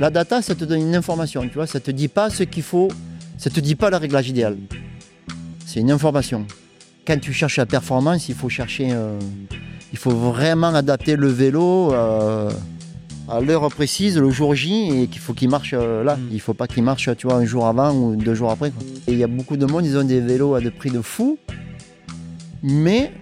La data, ça te donne une information, tu vois, ça te dit pas ce qu'il faut, ça te dit pas le réglage idéal. C'est une information. Quand tu cherches la performance, il faut chercher, euh, il faut vraiment adapter le vélo euh, à l'heure précise, le jour J, et qu'il faut qu'il marche euh, là. Il faut pas qu'il marche, tu vois, un jour avant ou deux jours après. quoi. Et il y a beaucoup de monde, ils ont des vélos à des prix de fou, mais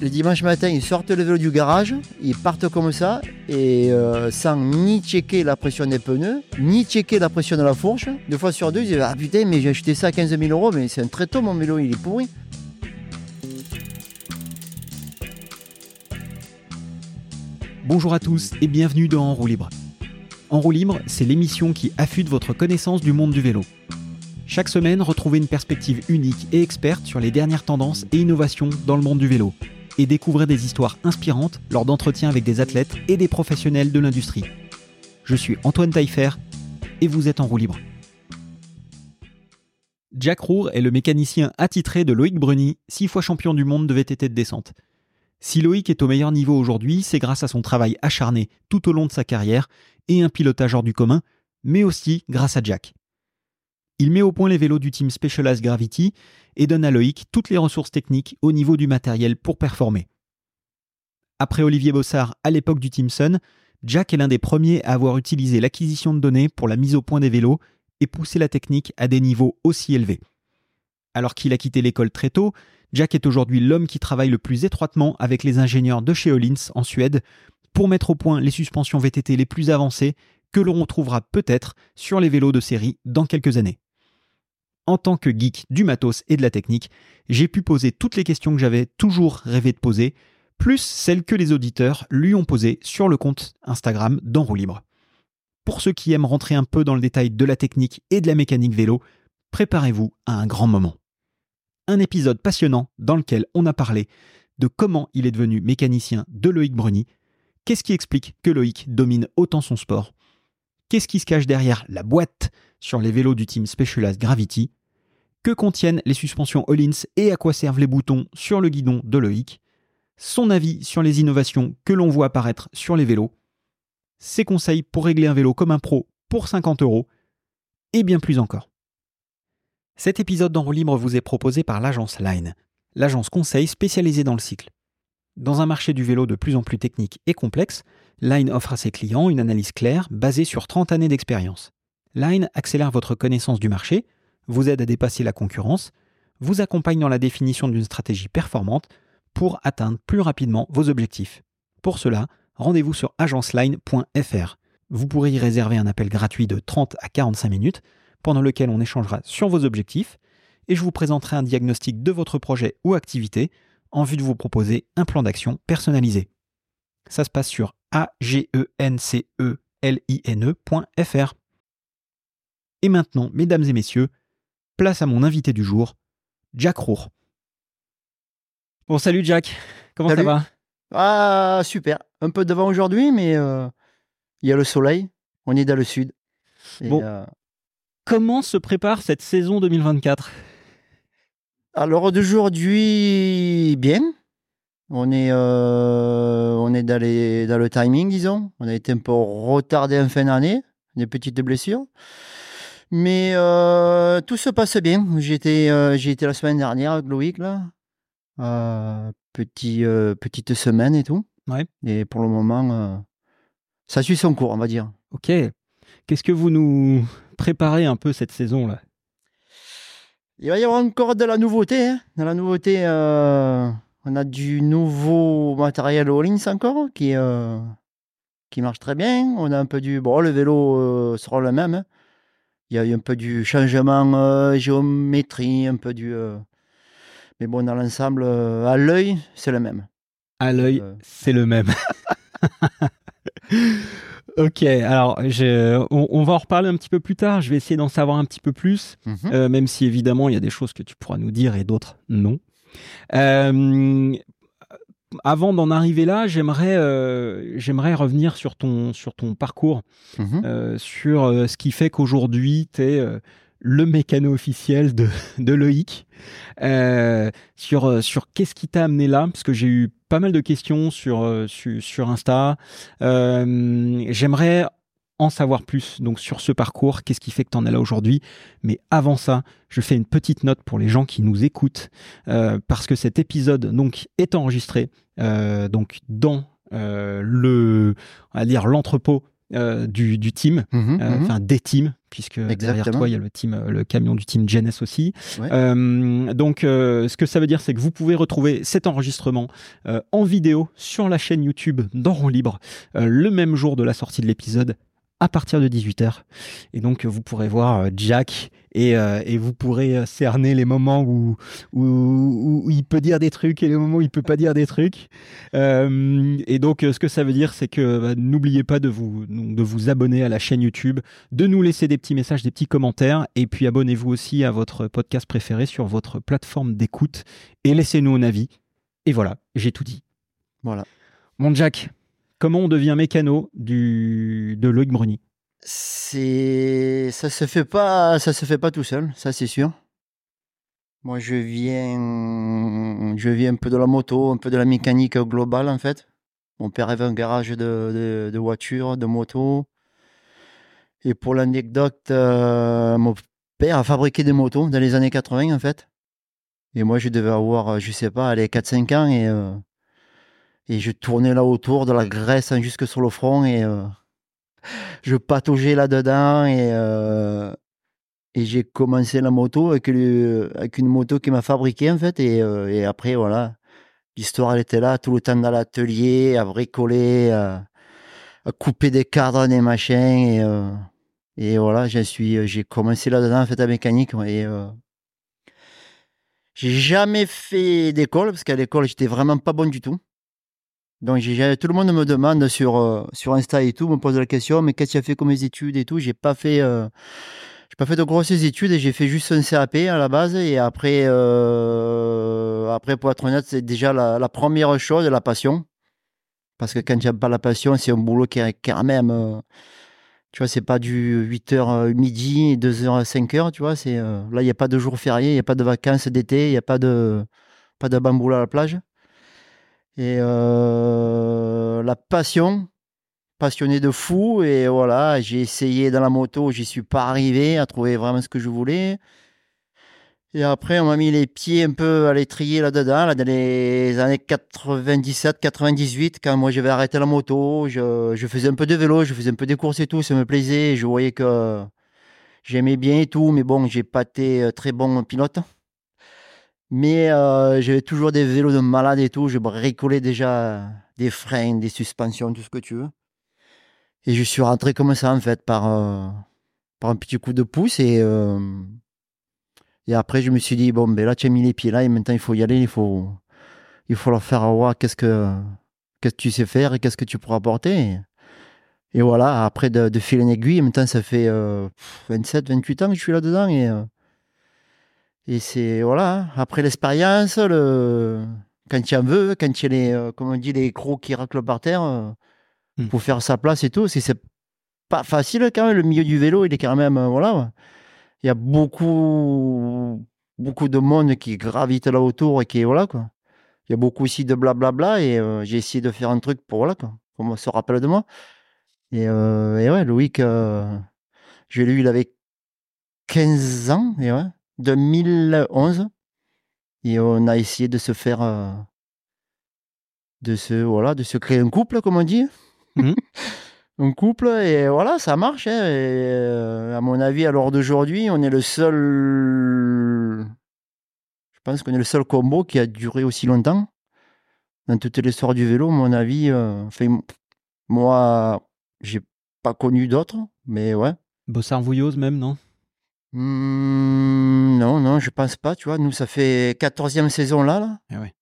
le dimanche matin, ils sortent le vélo du garage, ils partent comme ça, et euh, sans ni checker la pression des pneus, ni checker la pression de la fourche. Deux fois sur deux, ils disent Ah putain, mais j'ai acheté ça à 15 000 euros, mais c'est un tréteau mon vélo, il est pourri. Bonjour à tous et bienvenue dans En roue libre. En roue libre, c'est l'émission qui affûte votre connaissance du monde du vélo. Chaque semaine, retrouvez une perspective unique et experte sur les dernières tendances et innovations dans le monde du vélo et découvrez des histoires inspirantes lors d'entretiens avec des athlètes et des professionnels de l'industrie. Je suis Antoine Taillefer et vous êtes en roue libre. Jack Roure est le mécanicien attitré de Loïc Bruni, six fois champion du monde de VTT de descente. Si Loïc est au meilleur niveau aujourd'hui, c'est grâce à son travail acharné tout au long de sa carrière et un pilotage hors du commun, mais aussi grâce à Jack. Il met au point les vélos du team Specialized Gravity et donne à Loïc toutes les ressources techniques au niveau du matériel pour performer. Après Olivier Bossard à l'époque du Team Sun, Jack est l'un des premiers à avoir utilisé l'acquisition de données pour la mise au point des vélos et pousser la technique à des niveaux aussi élevés. Alors qu'il a quitté l'école très tôt, Jack est aujourd'hui l'homme qui travaille le plus étroitement avec les ingénieurs de chez Öhlins en Suède pour mettre au point les suspensions VTT les plus avancées que l'on retrouvera peut-être sur les vélos de série dans quelques années. En tant que geek du matos et de la technique, j'ai pu poser toutes les questions que j'avais toujours rêvé de poser, plus celles que les auditeurs lui ont posées sur le compte Instagram d'Enroue Libre. Pour ceux qui aiment rentrer un peu dans le détail de la technique et de la mécanique vélo, préparez-vous à un grand moment. Un épisode passionnant dans lequel on a parlé de comment il est devenu mécanicien de Loïc Bruni, qu'est-ce qui explique que Loïc domine autant son sport, qu'est-ce qui se cache derrière la boîte sur les vélos du team Specialized Gravity, que contiennent les suspensions Hollins et à quoi servent les boutons sur le guidon de Loïc, son avis sur les innovations que l'on voit apparaître sur les vélos, ses conseils pour régler un vélo comme un pro pour 50 euros, et bien plus encore. Cet épisode d'Enroue Libre vous est proposé par l'agence Line, l'agence conseil spécialisée dans le cycle. Dans un marché du vélo de plus en plus technique et complexe, Line offre à ses clients une analyse claire basée sur 30 années d'expérience. Line accélère votre connaissance du marché, vous aide à dépasser la concurrence, vous accompagne dans la définition d'une stratégie performante pour atteindre plus rapidement vos objectifs. Pour cela, rendez-vous sur agenceline.fr. Vous pourrez y réserver un appel gratuit de 30 à 45 minutes pendant lequel on échangera sur vos objectifs et je vous présenterai un diagnostic de votre projet ou activité en vue de vous proposer un plan d'action personnalisé. Ça se passe sur agenceline.fr. Et maintenant, mesdames et messieurs, place à mon invité du jour, Jack Roure. Bon, salut Jack, comment Salut. ça va? Ah, super. Un peu de vent aujourd'hui, mais euh, il y a le soleil. On est dans le sud. Et, Bon. euh, Comment se prépare cette saison 2024 à l'heure d'aujourd'hui, bien. On est, euh, on est dans, les- dans le timing, disons. On a été un peu retardé en fin d'année, des petites blessures. Mais euh, tout se passe bien. J'étais euh, j'ai été la semaine dernière avec Loïc, là. Euh, petit, petite semaine et tout. Ouais. Et pour le moment, ça suit son cours, on va dire. Ok. Qu'est-ce que vous nous préparez un peu cette saison-là? Il va y avoir encore de la nouveauté. hein. De la nouveauté, on a du nouveau matériel Hollins encore qui, euh, qui marche très bien. On a un peu du. Bon, le vélo euh, sera le même. hein. Il y a eu un peu du changement euh, géométrie, un peu du. euh, Mais bon, dans l'ensemble, à l'œil, c'est le même. À l'œil, c'est le même. ok, alors je- on, on va en reparler un petit peu plus tard. Je vais essayer d'en savoir un petit peu plus, Mhm. euh, même si évidemment il y a des choses que tu pourras nous dire et d'autres non. Euh, avant d'en arriver là, j'aimerais euh, j'aimerais revenir sur ton, sur ton parcours, Mhm. euh, sur euh, ce qui fait qu'aujourd'hui tu es le mécano officiel de, de Loïc, sur, sur qu'est-ce qui t'a amené là, parce que j'ai eu pas mal de questions sur, sur, sur Insta. J'aimerais en savoir plus donc sur ce parcours, qu'est-ce qui fait que tu en es là aujourd'hui? Mais avant ça, je fais une petite note pour les gens qui nous écoutent, euh, parce que cet épisode donc est enregistré euh, donc dans euh, le, on va dire l'entrepôt du, team, Mhm, mhm. enfin des teams, puisque derrière toi il y a le team, le camion du team Genes aussi. Euh, donc, euh, ce que ça veut dire, c'est que vous pouvez retrouver cet enregistrement euh, en vidéo sur la chaîne YouTube d'Enron Libre le même jour de la sortie de l'épisode à partir de 18h. Et donc, vous pourrez voir euh, Jack et, euh, et vous pourrez euh, cerner les moments où, où, il peut dire des trucs et les moments où il peut pas dire des trucs. Euh, et donc, ce que ça veut dire, c'est que bah, n'oubliez pas de vous, de vous abonner à la chaîne YouTube, de nous laisser des petits messages, des petits commentaires, et puis abonnez-vous aussi à votre podcast préféré sur votre plateforme d'écoute et laissez-nous un avis. Et voilà, j'ai tout dit. Voilà. Mon Jack, comment on devient mécano de Loïc Bruni ça se fait pas ça se fait pas tout seul, ça c'est sûr. Moi je viens je viens un peu de la moto, un peu de la mécanique globale en fait. Mon père avait un garage de, de, de voitures, de motos. Et pour l'anecdote, euh, mon père a fabriqué des motos dans les années 80 en fait. Et moi je devais avoir, je sais pas, allez, 4-5 ans et, euh, et je tournais là autour de la graisse hein, jusque sur le front et euh, je pataugeais là-dedans et, euh, et j'ai commencé la moto avec, le- avec une moto qui m'a fabriqué en fait. Et, euh, et après, voilà, l'histoire elle était là tout le temps dans l'atelier, à bricoler, à, à couper des cadres, des machins. Et, et voilà, suis, j'ai commencé là-dedans en fait, à mécanique. Et, j'ai jamais fait d'école parce qu'à l'école, j'étais vraiment pas bon du tout. Donc, tout le monde me demande sur, euh, sur Insta et tout, me pose la question, mais qu'est-ce que tu as fait comme études et tout? J'ai pas fait, euh, pas fait de grosses études et j'ai fait juste un CAP à la base. Et après, euh, après pour être honnête, c'est déjà la, première chose, la passion. Parce que quand tu n'as pas la passion, c'est un boulot qui est quand même. tu vois, c'est pas du 8h midi et 2h 5h, tu vois. C'est, là, il n'y a pas de jour férié, il n'y a pas de vacances d'été, il n'y a pas de, pas de bamboula à la plage. Et euh, la passion, passionné de fou. Et voilà, j'ai essayé dans la moto, j'y suis pas arrivé à trouver vraiment ce que je voulais. Et après, on m'a mis les pieds un peu à l'étrier là-dedans, là, dans les années 97-98, quand moi j'avais arrêté la moto, je, je faisais un peu de vélo, je faisais un peu des courses et tout, ça me plaisait, je voyais que j'aimais bien et tout, mais bon, j'ai pas été euh, très bon pilote. Mais euh, j'avais toujours des vélos de malade et tout, je bricolais déjà des freins, des suspensions, tout ce que tu veux. Et je suis rentré comme ça, en fait, par, euh, par un petit coup de pouce. Et, euh, et après, je me suis dit, bon, ben là, tu as mis les pieds là, et maintenant, il faut y aller, il faut, leur faire voir qu'est-ce que, que tu sais faire et qu'est-ce que tu pourras apporter. Et, voilà, après, de, de fil en aiguille, maintenant, ça fait euh, 27, 28 ans que je suis là-dedans. Et c'est, voilà, après l'expérience, le... quand tu en veux, quand tu as les, euh, comme on dit, les crocs qui raclent par terre, euh, Hmm. pour faire sa place et tout, c'est pas facile quand même. Le milieu du vélo, il est quand même, euh, voilà. Il y a beaucoup, beaucoup de monde qui gravite là autour et qui, voilà, quoi. Il y a beaucoup aussi de blablabla et euh, j'ai essayé de faire un truc pour, voilà, quoi. Qu'on se rappelle de moi. Et, euh, et ouais, Loïc, euh, je l'ai eu, il avait 15 ans, et ouais, 2011. Et on a essayé de se faire, euh, de se, voilà, de se créer un couple, comme on dit. Mhm. un couple, et voilà, ça marche. hein, et, euh, à mon avis, à l'heure d'aujourd'hui, on est le seul. Je pense qu'on est le seul combo qui a duré aussi longtemps. Dans toute l'histoire du vélo, à mon avis, euh, enfin, moi, j'ai pas connu d'autres, mais ouais. Bossard Vouilleuse même, non? Hmm, non, non, je pense pas, tu vois. Nous, ça fait 14e saison là, là ouais.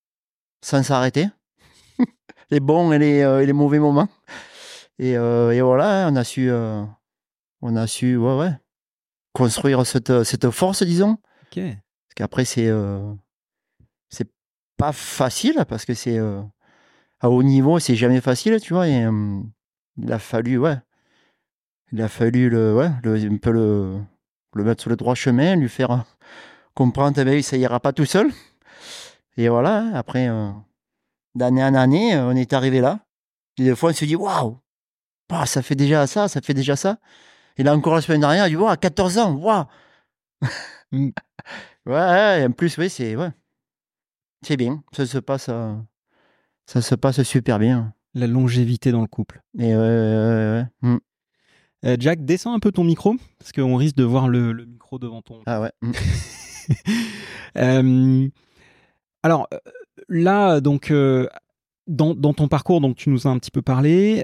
sans s'arrêter. les bons et les, euh, et les mauvais moments. Et, euh, et voilà, on a su, euh, on a su, ouais, ouais, construire cette, cette force, disons. Ok. Parce qu'après, c'est, c'est pas facile parce que c'est à haut niveau, c'est jamais facile, tu vois. Et, il a fallu, ouais, il a fallu le, ouais, le, un peu le, le mettre sur le droit chemin, lui faire comprendre, eh ben, ça ira pas tout seul. Et voilà, après, euh, d'année en année, euh, on est arrivé là. Et des fois, on se dit, waouh, bah, ça fait déjà ça, ça fait déjà ça. Et là encore la semaine dernière, il dit, à 14 ans, waouh mm. Ouais, en plus, oui, c'est ouais. c'est bien. Ça se passe, euh, ça se passe super bien. La longévité dans le couple. Et ouais, mm. Euh, Jack, descends un peu ton micro, parce qu'on risque de voir le, micro devant ton. Ah ouais. Mm. Euh, alors là, donc, dans, ton parcours, donc tu nous as un petit peu parlé.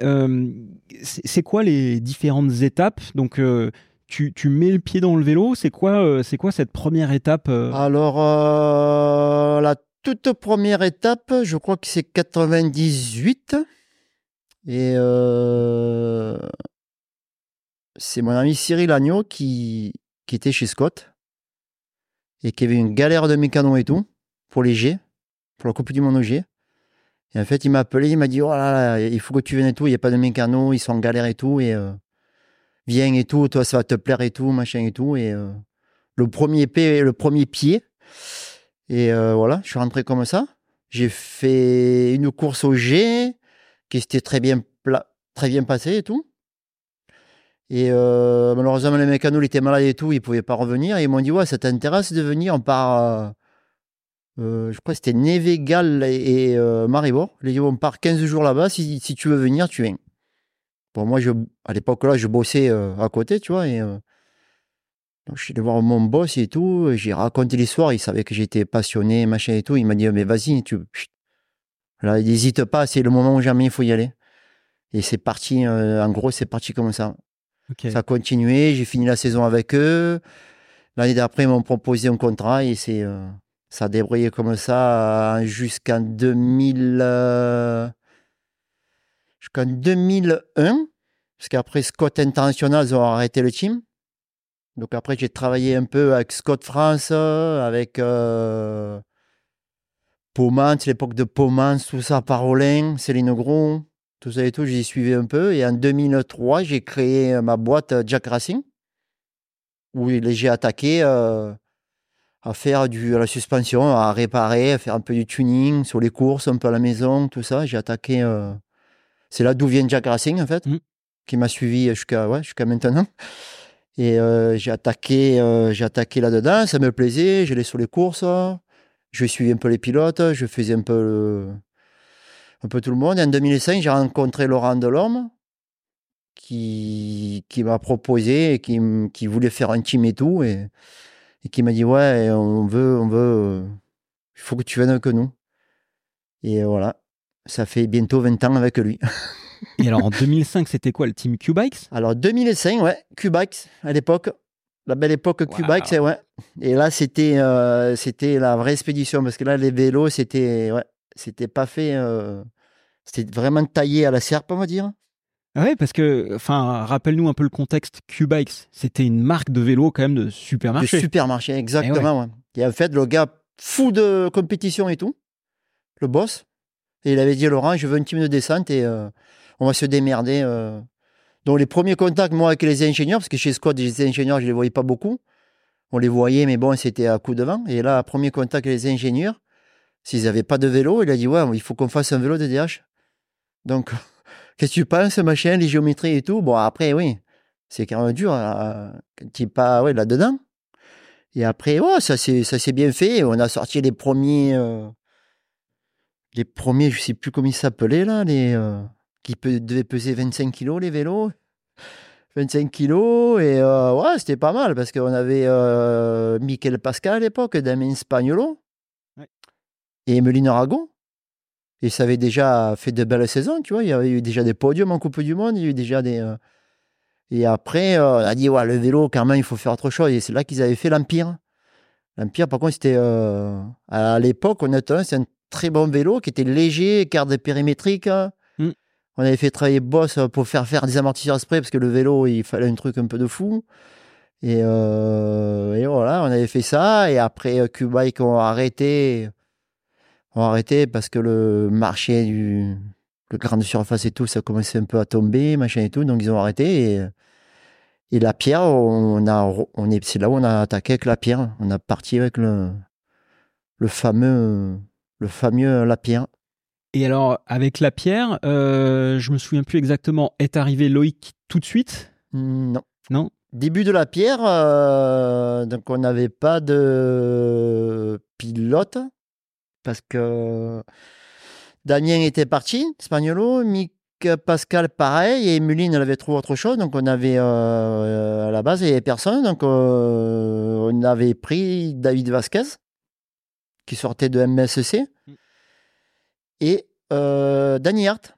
c'est quoi les différentes étapes? Donc tu, mets le pied dans le vélo. C'est quoi, euh, c'est quoi cette première étape euh? Alors, euh, la toute première étape, je crois que c'est 98. Et c'est mon ami Cyril Agneau qui, qui était chez Scott et qui avait une galère de mécano et tout pour les G, pour la Coupe du Monde au G. Et en fait, il m'a appelé, il m'a dit Oh là là, il faut que tu viennes et tout, il n'y a pas de mécano, ils sont en galère et tout. Et viens et tout, toi ça va te plaire et tout, machin et tout. Et euh, le premier pied, le premier pied. Et euh, voilà, je suis rentré comme ça. J'ai fait une course au G qui s'était très bien, très bien passée et tout. Et euh, malheureusement, le mécano il était malade et tout, il pouvait pas revenir. Et ils m'ont dit Ouais, ça t'intéresse de venir? On part. je crois que c'était Nevegal et, Maribor. Ils ont dit On part 15 jours là-bas. Si, si tu veux venir, tu viens. Bon, moi, je, à l'époque-là, je bossais euh, à côté, tu vois. Et, euh, donc, je suis allé voir mon boss et tout. J'ai raconté l'histoire. Il savait que j'étais passionné, machin et tout. Il m'a dit, mais vas-y, tu. Là, n'hésite pas, c'est le moment où jamais il faut y aller. Et c'est parti, euh, en gros, c'est parti comme ça. Ça a continué, j'ai fini la saison avec eux. L'année d'après, ils m'ont proposé un contrat et c'est, ça a débrouillé comme ça jusqu'en 2000 jusqu'en 2001, parce qu'après Scott International, ils ont arrêté le team. Donc après, j'ai travaillé un peu avec Scott France, avec euh, c'est l'époque de Pomance, tout ça, Parolin, Céline Gros, tout ça et tout, j'y suivais un peu. Et en 2003, j'ai créé ma boîte Jack Racing, où j'ai attaqué euh, à faire du, la suspension, à réparer, à faire un peu du tuning sur les courses, un peu à la maison, tout ça. J'ai attaqué euh, c'est là d'où vient Jack Racing, en fait, mm. qui m'a suivi jusqu'à ouais, maintenant. Et euh, j'ai attaqué, euh, j'ai attaqué là-dedans, ça me plaisait, j'allais sur les courses, je suivais un peu les pilotes, je faisais un peu, un peu tout le monde. Et en 2005, j'ai rencontré Laurent Delorme, qui, qui m'a proposé et qui, qui, voulait faire un team et tout, et, et qui m'a dit Ouais, on veut, on veut, il faut que tu viennes avec nous. Et voilà. Ça fait bientôt 20 ans avec lui. Et alors en 2005, c'était quoi le team Q-Bikes? Alors 2005, ouais, Q-Bikes à l'époque. La belle époque Q-Bikes, ouais. Et là, c'était euh, c'était la vraie expédition parce que là, les vélos, c'était ouais, c'était pas fait. Euh, c'était vraiment taillé à la serpe, on va dire? Oui, parce que, enfin, rappelle-nous un peu le contexte. Q-Bikes, c'était une marque de vélo quand même de supermarché. De supermarché, exactement. Et, ouais. en fait, le gars fou de compétition et tout, le boss, et il avait dit Laurent, je veux un team de descente et euh, on va se démerder. Euh. Donc les premiers contacts, moi, avec les ingénieurs, parce que chez Scott, les ingénieurs, je ne les voyais pas beaucoup. On les voyait, mais bon, c'était à coup de vent. Et là, premier contact avec les ingénieurs, s'ils n'avaient pas de vélo, il a dit, ouais, il faut qu'on fasse un vélo de DH. Donc, qu'est-ce que tu penses, machin, les géométries et tout? Bon, après, oui, c'est quand même dur euh, quand tu pas ouais, là-dedans. Et après, oh, ça s'est bien fait. On a sorti les premiers, les premiers, je sais plus comment ils s'appelaient là, les euh, qui devaient peser 25 kilos les vélos. 25 kilos et euh, ouais, c'était pas mal parce qu'on avait euh, Michael Pascal à l'époque, Damien Spagnolo et Emeline Aragon. Et ça avait déjà fait de belles saisons, tu vois. Il y avait eu déjà des podiums en Coupe du Monde, il y a eu déjà des. Et après, on a dit, ouais, le vélo, quand même, il faut faire autre chose. Et c'est là qu'ils avaient fait l'Empire. L'Empire, par contre, c'était. à l'époque, honnêtement, c'est un très bon vélo qui était léger, carte périmétrique. Mm. On avait fait travailler Boss pour faire faire des amortisseurs spray parce que le vélo, il fallait un truc un peu de fou. Et, euh, voilà, on avait fait ça. Et après, Q-Bike ont arrêté. Ont arrêté parce que le marché du le grande surface et tout, ça commençait un peu à tomber, machin et tout. Donc ils ont arrêté. Et, et la pierre, on a, on est, c'est là où on a attaqué avec la pierre. On a parti avec le, le fameux le fameux Lapierre. Et alors, avec la pierre, euh, je me souviens plus exactement, est arrivé Loïc tout de suite? Non. Non? Début de la pierre, euh, donc on n'avait pas de pilote parce que Damien était parti, Spagnolo, Mick Pascal pareil, et Muline elle avait trouvé autre chose, donc on avait euh, à la base il n'y avait personne, donc euh, on avait pris David Vasquez qui sortait de MSC Mm. et euh, Danny Hart,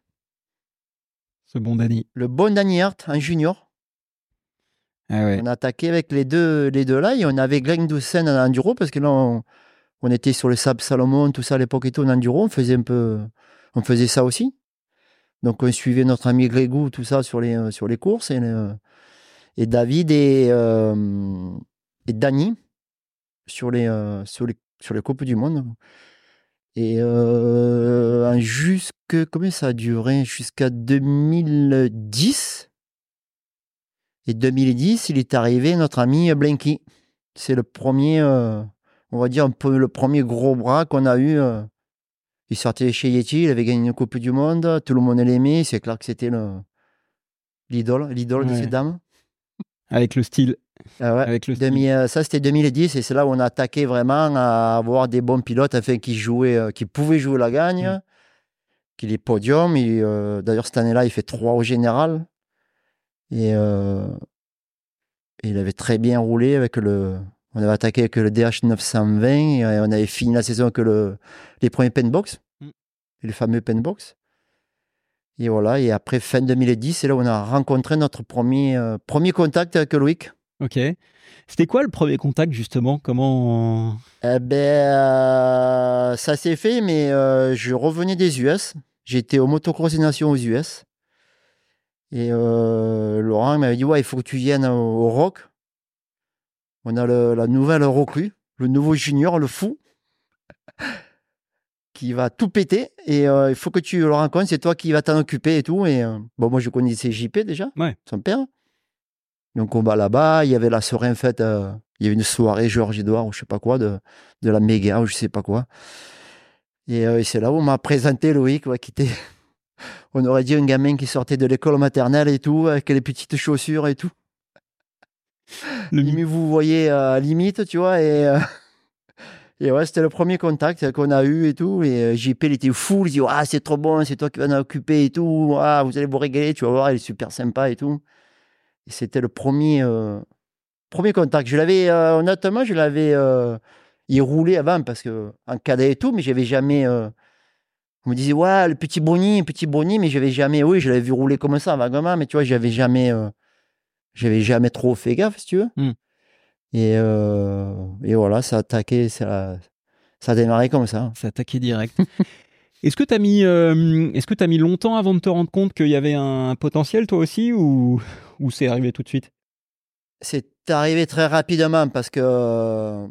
Ce bon Danny. le bon Danny Hart, un junior. Ah ouais. On a attaqué avec les deux, les deux là et on avait Glenn Doucen en enduro parce que là on, on était sur le sable Salomon, tout ça à l'époque et tout en enduro, on faisait un peu, on faisait ça aussi. Donc on suivait notre ami Grégou, tout ça sur les, euh, courses et, le- et David et, euh, et Danny sur les, euh, sur les, coupes du monde. Et euh, jusque, ça a duré? Jusqu'à 2010. Et 2010, il est arrivé notre ami Blinky. C'est le premier, euh, on va dire le premier gros bras qu'on a eu. euh. Il sortait chez Yeti, il avait gagné une Coupe du Monde, tout le monde l'aimait. C'est clair que c'était le- l'idole, l'idole de ces dames. Avec le style. Ah ouais. Avec le style. 2000, euh, ça, c'était 2010 et c'est là où on a attaqué vraiment à avoir des bons pilotes afin qu'ils jouaient, euh, qui pouvaient jouer la gagne, Mm. qu'il ait podium. D'ailleurs, cette année-là, il fait 3 au général. Et il avait très bien roulé avec le. On avait attaqué avec le DH 920 et on avait fini la saison avec le, les premiers penbox, Mm. les fameux penbox. Et voilà, et après fin 2010, c'est là où on a rencontré notre premier, euh, premier contact avec Loïc. Ok. C'était quoi le premier contact justement? Comment Eh ben, euh, ça s'est fait, mais euh, je revenais des US. J'étais au motocross des nations aux US. Et euh, Laurent m'avait dit Ouais, il faut que tu viennes au, au Rock. On a le- la nouvelle recrue, le nouveau junior, le fou, qui va tout péter. Et euh, il faut que tu le rencontres, c'est toi qui vas t'en occuper et tout. Et euh, bon, moi, je connaissais JP déjà, Ouais. son père. Donc, on va là-bas. Il y avait la soirée fête. euh, il y avait une soirée Georges Edouard ou je sais pas quoi, de, de la méga ou je sais pas quoi. Et, et c'est là où on m'a présenté Loïc, ouais, qui était. On aurait dit un gamin qui sortait de l'école maternelle et tout, avec les petites chaussures et tout. Le Limite, vous voyez à limite, tu vois. Et, euh, et ouais, c'était le premier contact qu'on a eu et tout. Et euh, JP, il était fou. Il dit Ah, c'est trop bon, c'est toi qui vas en occuper et tout. Ah, vous allez vous régaler, tu vas voir, il est super sympa et tout. Et c'était le premier, euh, premier contact. Je l'avais, euh, honnêtement, je l'avais. euh, il roulait avant parce que en cadet et tout, mais j'avais jamais. euh, on me disait, ouais, le petit Bruni, le petit Bruni, mais j'avais jamais, oui, je l'avais vu rouler comme ça, vaguement, mais tu vois, j'avais jamais, euh, j'avais jamais trop fait gaffe, si tu veux. Hmm. Et, euh, et voilà, ça a attaqué, ça, ça a démarré comme ça. Ça attaqué direct. Est-ce que tu as mis, euh, est-ce que as mis longtemps avant de te rendre compte qu'il y avait un potentiel toi aussi ou, ou c'est arrivé tout de suite? C'est arrivé très rapidement parce que,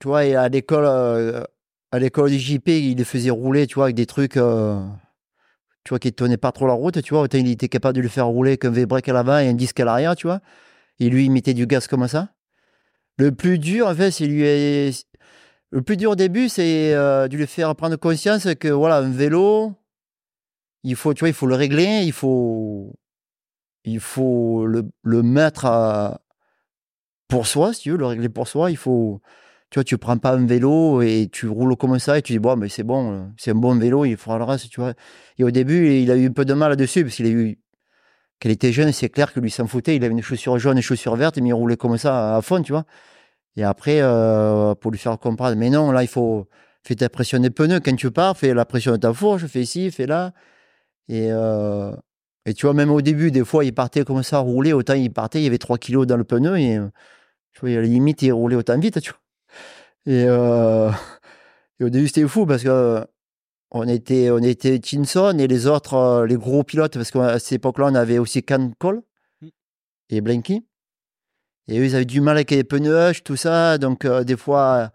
tu vois, à l'école, euh, à l'école du JP, il les faisait rouler, tu vois, avec des trucs, euh, tu vois, qui ne tenaient pas trop la route, tu vois. Il était capable de le faire rouler qu'un V-brake à l'avant et un disque à l'arrière, tu vois. Et lui, il mettait du gaz comme ça. Le plus dur, en fait, c'est lui. Le plus dur au début, c'est euh, de lui faire prendre conscience que, voilà, un vélo, il faut, tu vois, il faut le régler, il faut, il faut le, le mettre pour soi, si tu veux, le régler pour soi. Il faut, tu vois, tu prends pas un vélo et tu roules comme ça et tu dis, bon, mais c'est bon, euh, c'est un bon vélo, il fera le reste, tu vois. Et au début, il a eu un peu de mal là-dessus parce qu'il a eu, quand était jeune, c'est clair que lui s'en foutait. Il avait une chaussure jaune et une chaussure verte, mais il roulait comme ça à fond, tu vois. Et après, euh, pour lui faire comprendre, mais non, là, il faut faire ta pression des pneus. Quand tu pars, fais la pression de ta fourche, fais ici, fais là. Et, euh, et tu vois, même au début, des fois, il partait comme ça, rouler. Autant il partait, il y avait 3 kilos dans le pneu. Et tu vois, à la limite, il roulait autant vite, tu vois. Et, euh, et au début, c'était fou parce que on était, on était Tinson et les autres, les gros pilotes, parce qu'à cette époque-là, on avait aussi Can Cole Mm. et Blinky. Et eux, ils avaient du mal avec les pneus tout ça. Donc, euh, des fois,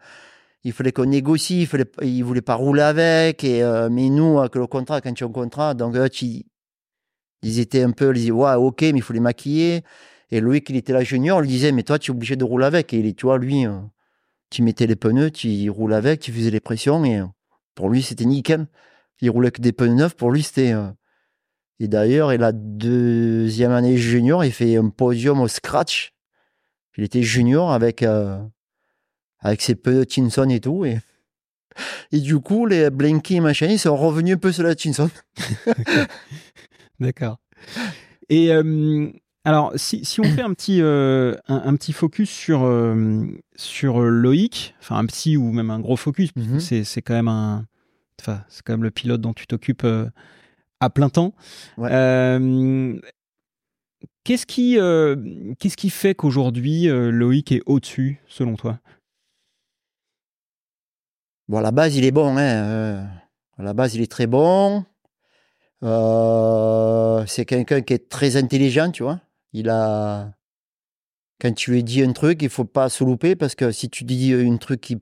il fallait qu'on négocie. Il fallait, ils voulaient pas rouler avec. Et, euh, mais nous, avec le contrat, quand tu as un contrat, donc Hutch, ils, ils étaient un peu, ils disaient, ouais, ok, mais il faut les maquiller. Et Loïc, il était là junior, on lui disait, mais toi, tu es obligé de rouler avec. Et il, tu vois, lui, euh, tu mettais les pneus, tu roules avec, tu faisais les pressions. Et euh, pour lui, c'était nickel. Il roulait que des pneus neufs. Pour lui, c'était. euh, Et d'ailleurs, la deuxième année junior, il fait un podium au scratch. Il était junior avec, euh, avec ses pneus Tinson et tout. Et, et du coup, les Blinky et machin, ils sont revenus un peu sur la Tinson. D'accord. Et euh, alors, si, si on fait un petit, euh, un, un petit focus sur, euh, sur Loïc, enfin un petit ou même un gros focus, Mhm. c'est, c'est quand même un, enfin c'est quand même le pilote dont tu t'occupes euh, à plein temps. Ouais. Euh, qu'est-ce qui, euh, qu'est-ce qui fait qu'aujourd'hui euh, Loïc est au-dessus, selon toi? Bon, à la base, il est bon. Hein. euh, À la base, il est très bon. Euh, c'est quelqu'un qui est très intelligent, tu vois. Il a. Quand tu lui dis un truc, il faut pas se louper parce que si tu dis un truc qui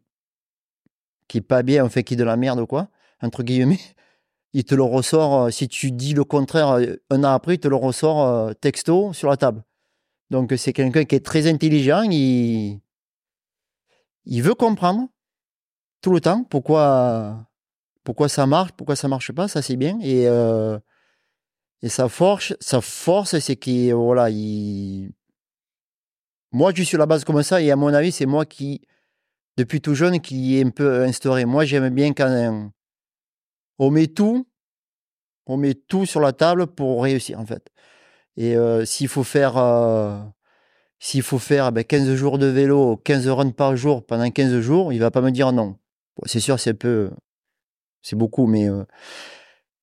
qui est pas bien, en fait, qui est de la merde quoi, entre guillemets, il te le ressort. euh, Si tu dis le contraire euh, un an après, il te le ressort euh, texto sur la table. Donc c'est quelqu'un qui est très intelligent. Il il veut comprendre tout le temps pourquoi pourquoi ça marche, pourquoi ça marche pas, ça c'est bien. Et, et sa force, sa force, c'est qu'il voilà, il... moi je suis à la base comme ça et à mon avis c'est moi qui depuis tout jeune qui est un peu instauré. Moi j'aime bien quand on met tout, on met tout sur la table pour réussir en fait. Et euh, s'il faut faire euh, s'il faut faire ben, 15 jours de vélo, 15 runs par jour pendant 15 jours, il va pas me dire non. C'est sûr, c'est peu, c'est beaucoup, mais euh,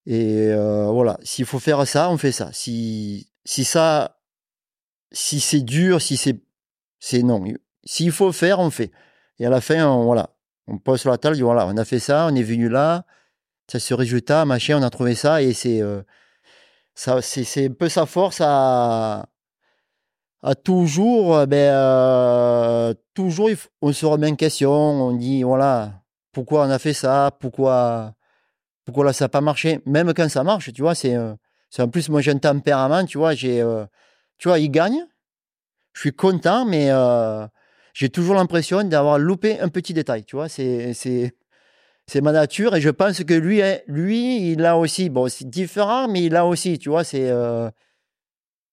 et voilà. S'il faut faire ça, on fait ça. Si si ça, si c'est dur, si c'est c'est non. S'il faut faire, on fait. Et à la fin, on, voilà, on pose sur la table, voilà, on a fait ça, on est venu là, ça ce résultat, machin, on a trouvé ça, et c'est ça, c'est c'est un peu sa force à à toujours, euh, ben, toujours, on se remet en question, on dit, voilà, pourquoi on a fait ça, pourquoi, pourquoi là ça n'a pas marché, même quand ça marche, tu vois, c'est, euh, c'est en plus, moi j'ai un tempérament, tu vois, j'ai, euh, tu vois, il gagne, je suis content, mais euh, j'ai toujours l'impression d'avoir loupé un petit détail, tu vois, c'est, c'est, ma nature, et je pense que lui, lui, il a aussi, bon, c'est différent, mais il a aussi, tu vois, c'est,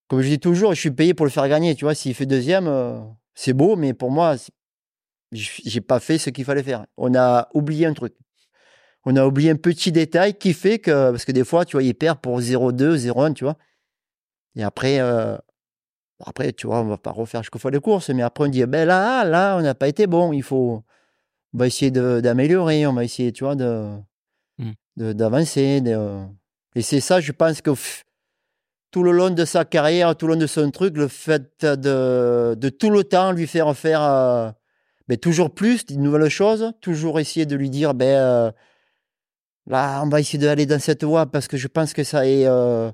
comme je dis toujours, je suis payé pour le faire gagner. Tu vois, s'il fait deuxième, c'est beau, mais pour moi, j'ai pas fait ce qu'il fallait faire. On a oublié un truc. On a oublié un petit détail qui fait que, parce que des fois, tu vois, il perd pour 0,2, 0,1, tu vois. Et après, euh, après, tu vois, on va pas refaire chaque fois les courses, mais après, on dit, ben là, là, on n'a pas été bon. Il faut, on va essayer d'améliorer, on va essayer, tu vois, de, Mm. de- d'avancer. de- Et c'est ça, je pense que pff, tout le long de sa carrière, tout le long de son truc, le fait de, de tout le temps lui faire faire euh, ben, toujours plus, de nouvelles choses, toujours essayer de lui dire, ben, euh, là, on va essayer d'aller dans cette voie parce que je pense que ça est. euh,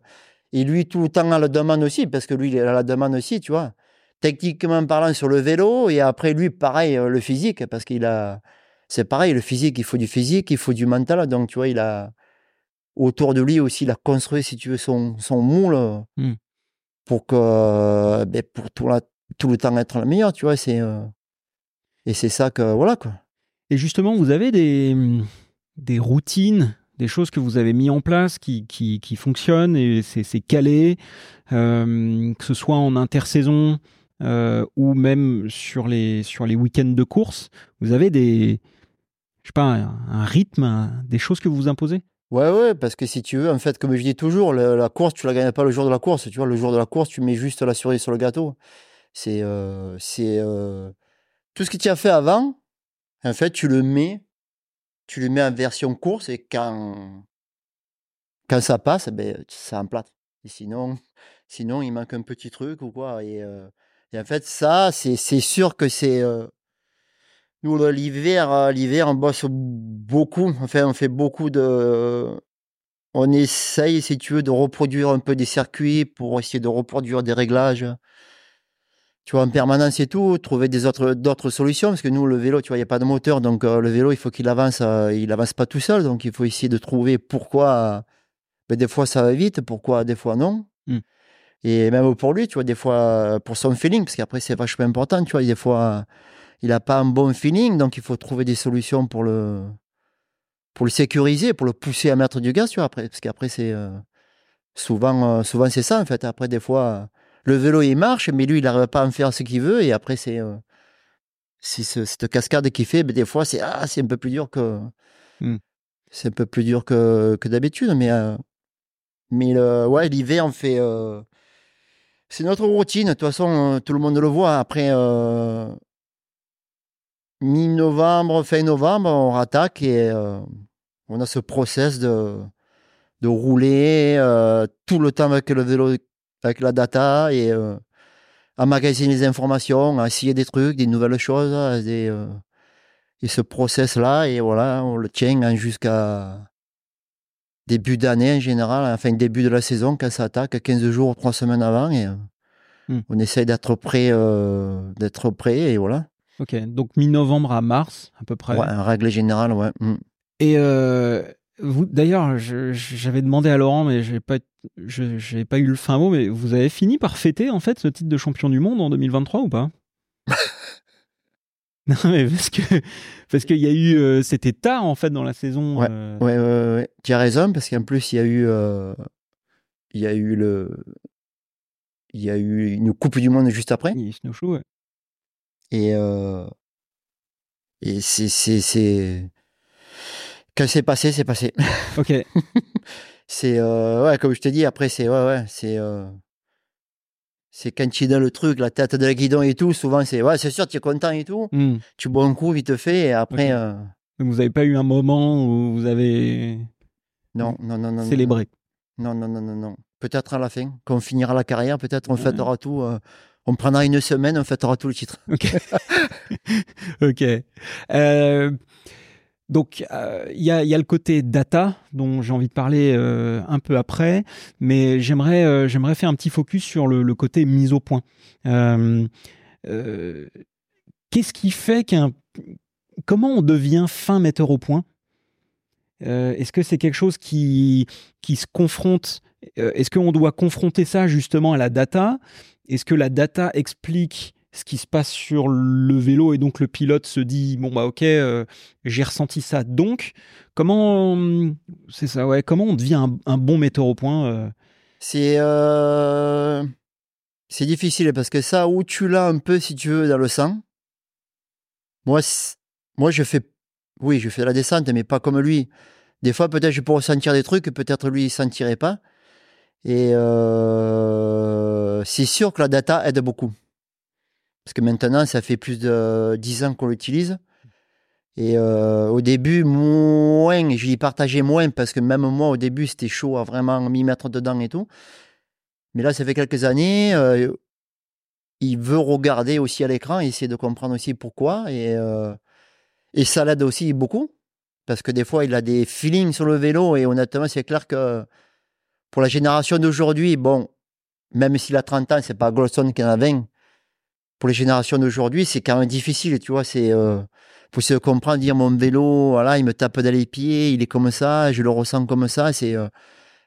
et lui, tout le temps à la demande aussi, parce que lui, il à la demande aussi, tu vois. Techniquement parlant, sur le vélo, et après, lui, pareil, euh, le physique, parce qu'il a. C'est pareil, le physique, il faut du physique, il faut du mental. Donc, tu vois, il a. Autour de lui aussi, il a construit, si tu veux, son, son moule euh, Mm. pour que. ben, pour tout, la- tout le temps être le meilleur, tu vois. C'est. euh, Et c'est ça que. Voilà, quoi. Et justement, vous avez des, des routines, des choses que vous avez mis en place qui, qui, qui fonctionnent et c'est calé, euh, que ce soit en intersaison euh, ou même sur les, sur les week-ends de course. Vous avez des, je sais pas, un, rythme, des choses que vous imposez? Ouais, ouais, parce que si tu veux, en fait, comme je dis toujours, la course, tu la gagnes pas le jour de la course. Tu vois, le jour de la course, tu mets juste la cerise sur le gâteau. C'est euh, c'est tout ce que tu as fait avant, en fait, tu le mets, tu le mets en version course et quand, quand ça passe, ben, ça emplate. Et sinon, sinon, il manque un petit truc ou quoi. Et, euh, en fait, ça, c'est sûr que c'est. euh, nous, l'hiver, euh, l'hiver, on bosse beaucoup. Enfin, on fait beaucoup de. On essaye, si tu veux, de reproduire un peu des circuits pour essayer de reproduire des réglages. Tu vois, en permanence et tout, trouver des autres, d'autres solutions. Parce que nous, le vélo, tu vois, il n'y a pas de moteur. Donc, euh, le vélo, il faut qu'il avance. euh, il avance pas tout seul. Donc, il faut essayer de trouver pourquoi. euh, ben, des fois, ça va vite. Pourquoi, des fois, non. Mm. Et même pour lui, tu vois, des fois, euh, pour son feeling, parce qu'après, c'est vachement important. Tu vois, des fois, il n'a pas un bon feeling. Donc, il faut trouver des solutions pour le pour le sécuriser, pour le pousser à mettre du gaz, tu vois, après, parce qu'après, c'est euh, souvent, euh, souvent c'est ça, en fait. Après, des fois, le vélo, il marche, mais lui, il n'arrive pas à en faire ce qu'il veut, et après, c'est euh, ce- cette cascade qu'il fait, mais des fois, c'est ah, c'est un peu plus dur que. C'est un peu plus dur que, que d'habitude, mais, euh, mais le, ouais, l'hiver, on fait. euh, c'est notre routine, de toute façon, tout le monde le voit. Après, mi-novembre, fin novembre, on rattaque et on a ce process de, de rouler euh, tout le temps avec le vélo, avec la data et euh, à magasiner les informations, à essayer des trucs, des nouvelles choses. euh, Des, euh, et ce process-là, et voilà, on le tient hein, jusqu'à début d'année en général, enfin début de la saison, quand ça attaque, 15 jours, 3 semaines avant. Et, euh, Hmm. On essaye d'être prêt, euh, d'être prêt, et voilà. Ok, donc mi-novembre à mars, à peu près. Ouais, en règle générale, ouais. Mm. Et euh, d'ailleurs, je- j'avais demandé à Laurent, mais j'ai pas, je n'ai pas eu le fin mot, mais vous avez fini par fêter en fait ce titre de champion du monde en 2023 ou pas? Non, mais parce que parce qu'il y a eu, euh, c'était tard en fait dans la saison. Ouais, euh, Ouais, ouais, ouais, ouais. Tu as raison, parce qu'en plus, il y a eu, euh, il y a eu le, il y a eu une Coupe du Monde juste après. eu Snowshoe, ouais. Et, euh, et c'est, c'est, c'est, quand c'est passé, c'est passé. Ok, C'est, ouais, comme je te dis, après, c'est, ouais, ouais, c'est, c'est quand tu es dans le truc, la tête de la guidon et tout, souvent, c'est, ouais, c'est sûr, tu es content et tout. Hmm. Tu bois un coup, vite fait, et après, euh, Donc vous n'avez pas eu un moment où vous avez non, non, non, non. non, célébré? Non, non, non, non, non. Peut-être à la fin, quand on finira la carrière, peut-être on Ouais. fêtera tout. euh, on prendra une semaine, on fêtera tout le titre. Ok. ok. Euh, donc, euh, il y, a, le côté data dont j'ai envie de parler euh, un peu après, mais j'aimerais euh, j'aimerais faire un petit focus sur le, côté mise au point. Qu'est-ce qui fait qu'un. Comment on devient fin metteur au point? Est-ce que c'est quelque chose qui, qui se confronte Est-ce qu'on doit confronter ça justement à la data? Est-ce que la data explique ce qui se passe sur le vélo et donc le pilote se dit bon bah ok euh, j'ai ressenti ça donc comment c'est ça ouais comment on devient un, bon metteur au point euh, C'est euh, c'est difficile parce que ça, où tu l'as un peu, si tu veux, dans le sang. Moi, moi je fais, oui, je fais la descente, mais pas comme lui. Des fois, peut-être je peux ressentir des trucs que peut-être lui, il sentirait pas. Et c'est sûr que la data aide beaucoup. Parce que maintenant, ça fait plus de 10 ans qu'on l'utilise. Et euh, au début, moins, je l'y partageais moins parce que même moi, au début, c'était chaud à vraiment m'y mettre dedans et tout. Mais là, ça fait quelques années. euh, il veut regarder aussi à l'écran, essayer de comprendre aussi pourquoi. Et, euh, et ça l'aide aussi beaucoup. Parce que des fois, il a des feelings sur le vélo. Et honnêtement, c'est clair que pour la génération d'aujourd'hui, bon, même s'il a 30 ans, c'est pas Golson qui en a 20. Pour les générations d'aujourd'hui, c'est quand même difficile, tu vois. C'est euh, faut se comprendre, dire mon vélo, voilà, il me tape dans les pieds, il est comme ça, je le ressens comme ça. C'est euh,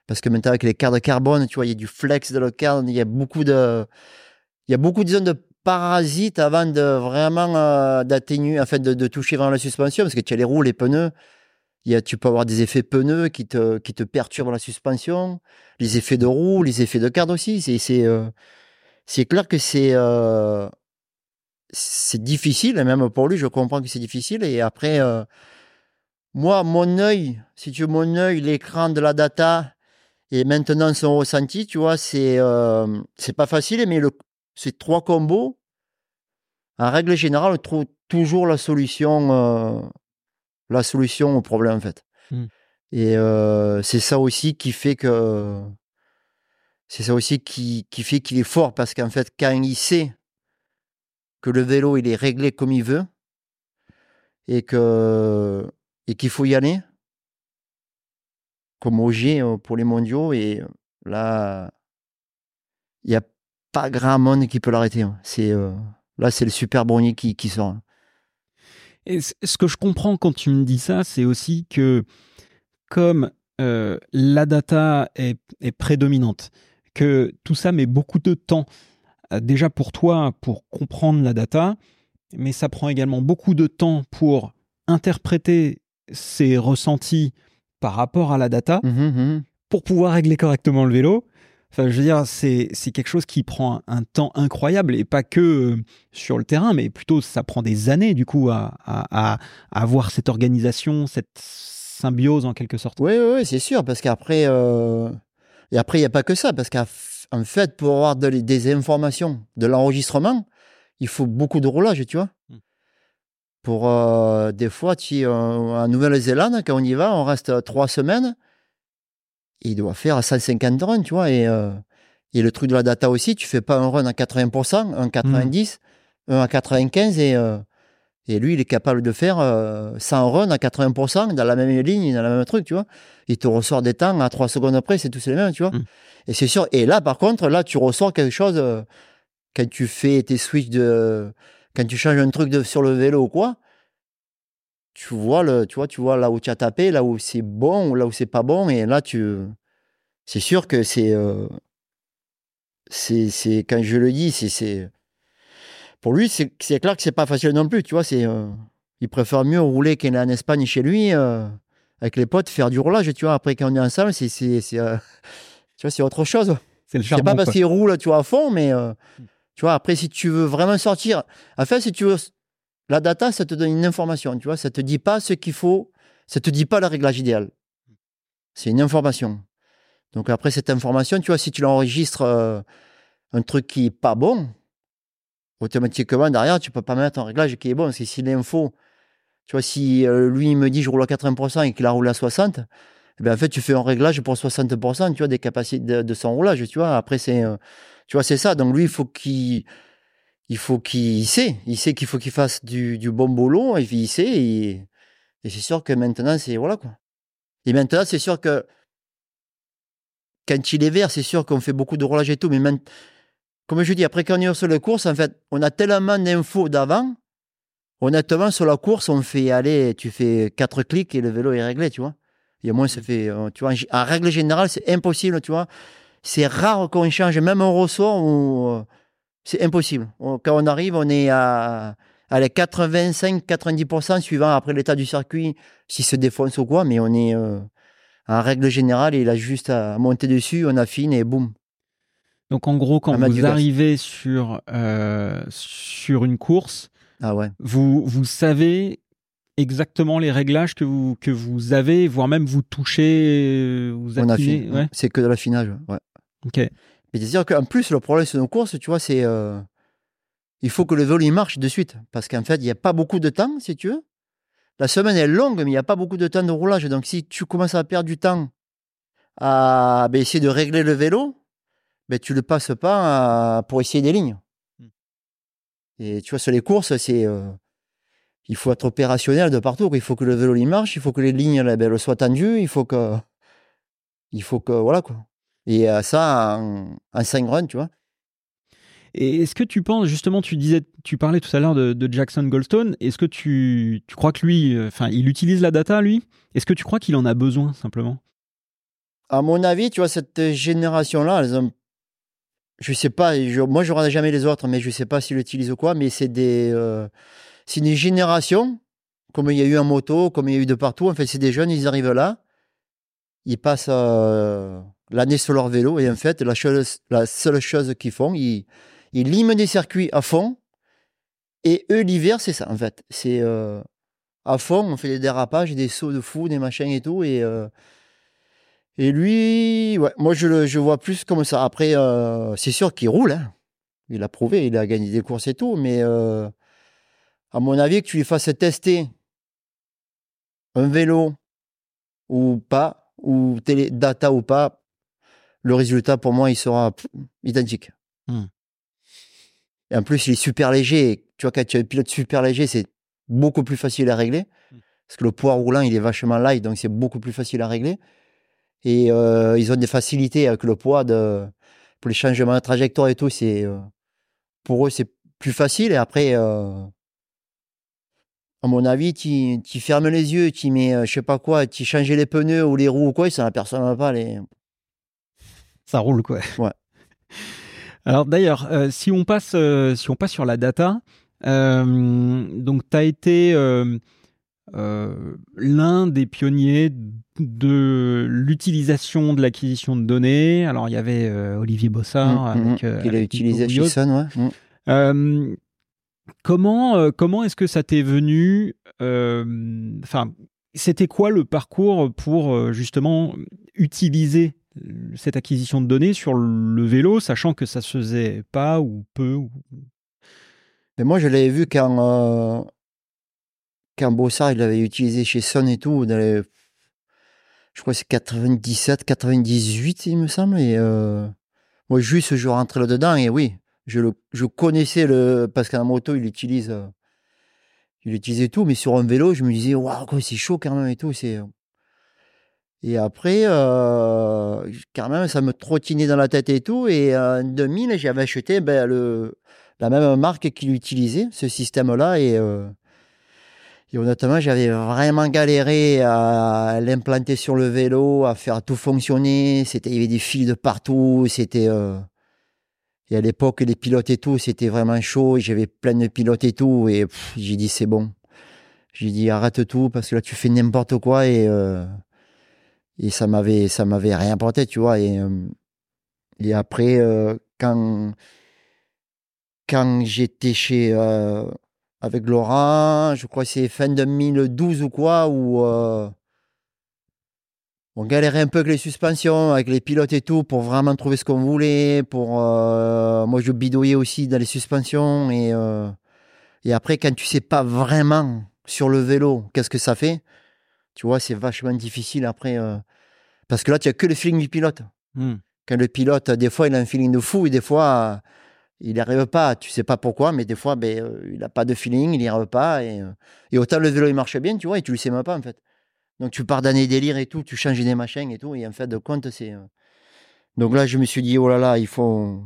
parce que maintenant avec les cadres carbone, tu vois, il y a du flex dans le cadre, il y a beaucoup de, il y a beaucoup de zones de parasites avant de vraiment euh, d'atténuer, en fait, de, toucher vraiment la suspension, parce que tu as les roues, les pneus. Il y a, tu peux avoir des effets pneus qui te, qui te perturbent la suspension, les effets de roue, les effets de cadre aussi. C'est, c'est, euh, c'est clair que c'est, euh, c'est difficile, et même pour lui, je comprends que c'est difficile. Et après, euh, moi, mon œil, si tu veux, mon œil, l'écran de la data, et maintenant son ressenti, tu vois, c'est, euh, c'est pas facile, mais le, ces trois combos, en règle générale, on trouve toujours la solution, euh, la solution au problème, en fait. Mm. Et euh, c'est ça aussi qui fait que. C'est ça aussi qui, qui fait qu'il est fort, parce qu'en fait, quand il sait que le vélo, il est réglé comme il veut, et que et qu'il faut y aller, comme OG euh, pour les mondiaux, et euh, là, il n'y a pas grand monde qui peut l'arrêter. hein. C'est euh, là, c'est le super brownie qui, sort. hein. Ce que je comprends quand tu me dis ça, c'est aussi que comme la data est, prédominante, que tout ça met beaucoup de temps déjà pour toi pour comprendre la data, mais ça prend également beaucoup de temps pour interpréter ses ressentis par rapport à la data Mhm, mhm. pour pouvoir régler correctement le vélo. Enfin, je veux dire, c'est quelque chose qui prend un temps incroyable et pas que euh, sur le terrain, mais plutôt ça prend des années du coup à, à, avoir cette organisation, cette symbiose en quelque sorte. Oui, oui, oui, c'est sûr, parce qu'après, euh, et après, il n'y a pas que ça, parce f- en fait, pour avoir de- des informations, de l'enregistrement, il faut beaucoup de roulage, tu vois. Mm. Pour euh, des fois, tu, euh, en Nouvelle-Zélande, quand on y va, on reste trois semaines, et il doit faire 150 runs, tu vois, et, euh, et le truc de la data aussi, tu fais pas un run à 80%, un 90, un à 95, et, et lui, il est capable de faire euh, 100 runs à 80% dans la même ligne, dans le même truc, tu vois. Il te ressort des temps à 3 secondes après, c'est tous les mêmes, tu vois. Mm. Et c'est sûr. Et là, par contre, là, tu ressors quelque chose euh, quand tu fais tes switches de. Quand tu changes un truc de, sur le vélo ou quoi, tu vois, le, tu vois, tu vois là où tu as tapé, là où c'est bon ou là où c'est pas bon. Et là, tu. C'est sûr que c'est. euh, c'est, c'est, quand je le dis, c'est. Pour lui, c'est, clair que c'est pas facile non plus, tu vois. C'est, euh, il préfère mieux rouler qu'il est en Espagne chez lui, euh, avec les potes, faire du roulage, tu vois. Après, quand on est ensemble, c'est, euh, tu vois, c'est autre chose. C'est le C'est pas parce qu'il roule, tu vois, à fond, mais euh, tu vois, après, si tu veux vraiment sortir, en fait, si tu veux, la data, ça te donne une information, tu vois, ça te dit pas ce qu'il faut, ça te dit pas le réglage idéal. C'est une information. Donc après cette information, tu vois, si tu l'enregistres un truc qui est pas bon, automatiquement derrière, tu peux pas mettre un réglage qui est bon. Parce que si l'info, tu vois, si euh, lui il me dit je roule à 80% et qu'il a roulé à 60, eh ben, en fait, tu fais un réglage pour 60% tu vois, des capacités de, de son roulage, tu vois. Après, c'est, euh, tu vois, c'est ça. Donc lui, il faut qu'il, il faut qu'il il sait, il sait qu'il faut qu'il fasse du, du bon boulot, et puis il sait, et, c'est sûr que maintenant, c'est, voilà, quoi. Et maintenant, c'est sûr que quand il est vert, c'est sûr qu'on fait beaucoup de roulage et tout, mais maintenant, comme je dis, après quand on est sur la course, en fait, on a tellement d'infos d'avant. Honnêtement, sur la course, on fait aller, tu fais quatre clics et le vélo est réglé, tu vois. Et moins, ça fait, euh, tu vois, en, règle générale, c'est impossible, tu vois. C'est rare qu'on change, même un ressort, où, euh, c'est impossible. Quand on arrive, on est à, à les 85-90% suivant après l'état du circuit, s'il se défonce ou quoi, mais on est, euh, en règle générale, il a juste à monter dessus, on affine et boum. Donc en gros, quand vous arrivez sur, euh, sur une course, Ah ouais. vous, vous savez exactement les réglages que vous, que vous avez, voire même vous touchez, euh, vous On affinez. affine. Ouais. C'est que de l'affinage. Ouais. Ok. Mais c'est-à-dire qu'en plus, le problème sur nos courses, tu vois, c'est. euh, il faut que le vélo il marche de suite. Parce qu'en fait, il n'y a pas beaucoup de temps, si tu veux. La semaine est longue, mais il n'y a pas beaucoup de temps de roulage. Donc, si tu commences à perdre du temps à ben, essayer de régler le vélo, ben, tu le passes pas à- pour essayer des lignes. Hmm. Et tu vois, sur les courses, c'est. euh, il faut être opérationnel de partout. Il faut que le vélo il marche, il faut que les lignes ben, elles soient tendues, il faut que. Il faut que. Voilà quoi. Et euh, ça, en, en 5 runs, tu vois. Et est-ce que tu penses, justement, tu disais, tu parlais tout à l'heure de, de Jackson Goldstone, est-ce que tu, tu crois que lui, euh, enfin, il utilise la data, lui? Est-ce que tu crois qu'il en a besoin, simplement? À mon avis, tu vois, cette génération-là, elles ont. Je sais pas, moi je regarde jamais les autres, mais je sais pas s'ils l'utilisent ou quoi, mais c'est des. euh, c'est une génération, comme il y a eu en moto, comme il y a eu de partout. En fait, c'est des jeunes, ils arrivent là, ils passent euh, l'année sur leur vélo, et en fait, la seule chose qu'ils font, ils, ils liment des circuits à fond, et eux, l'hiver, c'est ça, en fait. C'est euh, à fond, on fait des dérapages, des sauts de fou, des machins et tout, et. Et lui, ouais, moi je le je vois plus comme ça. Après, euh, c'est sûr qu'il roule. hein. Il a prouvé, il a gagné des courses et tout. Mais euh, à mon avis, que tu lui fasses tester un vélo ou pas, ou télé, data ou pas, le résultat pour moi, il sera identique. Hmm. Et en plus, il est super léger. Tu vois, quand tu as un pilote super léger, c'est beaucoup plus facile à régler. Hmm. Parce que le poids roulant, il est vachement light, donc c'est beaucoup plus facile à régler. Et euh, ils ont des facilités avec le poids de, pour les changements de trajectoire et tout. C'est, euh, pour eux, c'est plus facile. Et après, euh, à mon avis, tu, tu fermes les yeux, tu mets, je sais pas quoi, tu changes les pneus ou les roues ou quoi, ça n'aperçoit pas. Les... Ça roule, quoi. Ouais. Alors d'ailleurs, si, on passe, si on passe sur la data, donc tu as été euh, l'un des pionniers de l'utilisation de l'acquisition de données. Alors, il y avait Olivier Bossard. Mmh, avec, il a utilisé chez Sun, ouais. Mmh. comment comment est-ce que ça t'est venu Enfin, c'était quoi le parcours pour justement utiliser cette acquisition de données sur le vélo, sachant que ça se faisait pas ou peu Mais moi, je l'avais vu quand, euh, quand Bossard il l'avait utilisé chez Son et tout, dans les, je crois que c'est 97, 98, il me semble. Et euh, moi, juste, je rentrais là-dedans et oui, je, je connaissais le. Parce qu'en moto, il utilise. Euh, il utilisait tout, mais sur un vélo, je me disais, waouh, c'est chaud quand même et tout. C'est. Et après, euh, quand même, ça me trottinait dans la tête et tout. Et en 2000, j'avais acheté ben, le, la même marque qu'il utilisait, ce système-là. Et, euh, et, honnêtement, j'avais vraiment galéré à l'implanter sur le vélo, à faire tout fonctionner. C'était, il y avait des fils de partout. C'était, euh, et à l'époque, les pilotes et tout, c'était vraiment chaud. J'avais plein de pilotes et tout. Et j'ai dit, c'est bon. J'ai dit, arrête tout parce que là, tu fais n'importe quoi. Et euh, et ça m'avait ça m'avait rien porté tu vois et euh, et après euh, quand quand j'étais chez euh, avec Laurent je crois que c'est fin 2012 ou quoi où on galérait un peu avec les suspensions, avec les pilotes et tout, pour vraiment trouver ce qu'on voulait. Pour moi, je bidouillais aussi dans les suspensions et et après, quand tu sais pas vraiment sur le vélo, qu'est-ce que ça fait tu vois, c'est vachement difficile après. Euh, parce que là, tu n'as que le feeling du pilote. Hmm. Quand le pilote, des fois, il a un feeling de fou et des fois, il n'y arrive pas. Tu sais pas pourquoi, mais des fois, ben, euh, il n'a pas de feeling, il n'y arrive pas. Et, euh, et, autant le vélo, il marche bien, tu vois, et tu ne le sais même pas, en fait. Donc, tu pars dans des délires et tout, tu changes des machins et tout. Et en fait, de compte, c'est. Donc là, je me suis dit, oh là là, il faut.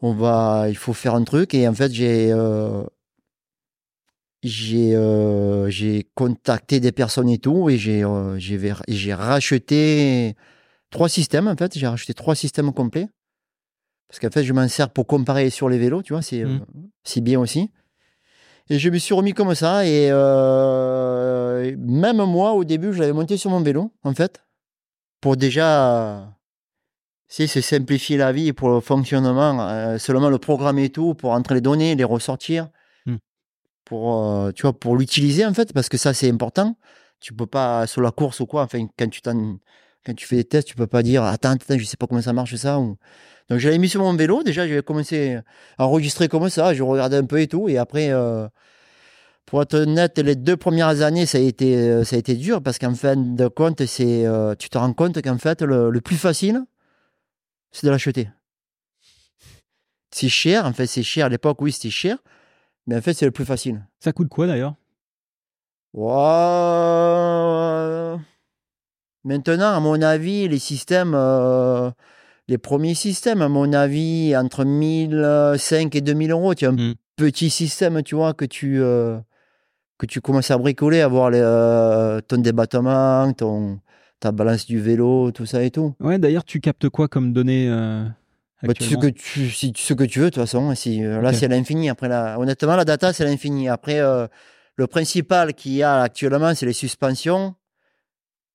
On va, il faut faire un truc. Et en fait, j'ai euh, contacté des personnes et tout et euh, j'ai racheté trois systèmes en fait j'ai racheté trois systèmes complets parce qu'en fait je m'en sers pour comparer sur les vélos tu vois c'est mmh. euh, c'est bien aussi et je me suis remis comme ça et même moi au début je l'avais monté sur mon vélo en fait pour déjà c'est se simplifier la vie pour le fonctionnement seulement le programme et tout pour entrer les données les ressortir pour, euh, tu vois, pour l'utiliser, en fait, parce que ça, c'est important. Tu peux pas, sur la course ou quoi, enfin, quand tu, quand tu fais des tests, tu peux pas dire, attends, attends, je sais pas comment ça marche, ça. Ou... Donc, j'avais mis sur mon vélo, déjà, j'avais commencé à enregistrer comme ça, je regardais un peu et tout, et après, euh, pour être honnête, les deux premières années, ça a été, euh, ça a été dur, parce qu'en fin de compte, c'est, tu te rends compte qu'en fait, le, le, plus facile, c'est de l'acheter. C'est cher, en fait, c'est cher. À l'époque, oui, c'était cher. Mais en fait, c'est le plus facile. Ça coûte quoi d'ailleurs? Maintenant, à mon avis, les systèmes, euh, les premiers systèmes, à mon avis, entre 1005 et 2000 euros, tu as un hmm. petit système, tu vois, que tu, euh, que tu commences à bricoler, à voir euh, ton débattement, ton, ta balance du vélo, tout ça et tout. Ouais, d'ailleurs, tu captes quoi comme données bah, ce, que tu, si, ce que tu veux, de toute façon. Si, euh, là, c'est l'infini. Après, là, honnêtement, la data, c'est l'infini. Après, euh, le principal qu'il y a actuellement, c'est les suspensions,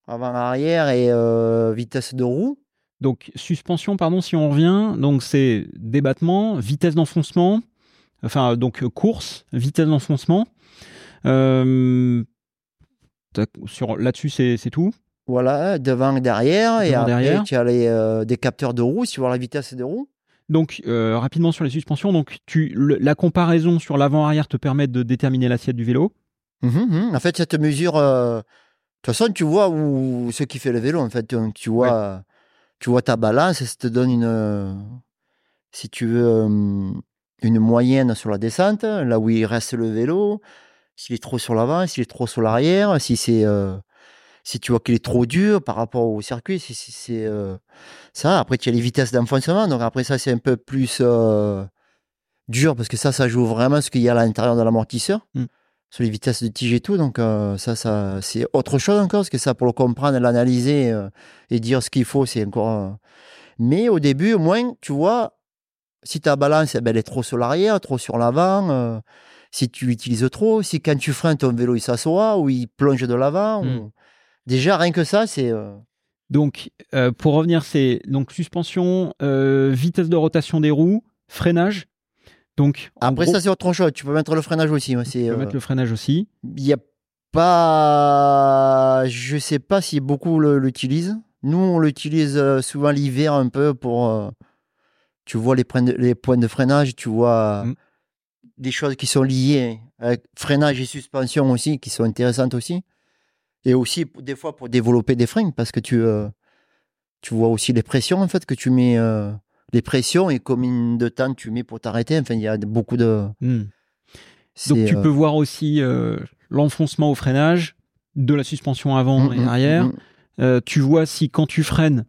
avant-arrière et euh, vitesse de roue. Donc, suspension, pardon, si on revient, donc c'est débattement, vitesse d'enfoncement, enfin, donc course, vitesse d'enfoncement. sur Là-dessus, c'est tout voilà, devant et derrière. et après, tu as les, euh, des capteurs de roue, si tu vois la vitesse de roue. Donc, euh, rapidement sur les suspensions, donc tu, la comparaison sur l'avant-arrière te permet de déterminer l'assiette du vélo. Mmh mmh. En fait, cette mesure, euh, de toute façon, tu vois où, ce qui fait le vélo. En fait, tu vois, tu vois ta balance, ça te donne une, si tu veux, une moyenne sur la descente, là où il reste le vélo, s'il est trop sur l'avant, s'il est trop sur l'arrière, si c'est si tu vois qu'il est trop dur par rapport au circuit, c'est euh, ça. Après, tu as les vitesses d'enfoncement. Donc après, ça, c'est un peu plus euh, dur parce que ça, ça joue vraiment ce qu'il y a à l'intérieur de l'amortisseur. Mm. Sur les vitesses de tige et tout. Donc euh, ça, ça c'est autre chose encore. Parce que ça, pour le comprendre, l'analyser et dire ce qu'il faut, c'est encore. Mais au début, au moins, tu vois, si ta balance eh ben, elle est trop sur l'arrière, trop sur l'avant, si tu l'utilises trop, si quand tu freines ton vélo il s'assoit ou il plonge de l'avant. Hmm. ou- Déjà, rien que ça, c'est. euh, Donc, euh, pour revenir, c'est donc suspension, euh, vitesse de rotation des roues, freinage. Donc, Après, gros, ça, c'est autre chose. Tu peux mettre le freinage aussi. tu peux euh, mettre le freinage aussi. Il y a pas. Je sais pas si beaucoup l'utilisent. Nous, on l'utilise euh, souvent l'hiver un peu pour. euh, Tu vois les, points de- les points de freinage, tu vois Mm. des choses qui sont liées avec freinage et suspension aussi, qui sont intéressantes aussi. Et aussi, des fois, pour développer des freins, parce que tu, tu vois aussi les pressions, en fait, que tu mets. Les pressions et combien de temps tu mets pour t'arrêter. Enfin, il y a beaucoup de. Hmm. Donc, tu euh, peux voir aussi euh, l'enfoncement au freinage de la suspension avant mm, et mm, arrière. mm. Euh, tu vois si quand tu freines,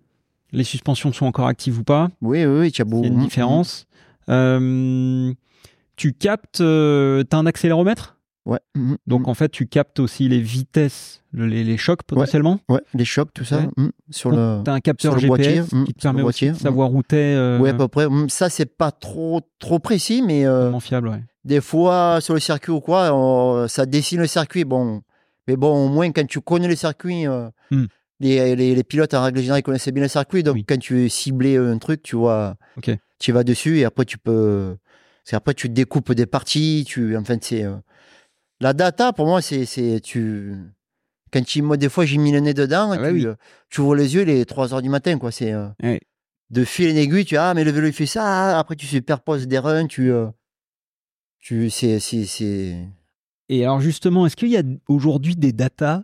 les suspensions sont encore actives ou pas. Oui, oui, oui, tu as Il y a une différence. Tu captes, tu as un accéléromètre? Ouais. mhm, Donc mhm. en fait, tu captes aussi les vitesses, le- les, les chocs potentiellement. ouais, les chocs, tout ça. Ouais. mhm, Sur le. Tu as un capteur boîtier, GPS mm, qui te sur le permet boîtier, aussi de savoir où tu es. Ouais, à peu près. Ça, c'est pas trop, trop précis, mais euh, vraiment fiable. Ouais. des fois, sur le circuit ou quoi, on- ça dessine le circuit. Bon. Mais bon, au moins, quand tu connais le circuit, euh, les, les, les pilotes, en règle générale, ils connaissaient bien le circuit. Donc, Oui. quand tu veux cibler un truc, tu vois, Ok. tu vas dessus et après, tu peux. C'est après, tu découpes des parties. Tu, enfin, c'est. La data, pour moi, c'est. c'est- tu... Quand tu, moi, des fois, j'ai mis le nez dedans, Ah bah oui. euh, tu ouvres les yeux, il est 3 heures du matin, quoi. C'est. euh. De fil en aiguille, tu ah, mais le vélo, il fait ça. ah, Après, tu superposes des runs, tu. euh, tu c'est. c'est- c'est- Et alors justement, est-ce qu'il y a aujourd'hui des datas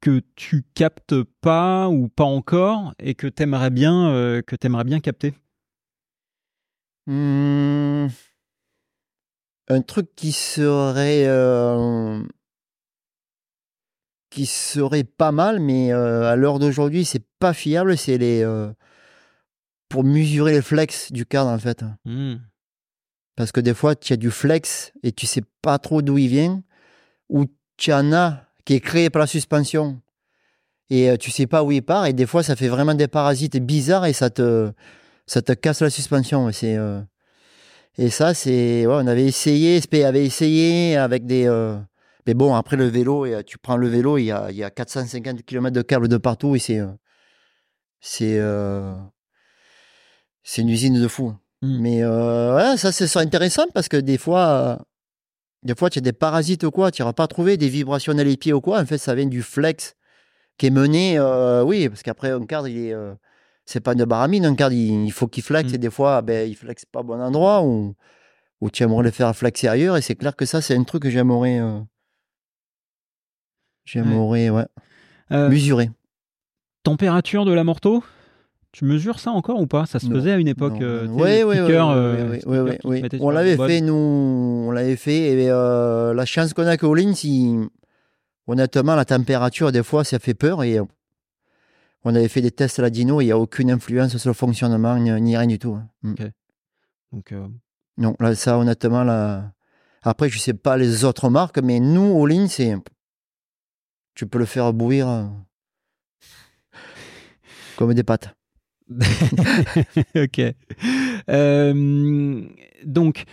que tu captes pas ou pas encore et que tu aimerais bien, euh, que t'aimerais bien capter? Hmm. Un truc qui serait. euh, qui serait pas mal, mais euh, à l'heure d'aujourd'hui, c'est pas fiable, c'est les. euh, pour mesurer les flex du cadre, en fait. Hmm. Parce que des fois, tu as du flex et tu sais pas trop d'où il vient, ou tu en as qui est créé par la suspension et tu sais pas où il part, et des fois, ça fait vraiment des parasites bizarres et ça te, ça te casse la suspension. C'est, et ça, c'est. ouais, on avait essayé, SP avait essayé avec des. euh, mais bon, après le vélo, et, tu prends le vélo, il y a, il y a 450 km de câbles de partout et c'est. euh, c'est. euh, c'est une usine de fou. Mm. Mais euh, ouais, ça, c'est intéressant parce que des fois, des fois, tu as des parasites ou quoi, tu n'auras pas trouvé des vibrations dans les pieds ou quoi. En fait, ça vient du flex qui est mené, oui, parce qu'après, un cadre, il est. c'est pas une baramine, un cadre, il, faut qu'il flexe Mm. et des fois, ben, il flexe pas au bon endroit ou, ou tu aimerais le faire flexer ailleurs. Et c'est clair que ça, c'est un truc que j'aimerais. euh, j'aimerais, ouais, Euh, mesurer. température de la morteau Tu mesures ça encore ou pas? Ça se Non. faisait à une époque. Euh, Oui, oui, oui, euh, oui, oui, oui, On l'avait fait, nous, on l'avait fait. Et euh, la chance qu'on a qu'au Lins, il- honnêtement, la température, des fois, ça fait peur. Et on avait fait des tests à la Dino, il n'y a aucune influence sur le fonctionnement, ni, rien du tout. hein. Mm. Donc, euh, Non, là, ça, honnêtement, là. Après, je sais pas les autres marques, mais nous, au Lins, c'est. Tu peux le faire bouillir euh, comme des pâtes. ok. Euh, donc,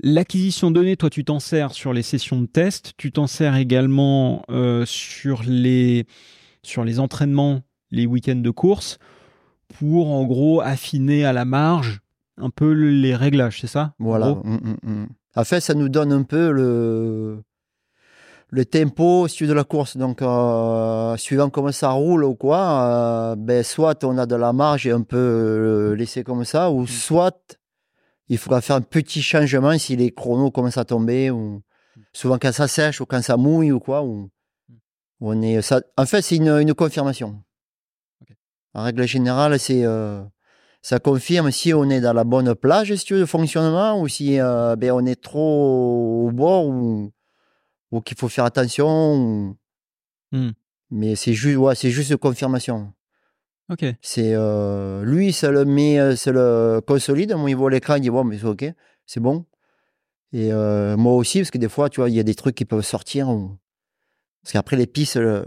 l'acquisition de données, toi, tu t'en sers sur les sessions de test. Tu t'en sers également euh, sur, les, sur les entraînements, les week-ends de course, pour en gros affiner à la marge un peu les réglages, c'est ça Voilà. Mm, mm, mm. En fait, ça nous donne un peu le, le tempo veux, de la course. Donc, euh, suivant comment ça roule ou quoi, euh, ben, soit on a de la marge et on peut euh, laisser comme ça, ou soit il faudra faire un petit changement si les chronos commencent à tomber, ou souvent quand ça sèche ou quand ça mouille ou quoi. Ou, ou on est, ça, en fait, c'est une, une confirmation. En règle générale, c'est. euh, ça confirme si on est dans la bonne plage, si tu veux, de fonctionnement, ou si euh, ben, on est trop au bord, ou, ou qu'il faut faire attention. ou- Hmm. Mais c'est juste, ouais, c'est juste confirmation. Ok. C'est euh, lui, ça le met, ça le consolide. Moi, il voit l'écran, il dit bon, mais c'est ok, c'est bon. Et euh, moi aussi, parce que des fois, tu vois, il y a des trucs qui peuvent sortir. ou- Parce qu'après les pistes, le,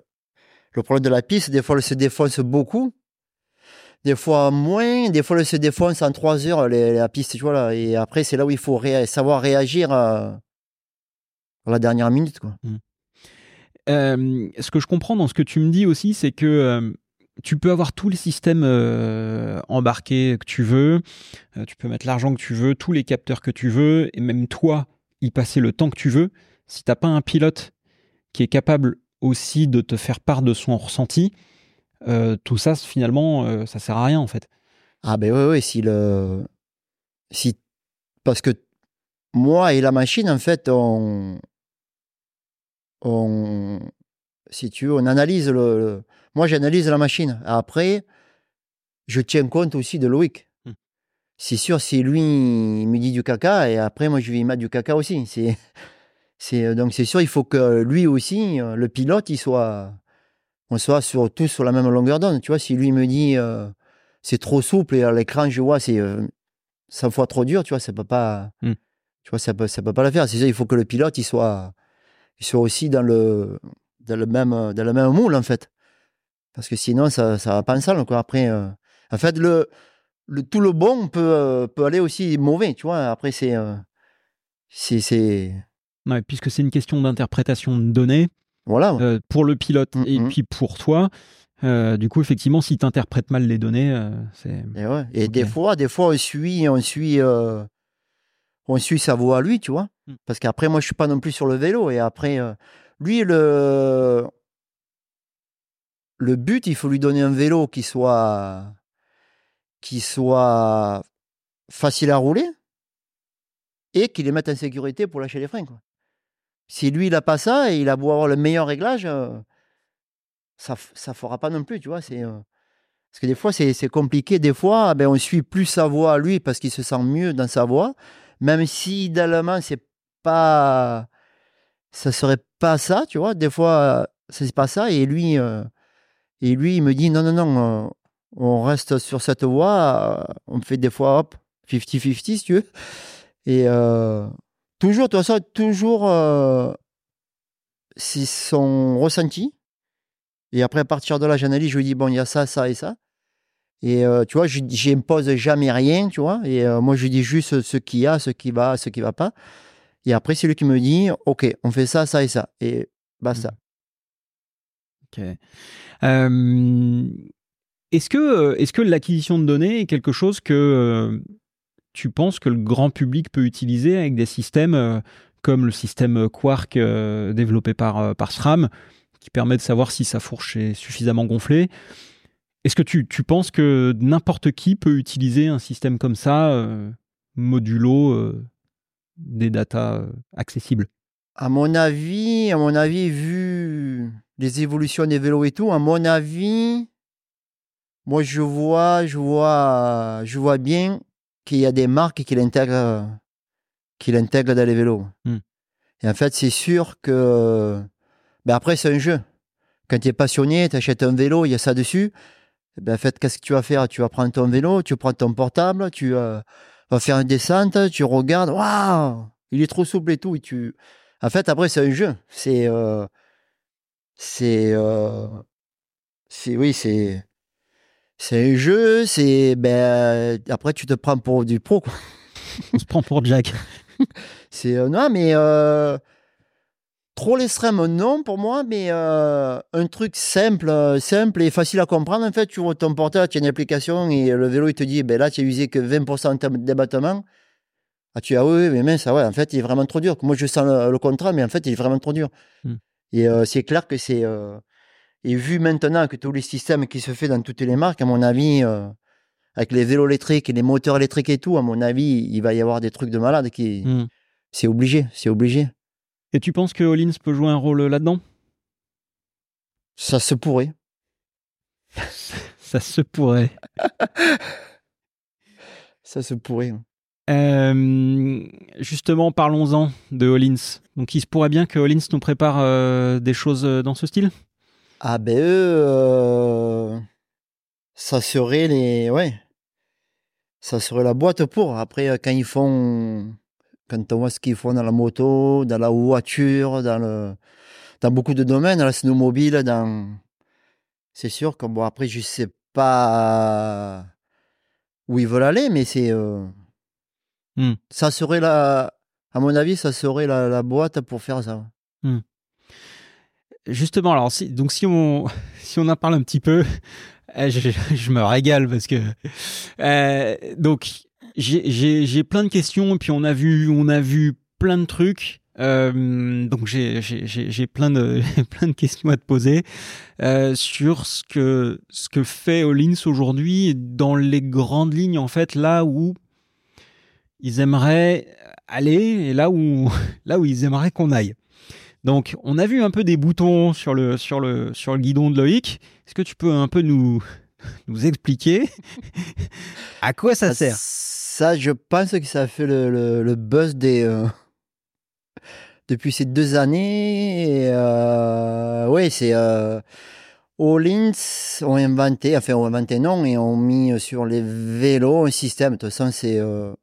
le problème de la piste, des fois, elle se défonce beaucoup. Des fois moins, des fois elle se défonce heures la piste. Et après, c'est là où il faut savoir réagir. euh, la dernière minute. Euh, ce que je comprends dans ce que tu me dis aussi, c'est que euh, tu peux avoir tous les systèmes euh, embarqués que tu veux, tu peux mettre l'argent que tu veux, tous les capteurs que tu veux, et même toi, y passer le temps que tu veux. Si t'as pas un pilote qui est capable aussi de te faire part de son ressenti, tout ça, finalement, ça sert à rien en fait. Ah ben oui, oui, si le... Si... Parce que moi et la machine, en fait, on, on, si tu veux, on analyse le. Moi, j'analyse la machine. Après, je tiens compte aussi de Loïc. Hmm. C'est sûr, si lui il me dit du caca, et après, moi, je vais y mettre du caca aussi. C'est, c'est, donc, c'est sûr, il faut que lui aussi, le pilote, il soit. On soit sur, tous sur la même longueur d'onde. Tu vois, si lui me dit euh, c'est trop souple et à l'écran, je vois, c'est euh, 100 fois trop dur, tu vois, ça peut pas. Hmm. Tu vois, ça peut, ça peut pas le faire. C'est ça, il faut que le pilote, il soit ils sont aussi dans le, dans le, même, dans le même moule, en fait. Parce que sinon, ça ne va pas ensemble. Quoi. Après, euh, en fait, le, le, tout le bon peut, euh, peut aller aussi mauvais, tu vois. Après, c'est. C'est, Ouais, puisque c'est une question d'interprétation de données. Voilà. pour le pilote mm, et mm. puis pour toi. du coup, effectivement, si tu interprètes mal les données, c'est. Et, ouais. et des fois, des fois, on suit, on suit, on suit sa voix à lui, tu vois. Hmm. Parce qu'après, moi, je suis pas non plus sur le vélo. Et après, euh, lui, le, le but, il faut lui donner un vélo qui soit, qui soit facile à rouler et qu'il les mette en sécurité pour lâcher les freins. Quoi. Si lui, il n'a pas ça et il a beau avoir le meilleur réglage, euh, ça ne fera pas non plus, tu vois. Euh, parce que des fois, c'est compliqué. Des fois, ben, on suit plus sa voix à lui parce qu'il se sent mieux dans sa voix même si idéalement c'est pas ça serait pas ça tu vois des fois c'est pas ça et lui euh, et lui il me dit non non non on reste sur cette voie on fait des fois hop 50-50 si tu veux et toujours de toute façon toujours c'est son ressenti et après à partir de là j'analyse je lui dis bon il y a ça ça et ça et euh, tu vois, j'impose jamais rien, tu vois. Et euh, moi, je dis juste ce qu'il y a, ce qui va, ce qui va pas. Et après, c'est lui qui me dit, OK, on fait ça, ça et ça. Et basta. OK. est-ce que, est que l'acquisition de données est quelque chose que tu penses que le grand public peut utiliser avec des systèmes comme le système Quark développé par, par SRAM, qui permet de savoir si sa fourche est suffisamment gonflée? Est-ce que tu, penses que n'importe qui peut utiliser un système comme ça, euh, modulo, euh, des datas euh, accessibles? À mon avis, à mon avis, vu les évolutions des vélos et tout, à mon avis, moi je vois, je vois, je vois bien qu'il y a des marques qui l'intègrent, qui l'intègrent dans les vélos. Hmm. Et en fait, c'est sûr que, ben après c'est un jeu. Quand tu es passionné, tu achètes un vélo, il y a ça dessus. Eh ben, en fait, qu'est-ce que tu vas faire? Tu vas prendre ton vélo, tu prends ton portable, tu euh, vas faire une descente, tu regardes, waouh, il est trop souple et tout. Et tu... En fait, après, c'est un jeu. C'est. Euh, c'est. Euh, c'est. Oui, c'est. C'est un jeu, c'est. Ben, après, tu te prends pour du pro, quoi. On se prend pour Jack. c'est. non, mais. Trop l'extrême, non pour moi, mais euh, un truc simple, euh, simple et facile à comprendre. En fait, tu ouvres ton portable, tu as une application et le vélo, il te dit, ben là, tu as usé que 20% en termes de débattement. Ah, tu as, ah oui, mais mince, ouais, en fait, il est vraiment trop dur. Moi, je sens le, contrat, mais en fait, il est vraiment trop dur. Hmm. Et euh, c'est clair que c'est. Et vu maintenant que tous les systèmes qui se font dans toutes les marques, à mon avis, avec les vélos électriques et les moteurs électriques et tout, à mon avis, il va y avoir des trucs de malade qui. Hmm. C'est obligé, c'est obligé. Et tu penses que Hollins peut jouer un rôle là-dedans? Ça se pourrait. Ça se pourrait. Ça se pourrait. Euh, justement, parlons-en de Hollins. Donc, il se pourrait bien que Hollins nous prépare euh, des choses euh, dans ce style? Ah ben eux, ça serait les... Ouais. Ça serait la boîte pour. Après, quand ils font quand on voit ce qu'ils font dans la moto, dans la voiture, dans, le, dans beaucoup de domaines, dans la snowmobile, dans... c'est sûr que bon, après, je sais pas où ils veulent aller, mais c'est. Euh, hmm. Ça serait la. À mon avis, ça serait la, boîte pour faire ça. Hmm. Justement, alors si, donc si on si on en parle un petit peu, eh, je, me régale parce que euh, donc j'ai plein de questions et puis on a vu on a vu plein de trucs. Euh, donc j'ai plein de plein de questions à te poser euh, sur ce que ce que fait Olins aujourd'hui dans les grandes lignes en fait là où ils aimeraient aller et là où là où ils aimeraient qu'on aille. Donc on a vu un peu des boutons sur le sur le sur le guidon de Loïc. Est-ce que tu peux un peu nous nous expliquer à quoi ça sert? Ça, je pense que ça a fait le, le, buzz des euh, depuis ces deux années. Euh, oui, c'est. Euh, All-ins ont inventé, enfin, ont inventé non, et ont mis sur les vélos un système. De toute façon, c'est euh,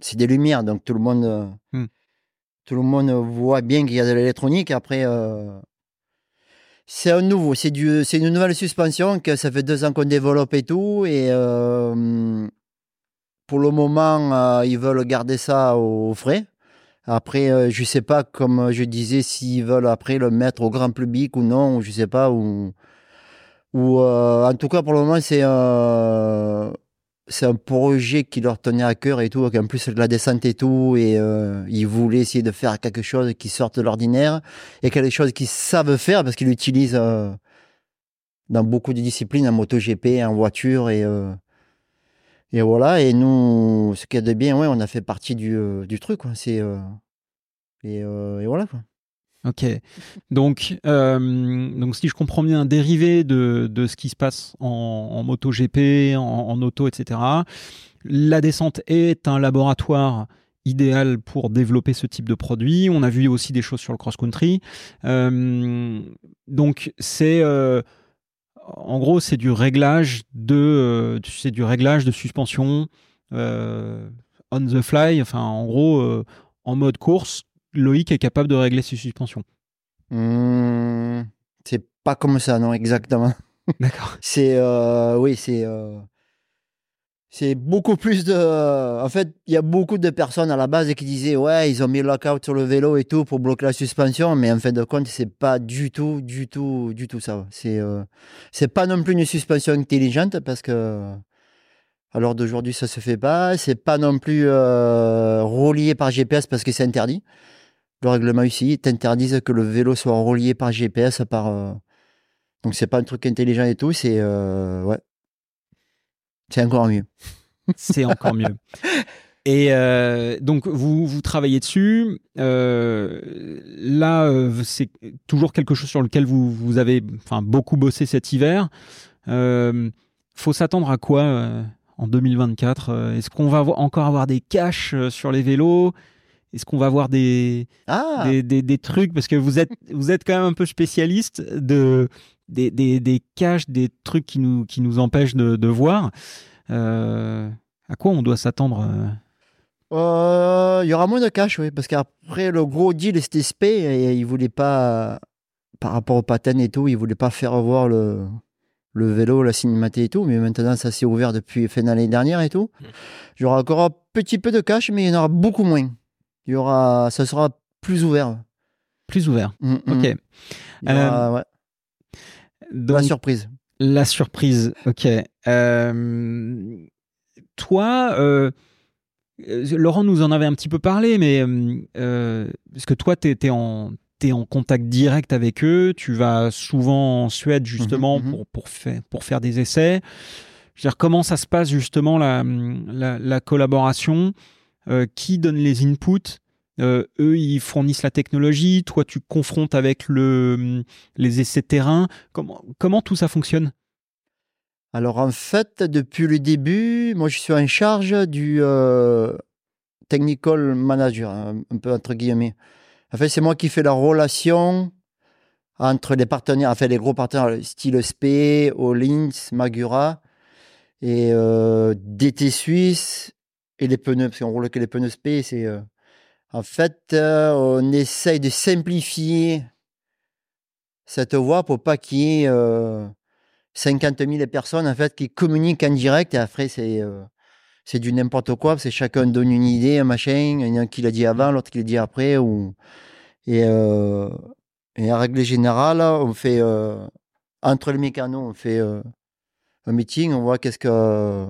c'est des lumières, donc tout le monde, hmm. Tout le monde voit bien qu'il y a de l'électronique. Après, c'est un nouveau, c'est une nouvelle suspension que ça fait deux ans qu'on développe et tout, et pour le moment, ils veulent garder ça au frais. Après, euh, je sais pas, comme je disais, s'ils veulent après le mettre au grand public ou non, je sais pas. Ou, ou euh, en tout cas, pour le moment, c'est c'est un projet qui leur tenait à cœur et tout. En plus, de la descente et tout, et euh, ils voulaient essayer de faire quelque chose qui sorte de l'ordinaire et quelque chose qu'ils savent faire parce qu'ils l'utilisent dans beaucoup de disciplines, en MotoGP, en voiture et et voilà, et nous, ce qu'il y a de bien, ouais, on a fait partie du, euh, du truc. C'est, euh, euh, et, voilà. Quoi. Ok. Donc, donc, si je comprends bien, dérivé de, de ce qui se passe en, en MotoGP, en, auto, etc., la descente est un laboratoire idéal pour développer ce type de produit. On a vu aussi des choses sur le cross-country. donc, c'est en gros, c'est du réglage de, euh, c'est du réglage de suspension euh, on the fly. Enfin, en gros, euh, en mode course, Loïc est capable de régler ses suspensions. Mmh, c'est pas comme ça, non, exactement. D'accord. c'est, oui, c'est c'est beaucoup plus de. En fait, il y a beaucoup de personnes à la base qui disaient ouais, ils ont mis le lockout sur le vélo et tout pour bloquer la suspension, mais en fin de compte, c'est pas du tout, du tout, du tout ça. C'est euh... c'est pas non plus une suspension intelligente parce que à l'heure d'aujourd'hui, ça se fait pas. C'est pas non plus euh, relié par GPS parce que c'est interdit. Le règlement ici t'interdise que le vélo soit relié par GPS par. Euh... Donc c'est pas un truc intelligent et tout. C'est euh, ouais. C'est encore mieux. C'est encore mieux. Et euh, donc, vous, vous travaillez dessus. Euh, là, c'est toujours quelque chose sur lequel vous, vous avez enfin, beaucoup bossé cet hiver. Faut s'attendre à quoi en 2024 Est-ce qu'on va encore avoir des caches sur les vélos? Est-ce qu'on va avoir des, ah. des, des, des, trucs? Parce que vous êtes, vous êtes quand même un peu spécialiste de, des, des, des caches, des trucs qui nous, qui nous empêchent de, de voir. Euh, à quoi on doit s'attendre euh? Euh, Il y aura moins de caches, oui, parce qu'après le gros deal c'était SP et il voulait pas, par rapport au patin et tout, il voulait pas faire voir le, le vélo, la cinématique et tout, mais maintenant ça s'est ouvert depuis fin d'année dernière et tout. Mmh. Il y aura encore un petit peu de cash, mais il y en aura beaucoup moins. Il y aura, ça sera plus ouvert. Plus ouvert. Mmh, mmh. ok. ouais la surprise. La surprise, ok. Euh, toi, euh, Laurent nous en avait un petit peu parlé, mais euh, parce que toi, tu es, en, en contact direct avec eux, tu vas souvent en Suède justement mhm, mhm. Pour, pour, faire, pour faire des essais. Je veux dire, comment ça se passe justement la, la collaboration? Qui donne les inputs? Euh, eux, ils fournissent la technologie, toi, tu confrontes avec le, les essais terrain. Comment, comment tout ça fonctionne? Alors, en fait, depuis le début, moi, je suis en charge du euh, technical manager, hein, un peu entre guillemets. En fait, c'est moi qui fais la relation entre les partenaires, enfin, les gros partenaires, style SP, Olins, Magura et euh, DT Suisse et les pneus, parce qu'on roule que les pneus SP, c'est en fait, euh, on essaye de simplifier cette voie pour pas qu'il y ait 50 euh, 000 personnes en fait, qui communiquent en direct. Et après, c'est, euh, du n'importe quoi, c'est chacun donne une idée, un machin, il y en a qui l'a dit avant, l'autre qui l'a dit après. Et, euh, et en règle générale, on fait, euh, entre les mécanos, on fait euh, un meeting, on voit qu'est-ce que,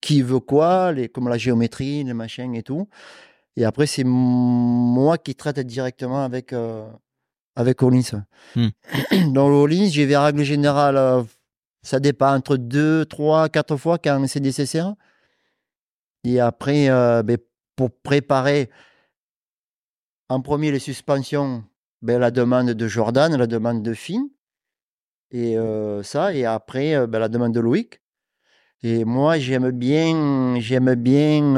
qui veut quoi, les, comme la géométrie, les machins et tout. Et après, c'est moi qui traite directement avec, avec Collins. Hmm. Dans Collins, j'ai vais règle générale, ça dépend entre deux, trois, quatre fois quand c'est nécessaire. Et après, euh, ben, pour préparer en premier les suspensions, ben, la demande de Jordan, la demande de Finn, et euh, ça, et après euh, ben, la demande de Loïc. Et moi, j'aime bien, j'aime bien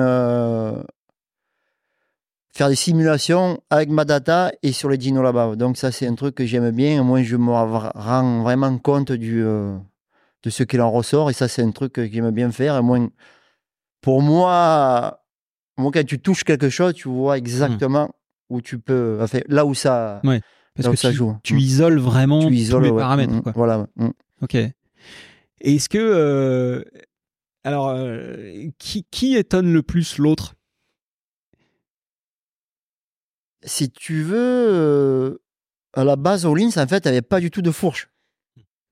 faire des simulations avec ma data et sur les dinos là-bas. Donc ça, c'est un truc que j'aime bien. Moi, je me rends vraiment compte du, de ce qu'il en ressort. Et ça, c'est un truc que j'aime bien faire. Et moins, pour moi, moi, quand tu touches quelque chose, tu vois exactement où tu peux, enfin, là où ça, parce que ça tu, joue. Tu isoles vraiment tu isoles, tous les paramètres. Mm, voilà. Mm. Ok. Est-ce que, euh, alors, euh, qui, étonne le plus l'autre? Si tu veux, euh, à la base, All en fait, avait pas du tout de fourche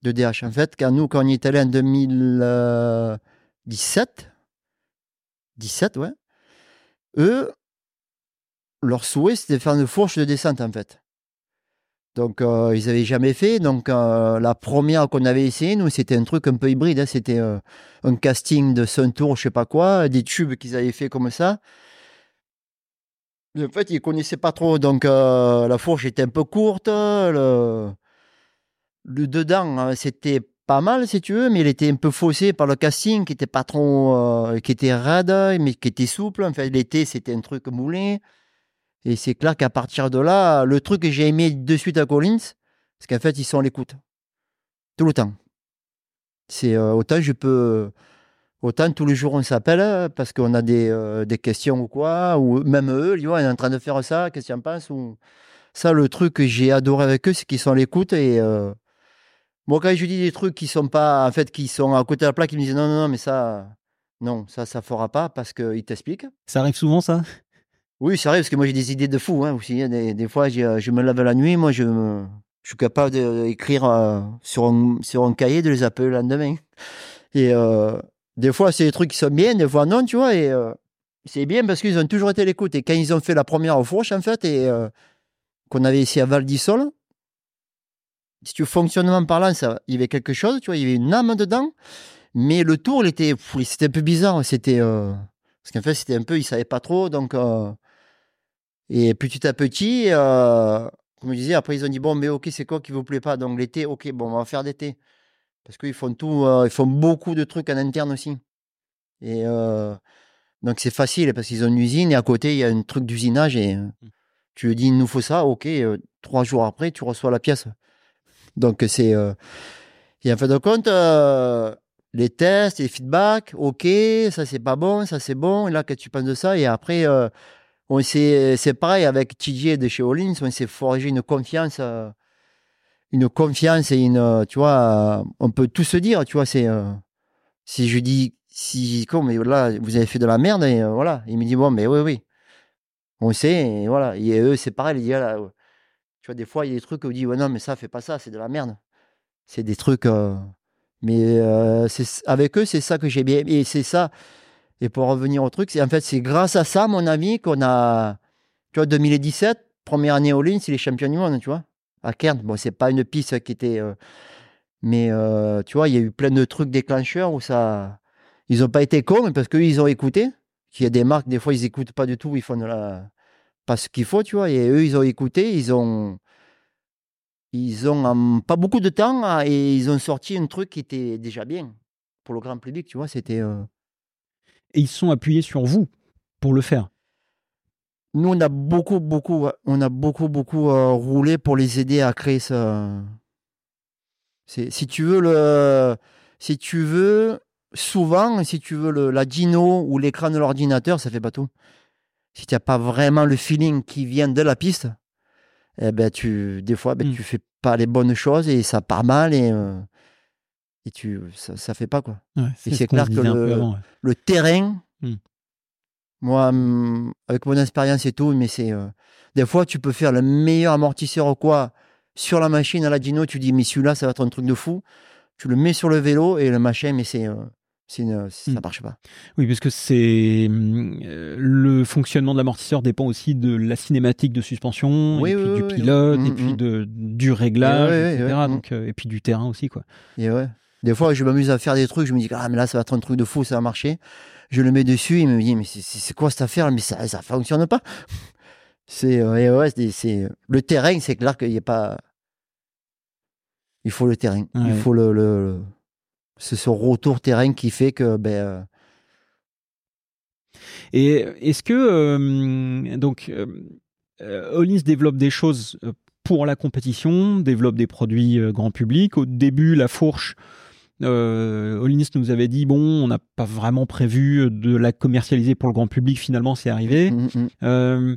de DH. En fait, quand nous, quand on y est allé en 2017, 17, ouais. Eux, leur souhait, c'était de faire une fourche de descente, en fait. Donc, euh, ils n'avaient jamais fait. Donc, euh, la première qu'on avait essayé, nous, c'était un truc un peu hybride. Hein. C'était euh, un casting de Sun Tour, je sais pas quoi, des tubes qu'ils avaient fait comme ça. en fait, ils connaissaient pas trop. Donc, la fourche était un peu courte. Le, dedans, hein, c'était pas mal, si tu veux, mais il était un peu faussé par le casting qui était pas trop. Qui était raide, mais qui était souple. En fait, l'été, c'était un truc moulé. Et c'est clair qu'à partir de là, le truc que j'ai aimé de suite à Collins, c'est qu'en fait, ils sont à l'écoute. Tout le temps. C'est euh, autant je peux. Autant tous les jours on s'appelle parce qu'on a des, euh, des, questions ou quoi, ou même eux, ils sont en train de faire ça, qu'est-ce qu'ils en pensent ou... Ça, le truc que j'ai adoré avec eux, c'est qu'ils sont à l'écoute et moi, quand je dis des trucs qui sont pas, en fait, qui sont à côté de la plaque, ils me disent non, non, non, mais ça, non, ça, ça fera pas parce qu'ils t'expliquent. Ça arrive souvent, ça? Oui, ça arrive parce que moi, j'ai des idées de fou hein. Hein, des, fois, je me lave la nuit, moi, je, je suis capable d'écrire euh, sur, un, cahier, de les appeler le lendemain. Et euh, des fois, c'est des trucs qui sont bien, des fois, non, tu vois. Et euh, c'est bien parce qu'ils ont toujours été l'écoute. Et quand ils ont fait la première fourche, en fait, et qu'on avait ici à Val d'Isole, si tu fonctionnement parlant, il y avait quelque chose, tu vois, il y avait une âme dedans. Mais le tour, il était, c'était un peu bizarre. C'était, euh, parce qu'en fait, c'était un peu, il savait pas trop. Donc, euh, et petit à petit, euh, comme je disais, après, ils ont dit, bon, mais ok, c'est quoi qui vous plaît pas? Donc, l'été, ok, bon, on va faire d'été. Parce qu'ils font tout, ils font beaucoup de trucs en interne aussi. Et donc, c'est facile parce qu'ils ont une usine et à côté, il y a un truc d'usinage et mmh. tu lui dis, il nous faut ça, ok, trois jours après, tu reçois la pièce. Donc, c'est. Euh, et en fin de compte, euh, les tests, les feedbacks, ok, ça c'est pas bon, ça c'est bon, et là, que tu penses de ça? Et après, euh, on c'est pareil avec TJ de chez Hollins, on s'est forgé une confiance, une confiance et une. Tu vois, on peut tout se dire, tu vois, c'est. si je dis, si, comme, mais là, vous avez fait de la merde, et voilà, il me dit, bon, mais oui, oui. On sait, et voilà. Et eux, c'est pareil, ils disent, là, tu vois, des fois, il y a des trucs où on dit, ouais, non, mais ça, fais pas ça, c'est de la merde. C'est des trucs. Euh, mais euh, avec eux, c'est ça que j'ai bien. Et c'est ça. Et pour revenir au truc, c'est en fait, c'est grâce à ça, mon ami, qu'on a. Tu vois, 2017, première année au ligne, c'est les champions du monde, tu vois. À Kern. Bon, c'est pas une piste qui était. Euh, mais tu vois, il y a eu plein de trucs déclencheurs où ça. Ils n'ont pas été cons, parce qu'eux, ils ont écouté. Il y a des marques, des fois, ils n'écoutent pas du tout, ils font pas ce qu'il faut, tu vois. Et eux, ils ont écouté, ils ont, ils ont pas beaucoup de temps hein, et ils ont sorti un truc qui était déjà bien pour le grand public, tu vois. C'était. Euh et ils sont appuyés sur vous pour le faire. Nous, on a beaucoup, beaucoup, on a beaucoup, beaucoup euh, roulé pour les aider à créer ça. Si tu veux le, si tu veux, souvent, si tu veux le, la Dino ou l'écran de l'ordinateur, ça fait pas tout si tu n'as pas vraiment le feeling qui vient de la piste, eh ben tu, des fois, ben, ne mm. tu fais pas les bonnes choses et ça part mal. Et, euh, Et tu, ça, ça fait pas, quoi. Ouais, Et ce c'est clair que le- avant, ouais. Le terrain, Hmm. moi, hum, avec mon expérience et tout, mais c'est. euh, des fois, tu peux faire le meilleur amortisseur ou quoi sur la machine à la Dino, tu dis, mais celui-là, ça va être un truc de fou. Tu le mets sur le vélo et le machin, mais c'est. euh, ça Hmm. marche pas. Oui, parce que c'est hum, euh, le fonctionnement de l'amortisseur dépend aussi de la cinématique de suspension, Oui, et puis oui, du pilote, et puis de, du réglage, etc. donc, euh, et puis du terrain aussi, quoi. Et ouais. Des fois, je m'amuse à faire des trucs, je me dis, ah, mais là, ça va être un truc de fou, ça va marcher. Je le mets dessus, il me dit, mais c'est- quoi cette affaire? Mais ça ça fonctionne pas. C'est euh, ouais, c'est- le terrain, c'est clair qu'il n'y a pas. Il faut le terrain. Il faut le. le- C'est ce retour terrain qui fait que ben, euh, Et est-ce que euh, donc euh, Hollins développe des choses pour la compétition, développe des produits grand public. Au début, la fourche, euh, Hollins nous avait dit bon, on n'a pas vraiment prévu de la commercialiser pour le grand public. Finalement, c'est arrivé. mm, mm. Euh,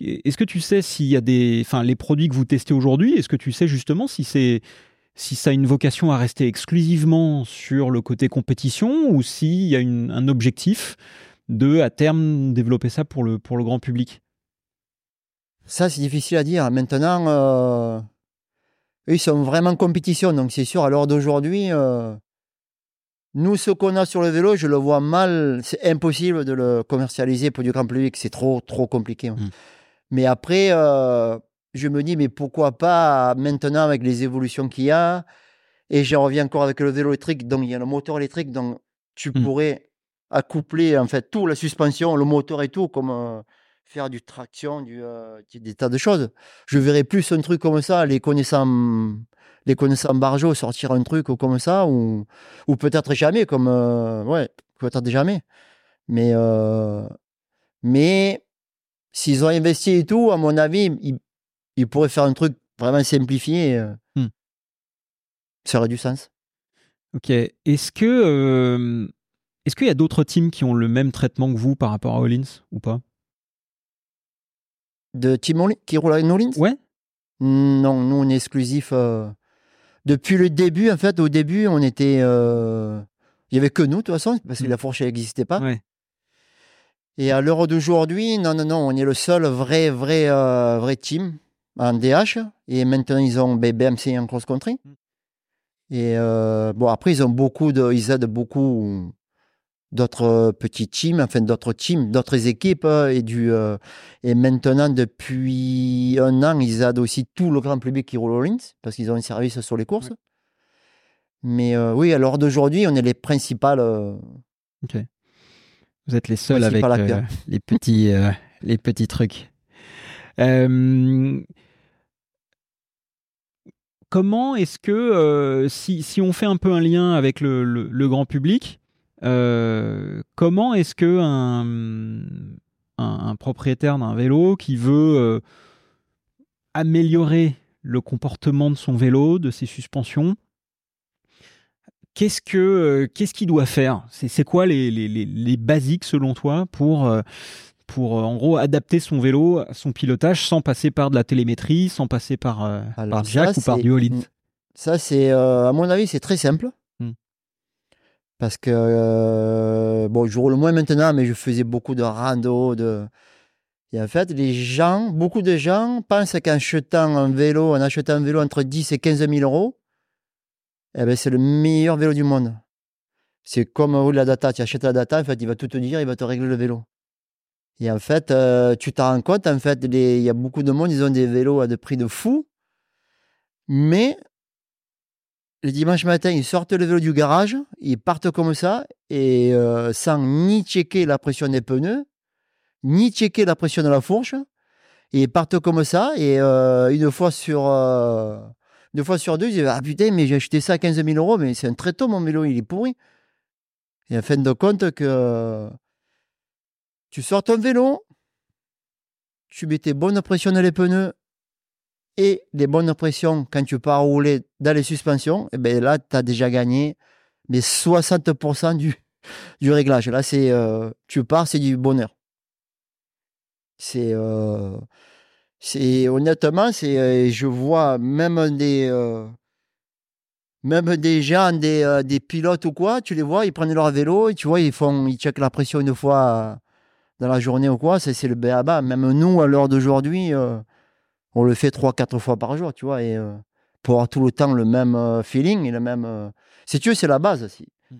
est-ce que tu sais s'il y a des, enfin, les produits que vous testez aujourd'hui, est-ce que tu sais justement si c'est si ça a une vocation à rester exclusivement sur le côté compétition ou s'il y a une- un objectif de, à terme, développer ça pour le, pour le grand public? Ça, c'est difficile à dire. Maintenant, euh, eux, ils sont vraiment en compétition. Donc, c'est sûr, à l'heure d'aujourd'hui, euh, nous, ce qu'on a sur le vélo, je le vois mal. C'est impossible de le commercialiser pour du grand public. C'est trop, trop compliqué. Mm. Mais après, euh, je me dis, mais pourquoi pas maintenant avec les évolutions qu'il y a? Et j'en reviens encore avec le vélo électrique. Donc, il y a le moteur électrique. Donc, tu Mm. pourrais accoupler en fait tout, la suspension, le moteur et tout, comme euh, faire du traction, du, euh, des tas de choses. Je verrais plus un truc comme ça, les connaissants, les connaissants Barjo sortir un truc comme ça, ou, ou peut-être jamais, comme euh, ouais, peut-être jamais. Mais euh, mais s'ils ont investi et tout, à mon avis, ils, ils pourraient faire un truc vraiment simplifié. Hmm. Ça aurait du sens. Ok. Est-ce que est-ce qu'il y a d'autres teams qui ont le même traitement que vous par rapport à Hollins ou pas? De Tim qui roule avec Nolins Ouais. Non, nous, on est exclusif. euh, Depuis le début, en fait, au début, on était. euh, Il n'y avait que nous, de toute façon, parce que Mm. la fourche n'existait pas. Ouais. Et à l'heure d'aujourd'hui, non, non, non, on est le seul vrai, vrai, euh, vrai team en DH. Et maintenant, ils ont BMC en cross-country. Mm. Et bon, après, ils ont beaucoup de. Ils aident beaucoup d'autres euh, petits teams, enfin d'autres teams, d'autres équipes. euh, Et, du, euh, et maintenant, depuis un an, ils aident aussi tout le grand public qui roule au Lynx, parce qu'ils ont un service sur les courses. Ouais. Mais euh, oui, à l'heure d'aujourd'hui, on est les principales. euh, Ok. Vous êtes les seuls avec les petits les petits trucs. Comment est-ce que si, si on fait un peu un lien avec le, le- le grand public, euh, comment est-ce que un, un- un propriétaire d'un vélo qui veut euh, améliorer le comportement de son vélo, de ses suspensions, qu'est-ce que euh, qu'est-ce qu'il doit faire? C'est quoi les, les, les, les basiques selon toi pour pour en gros adapter son vélo à son pilotage sans passer par de la télémétrie, sans passer par Jack ou par du all-in Ça, c'est, à mon avis, c'est très simple. Parce que, euh, bon, je roule moins maintenant, mais je faisais beaucoup de rando. De... Et en fait, les gens, beaucoup de gens pensent qu'en achetant un vélo, en achetant un vélo entre 10 et 15 000 euros, eh ben, c'est le meilleur vélo du monde. C'est comme rouler la data. Tu achètes la data, en fait, il va tout te dire, il va te régler le vélo. Et en fait, euh, tu t'en rends compte, en fait, il y a beaucoup de monde, ils ont des vélos à des prix de fou. Mais le dimanche matin, ils sortent le vélo du garage, ils partent comme ça, et euh, sans ni checker la pression des pneus, ni checker la pression de la fourche. Ils partent comme ça, et euh, une fois sur euh, deux fois sur deux, ils disent Ah putain, mais j'ai acheté ça à 15 000 euros, mais c'est un tréteau, mon vélo, il est pourri. Et en fin de compte, tu sors ton vélo, tu mets tes bonnes pressions dans les pneus, et les bonnes pressions quand tu pars rouler dans les suspensions, et ben là, tu as déjà gagné mais 60% du, du réglage. Là, c'est euh, tu pars, c'est du bonheur. C'est euh, honnêtement, c'est euh, je vois même des euh, Même des gens, des, euh, des pilotes ou quoi, tu les vois, ils prennent leur vélo et tu vois, ils font, ils checkent la pression une fois dans la journée ou quoi. C'est le béaba. Même nous, à l'heure d'aujourd'hui, euh, on le fait trois, quatre fois par jour, tu vois. Et euh, pour avoir tout le temps le même euh, feeling et le même. euh, Si tu veux, c'est la base. Si. Mm.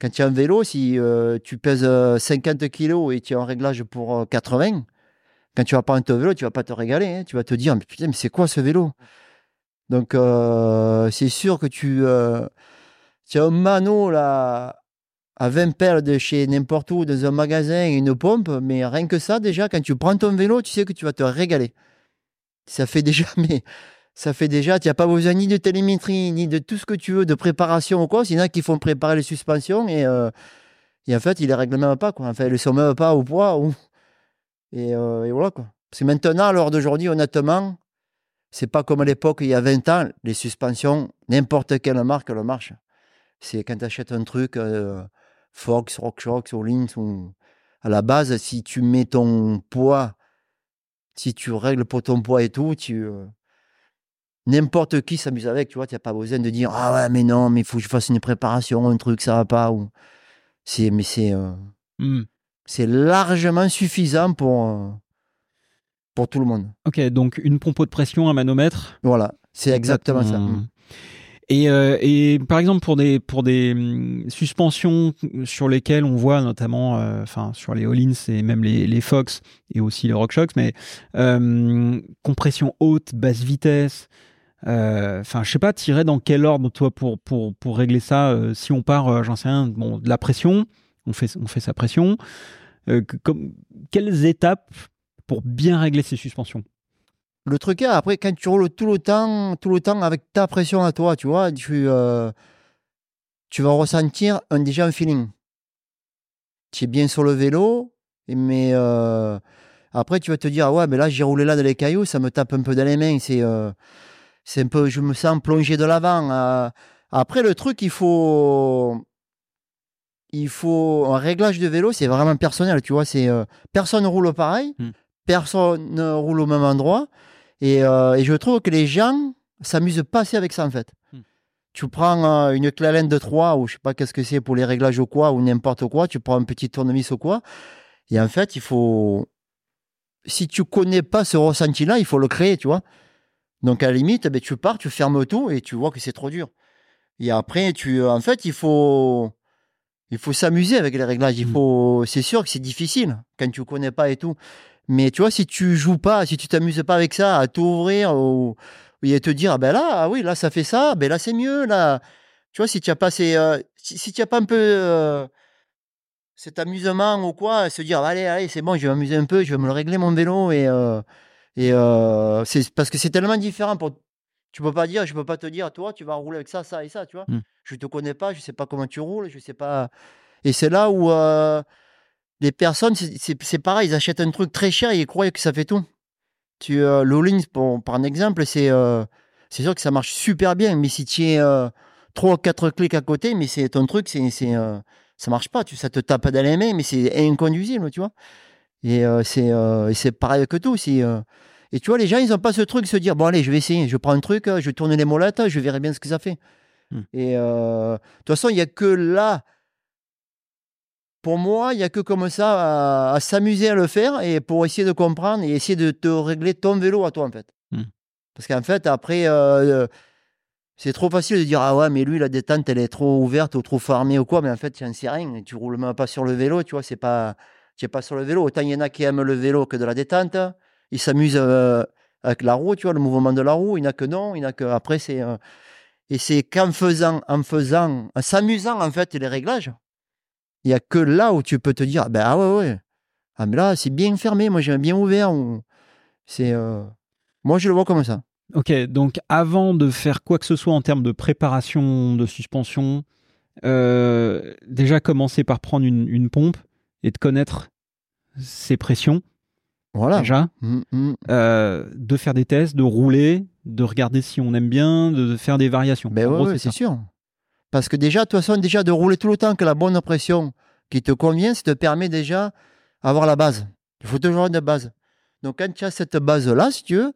Quand tu as un vélo, si euh, tu pèses euh, 50 kilos et tu as un réglage pour euh, 80, quand tu vas prendre ton vélo, tu vas pas te régaler. hein. Tu vas te dire, mais putain, mais c'est quoi ce vélo? Donc, c'est sûr que tu, tu as un mano là, à 20 perles de chez n'importe où, dans un magasin, une pompe, mais rien que ça, déjà, quand tu prends ton vélo, tu sais que tu vas te régaler. Ça fait déjà, mais ça fait déjà, tu n'as pas besoin ni de télémétrie, ni de tout ce que tu veux, de préparation ou quoi. Il y font préparer les suspensions et, euh, et en fait, ils les règlent même pas. Quoi. Enfin, ils ne sont même pas au poids. Ou... Et, euh, voilà. Quoi. Parce que maintenant, à l'heure d'aujourd'hui, honnêtement, c'est pas comme à l'époque, il y a 20 ans, les suspensions, n'importe quelle marque le marche. C'est quand tu achètes un truc, euh, Fox, RockShox, Olins, ou... à la base, si tu mets ton poids, si tu règles pour ton poids et tout, tu. euh, N'importe qui s'amuse avec, tu vois, tu n'as pas besoin de dire Ah ouais, mais non, mais il faut que je fasse une préparation, un truc, ça va pas. Ou... C'est, mais c'est, euh, Hmm. c'est largement suffisant pour, euh, pour tout le monde. Ok, donc une pompe de pression, un manomètre. Voilà, c'est exactement, ça. Et, euh, et par exemple pour des pour des hum, suspensions sur lesquelles on voit notamment, euh, enfin sur les Hollins et même les, les Fox et aussi les RockShox, mais euh, compression haute, basse vitesse. euh, Enfin, je sais pas, tirer dans quel ordre toi pour pour pour régler ça. si on part, j'en sais rien, bon, de la pression, on fait on fait sa pression. Que- comme, quelles étapes pour bien régler ces suspensions? Le truc est, après, quand tu roules tout le temps, tout le temps avec ta pression à toi, tu vois, tu, euh, tu vas ressentir un, déjà un feeling. Tu es bien sur le vélo, mais euh, après, tu vas te dire, ah ouais, mais là, j'ai roulé là dans les cailloux, ça me tape un peu dans les mains. C'est euh, un peu, je me sens plongé de l'avant. euh. Après, le truc, il faut. Il faut un réglage de vélo, c'est vraiment personnel, tu vois. C'est personne ne roule pareil, Hmm. personne ne roule au même endroit, et, euh, et je trouve que les gens s'amusent pas assez avec ça en fait. Hmm. Tu prends euh, une clalène de 3 ou je sais pas qu'est-ce que c'est pour les réglages ou quoi ou n'importe quoi, tu prends un petit tournevis ou quoi, et en fait il faut, si tu connais pas ce ressenti-là, il faut le créer, tu vois. Donc à la limite, ben, tu pars, tu fermes tout et tu vois que c'est trop dur. Et après, tu, en fait, il faut, il faut s'amuser avec les réglages. Il Mm. faut, c'est sûr que c'est difficile quand tu connais pas et tout. Mais tu vois, si tu joues pas, si tu t'amuses pas avec ça, à t'ouvrir ou, et te dire, ah ben là, ah oui, là ça fait ça, ben là c'est mieux, là. Tu vois, si tu as pas ces, euh, si, si tu as pas un peu euh, cet amusement ou quoi, se dire, allez, allez, c'est bon, je vais m'amuser un peu, je vais me le régler mon vélo et euh, et c'est parce que c'est tellement différent pour. Tu peux pas dire, je peux pas te dire, toi, tu vas rouler avec ça, ça et ça, tu vois. Mm. Je te connais pas, je sais pas comment tu roules, je sais pas. Et c'est là où les personnes, c'est- pareil, ils achètent un truc très cher et ils croient que ça fait tout. Tu, euh, par un exemple, c'est euh, c'est sûr que ça marche super bien, mais si tu es euh, trois ou quatre clics à côté, mais c'est ton truc, c'est euh, ça marche pas, tu, ça te tape dans les mains, mais c'est inconduisible, tu vois. Et euh, c'est pareil que tout. si, et tu vois, les gens, ils n'ont pas ce truc de se dire, bon, allez, je vais essayer, je prends un truc, je tourne les molettes, je verrai bien ce que ça fait. Hmm. Et de toute façon, il n'y a que là, pour moi, il n'y a que comme ça à, à s'amuser à le faire et pour essayer de comprendre et essayer de te régler ton vélo à toi, en fait. Hmm. Parce qu'en fait, après, euh, c'est trop facile de dire, ah ouais, mais lui, la détente, elle est trop ouverte ou trop fermée ou quoi, mais en fait, tu n'en sais rien. Tu roules même pas sur le vélo, tu vois, c'est pas. Tu n'es pas sur le vélo. Autant il y en a qui aiment le vélo que de la détente. Ils s'amusent euh, avec la roue, tu vois, le mouvement de la roue. Il n'y en a que non. Il y en a que. Après, c'est. euh, Et c'est qu'en faisant, en faisant, en s'amusant, en fait, les réglages, il n'y a que là où tu peux te dire, ben ah ouais, ouais. Ah, mais là, c'est bien fermé. Moi, j'aime bien ouvert. ou- C'est. euh, Moi, je le vois comme ça. Ok, donc avant de faire quoi que ce soit en termes de préparation de suspension, euh, déjà commencer par prendre une, une pompe et de connaître ses pressions, Voilà. déjà, Mm, mm. euh, de faire des tests, de rouler, de regarder si on aime bien, de, faire des variations. Ben En ouais, c'est sûr. Parce que déjà, de toute façon, déjà de rouler tout le temps que la bonne pression qui te convient, ça te permet déjà d'avoir la base. Il faut toujours une base. Donc quand tu as cette base-là, si tu veux,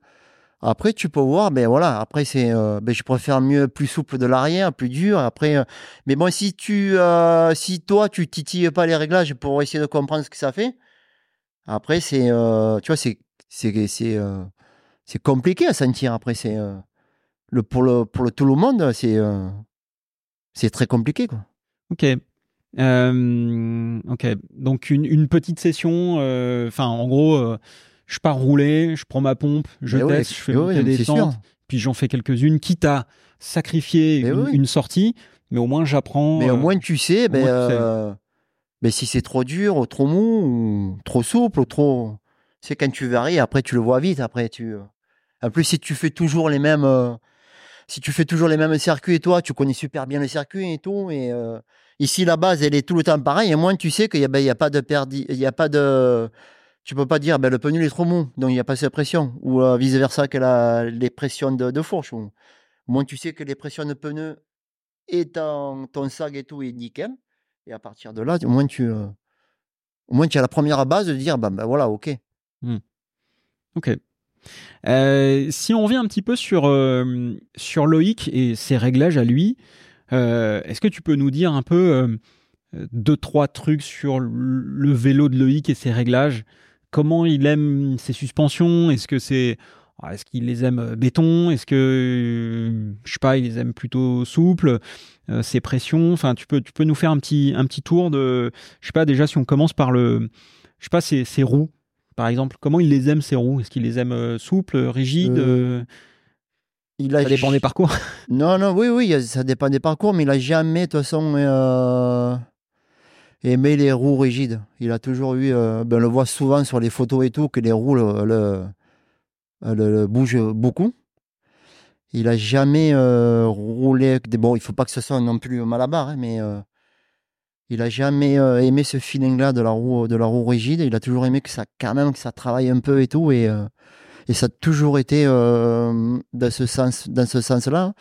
Après, tu peux voir, ben voilà, après, c'est, euh, ben, je préfère mieux, plus souple de l'arrière, plus dur. Après, euh, mais bon, si tu, euh, si toi, tu titilles pas les réglages pour essayer de comprendre ce que ça fait, après, c'est, tu vois, c'est, c'est, c'est, c'est compliqué à sentir. Après, c'est, le, pour le, pour le tout le monde, c'est, c'est très compliqué, quoi. Ok. ok. Donc, une, une petite session, enfin, en gros, je pars rouler, je prends ma pompe, je teste, je fais des descentes, puis j'en fais quelques-unes, quitte à sacrifier une, sortie, mais au moins j'apprends. Mais au euh, moins tu sais, ben, euh, ben, si c'est trop dur, ou trop mou, ou trop souple, ou trop. C'est quand tu varies, après tu le vois vite. Après tu. Euh. En plus, si tu fais toujours les mêmes, si tu fais toujours les mêmes circuits et toi, tu connais super bien les circuits et tout, et ici la base elle est tout le temps pareille, et moins tu sais qu'il n'y a, ben, a pas de perdi, il y a pas de tu peux pas dire ben, le pneu est trop mou, donc il n'y a pas assez de pression, ou euh, vice versa qu'elle a les pressions de, fourche. Au moins tu sais que les pressions de pneu et ton, ton sag et tout est nickel, et à partir de là, au moins tu, euh, au moins tu as la première base de dire ben, ben voilà, ok. Mmh. Ok. Euh, si on revient un petit peu sur, sur Loïc et ses réglages à lui, est-ce que tu peux nous dire un peu deux, trois trucs sur le vélo de Loïc et ses réglages? Comment il aime ses suspensions? Est-ce que c'est ah, est-ce qu'il les aime euh, béton? Est-ce que euh, je sais pas, il les aime plutôt souples euh, Ses pressions? Enfin, tu peux tu peux nous faire un petit un petit tour de je sais pas déjà si on commence par le je sais pas ses, roues par exemple. Comment il les aime ses roues? Est-ce qu'il les aime souples, rigides il a ça dépend des parcours. Non, non, oui, oui, ça dépend des parcours, mais il a jamais, de toute façon, aimait les roues rigides. Il a toujours eu, euh, ben on le voit souvent sur les photos et tout, que les roues le, le, bougent beaucoup. Il a jamais euh, roulé. Bon, il faut pas que ce soit non plus malabar, hein, mais euh, il a jamais aimé ce feeling-là de la roue de la roue rigide. Il a toujours aimé que ça, quand même, que ça travaille un peu et tout, et, et ça a toujours été dans ce sens, dans ce sens-là.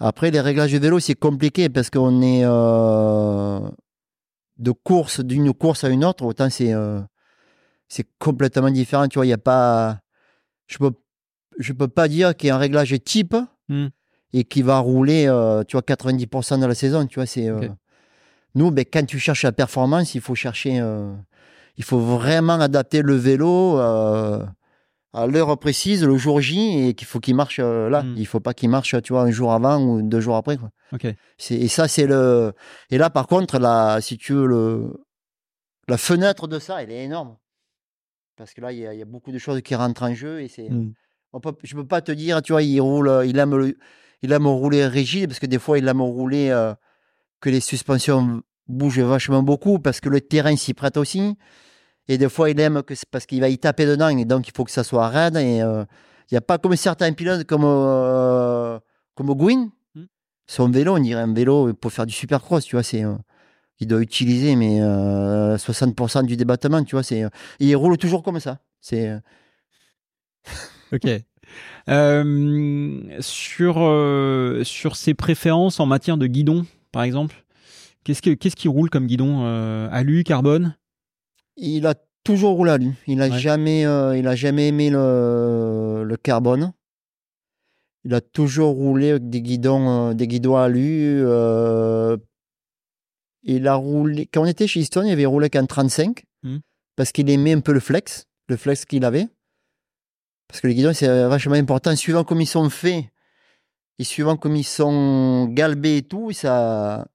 Après, les réglages de vélo, c'est compliqué parce qu'on est de course d'une course à une autre, autant c'est euh, c'est complètement différent. Tu vois, il y a pas, je peux je peux pas dire qu'il y a un réglage type hmm. et qui va rouler, euh, tu vois, 90% de la saison. Tu vois, c'est euh, nous, ben, quand tu cherches la performance, il faut chercher, il faut vraiment adapter le vélo à l'heure précise, le jour J, et qu'il faut qu'il marche euh, là. Hmm. Il faut pas qu'il marche, tu vois, un jour avant ou deux jours après. Quoi. Et ça, c'est le. Et là, par contre, la, si tu veux, le, la fenêtre de ça, elle est énorme. Parce que là, il y, a beaucoup de choses qui rentrent en jeu et c'est. Peut, je peux pas te dire, tu vois, il roule, il aime, il aime rouler rigide parce que des fois, il aime rouler euh, que les suspensions bougent vachement beaucoup parce que le terrain s'y prête aussi. Et des fois, il aime que c'est parce qu'il va y taper dedans, et donc il faut que ça soit raide. Et euh, il n'y a pas comme certains pilotes comme, euh, comme Gwyn. Hmm. Son vélo, on dirait un vélo pour faire du supercross, tu vois. C'est, euh, il doit utiliser mais 60% du débattement, tu vois. C'est, il roule toujours comme ça. C'est. ok. sur, sur ses préférences en matière de guidon, par exemple, qu'est-ce, que, qu'est-ce qui roule comme guidon Alu, carbone? Il a toujours roulé à lui. Il n'a jamais, euh, il a jamais aimé le, le, carbone. Il a toujours roulé avec des guidons, euh, des guidons à lui. Euh, il a roulé. Quand on était chez Easton, il avait roulé qu'en 35 hmm. parce qu'il aimait un peu le flex, le flex qu'il avait. Parce que les guidons, c'est vachement important. Suivant comme ils sont faits et suivant comme ils sont galbés et tout, ça,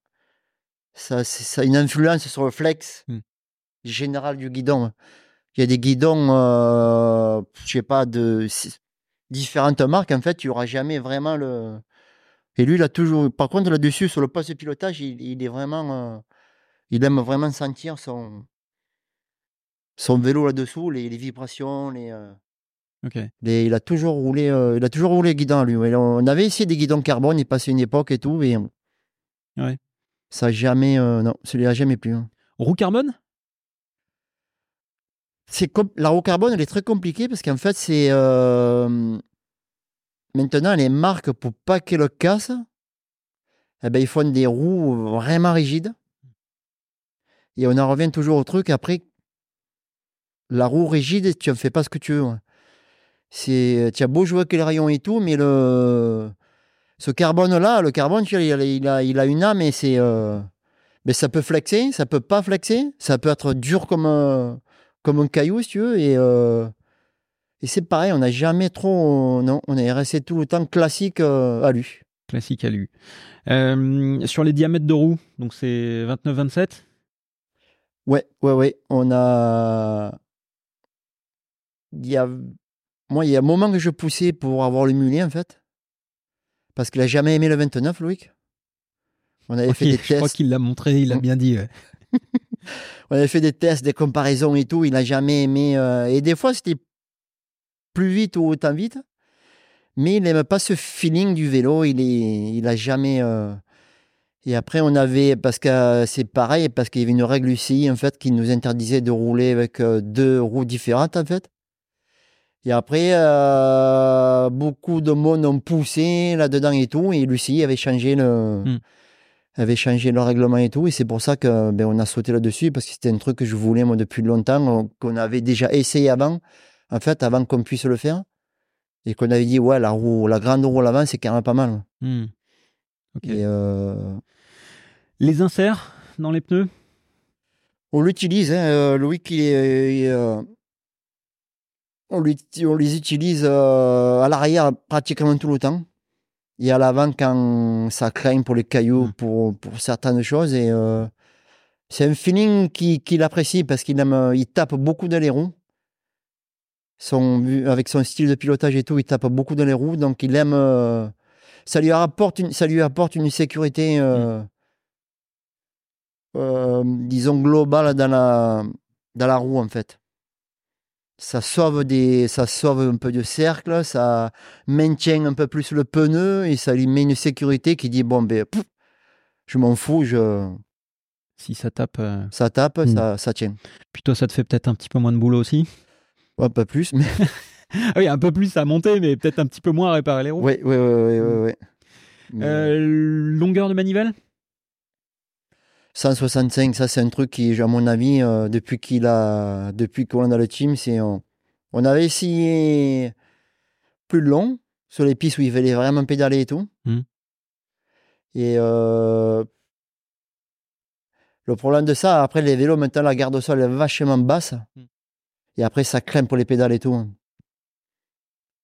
ça, ça a une influence sur le flex. Hmm général du guidon. Il y a des guidons, euh, je sais pas, de différentes marques. En fait, il n'y aura jamais vraiment le. Et lui, il a toujours. Par contre, là-dessus, sur le poste de pilotage, il, est vraiment. Euh, il aime vraiment sentir son, son vélo là-dessous, les, vibrations, les, euh, il a toujours roulé, il a toujours roulé guidon lui. On avait essayé des guidons carbone, il passait une époque et tout, et ouais. ça jamais, non, celui-là jamais plus. Hein. Roue carbone? C'est la roue carbone, elle est très compliquée parce qu'en fait, c'est euh, maintenant les marques pour pas qu'elle casse, eh ben, ils font des roues vraiment rigides. Et on en revient toujours au truc après. La roue rigide, tu ne fais pas ce que tu veux. C'est, tu as beau jouer avec les rayons et tout, mais le, ce carbone-là, le carbone, tu vois, il, a, il, a, il a une âme et c'est, euh, mais ça peut flexer, ça peut pas flexer, ça peut être dur comme un, comme un caillou, si tu veux, et, euh, et c'est pareil, on n'a jamais trop, non, on est resté tout le temps classique euh, à lui. Classique à lui. Euh, sur les diamètres de roue, donc c'est 29-27 Ouais, ouais, ouais. On a. Il y a. Moi, il y a un moment que je poussais pour avoir le mulet, en fait. Parce qu'il a jamais aimé le 29, Loïc. On avait fait des Je crois tests. qu'il l'a montré, il l'a bien dit. ouais. On avait fait des tests, des comparaisons et tout. Il n'a jamais aimé. euh, Et des fois, c'était plus vite ou autant vite. Mais il n'aime pas ce feeling du vélo. Il est, il a jamais. euh, Et après, on avait, parce que euh, c'est pareil, parce qu'il y avait une règle UCI, en fait, qui nous interdisait de rouler avec deux roues différentes, en fait. Et après, euh, beaucoup de monde ont poussé là-dedans et tout, et l'UCI avait changé le, Hmm. avait changé le règlement et tout, et c'est pour ça que ben, on a sauté là-dessus, parce que c'était un truc que je voulais, moi, depuis longtemps, on- qu'on avait déjà essayé avant, en fait, avant qu'on puisse le faire, et qu'on avait dit, ouais, la roue, la grande roue à l'avant, c'est quand même pas mal. Hmm. Et, euh, Les inserts dans les pneus? On l'utilise, hein, euh, Loïc, il est, il est, euh, on, les utilise euh, à l'arrière pratiquement tout le temps. Et à l'avant quand ça craint pour les cailloux, Mm. pour, pour certaines choses. Et euh, c'est un feeling qu'il apprécie parce qu'il aime, euh, il tape beaucoup dans les roues. Son, avec son style de pilotage et tout, il tape beaucoup dans les roues. Donc il aime. euh, ça, lui apporte une, ça lui apporte une sécurité. euh, euh, disons, global dans la, dans la roue, en fait. Ça sauve, des, ça sauve un peu de cercle, ça maintient un peu plus le pneu et ça lui met une sécurité qui dit bon, ben, pouf, je m'en fous, je, Si ça tape. euh, ça tape, Mm. ça, ça tient. Puis toi, ça te fait peut-être un petit peu moins de boulot aussi? Ouais, pas plus, mais Ah oui, un peu plus à monter, mais peut-être un petit peu moins à réparer les roues. ouais, ouais, ouais, ouais, ouais, ouais. Mais, Euh, longueur de manivelle? 165, ça c'est un truc qui, à mon avis, euh, depuis qu'il a, depuis qu'on est dans le team, c'est on, on avait essayé plus long sur les pistes où il fallait vraiment pédaler et tout. Mhm. Et euh, le problème de ça, après les vélos, maintenant la garde au sol est vachement basse. Mhm. Et après ça craint pour les pédales et tout.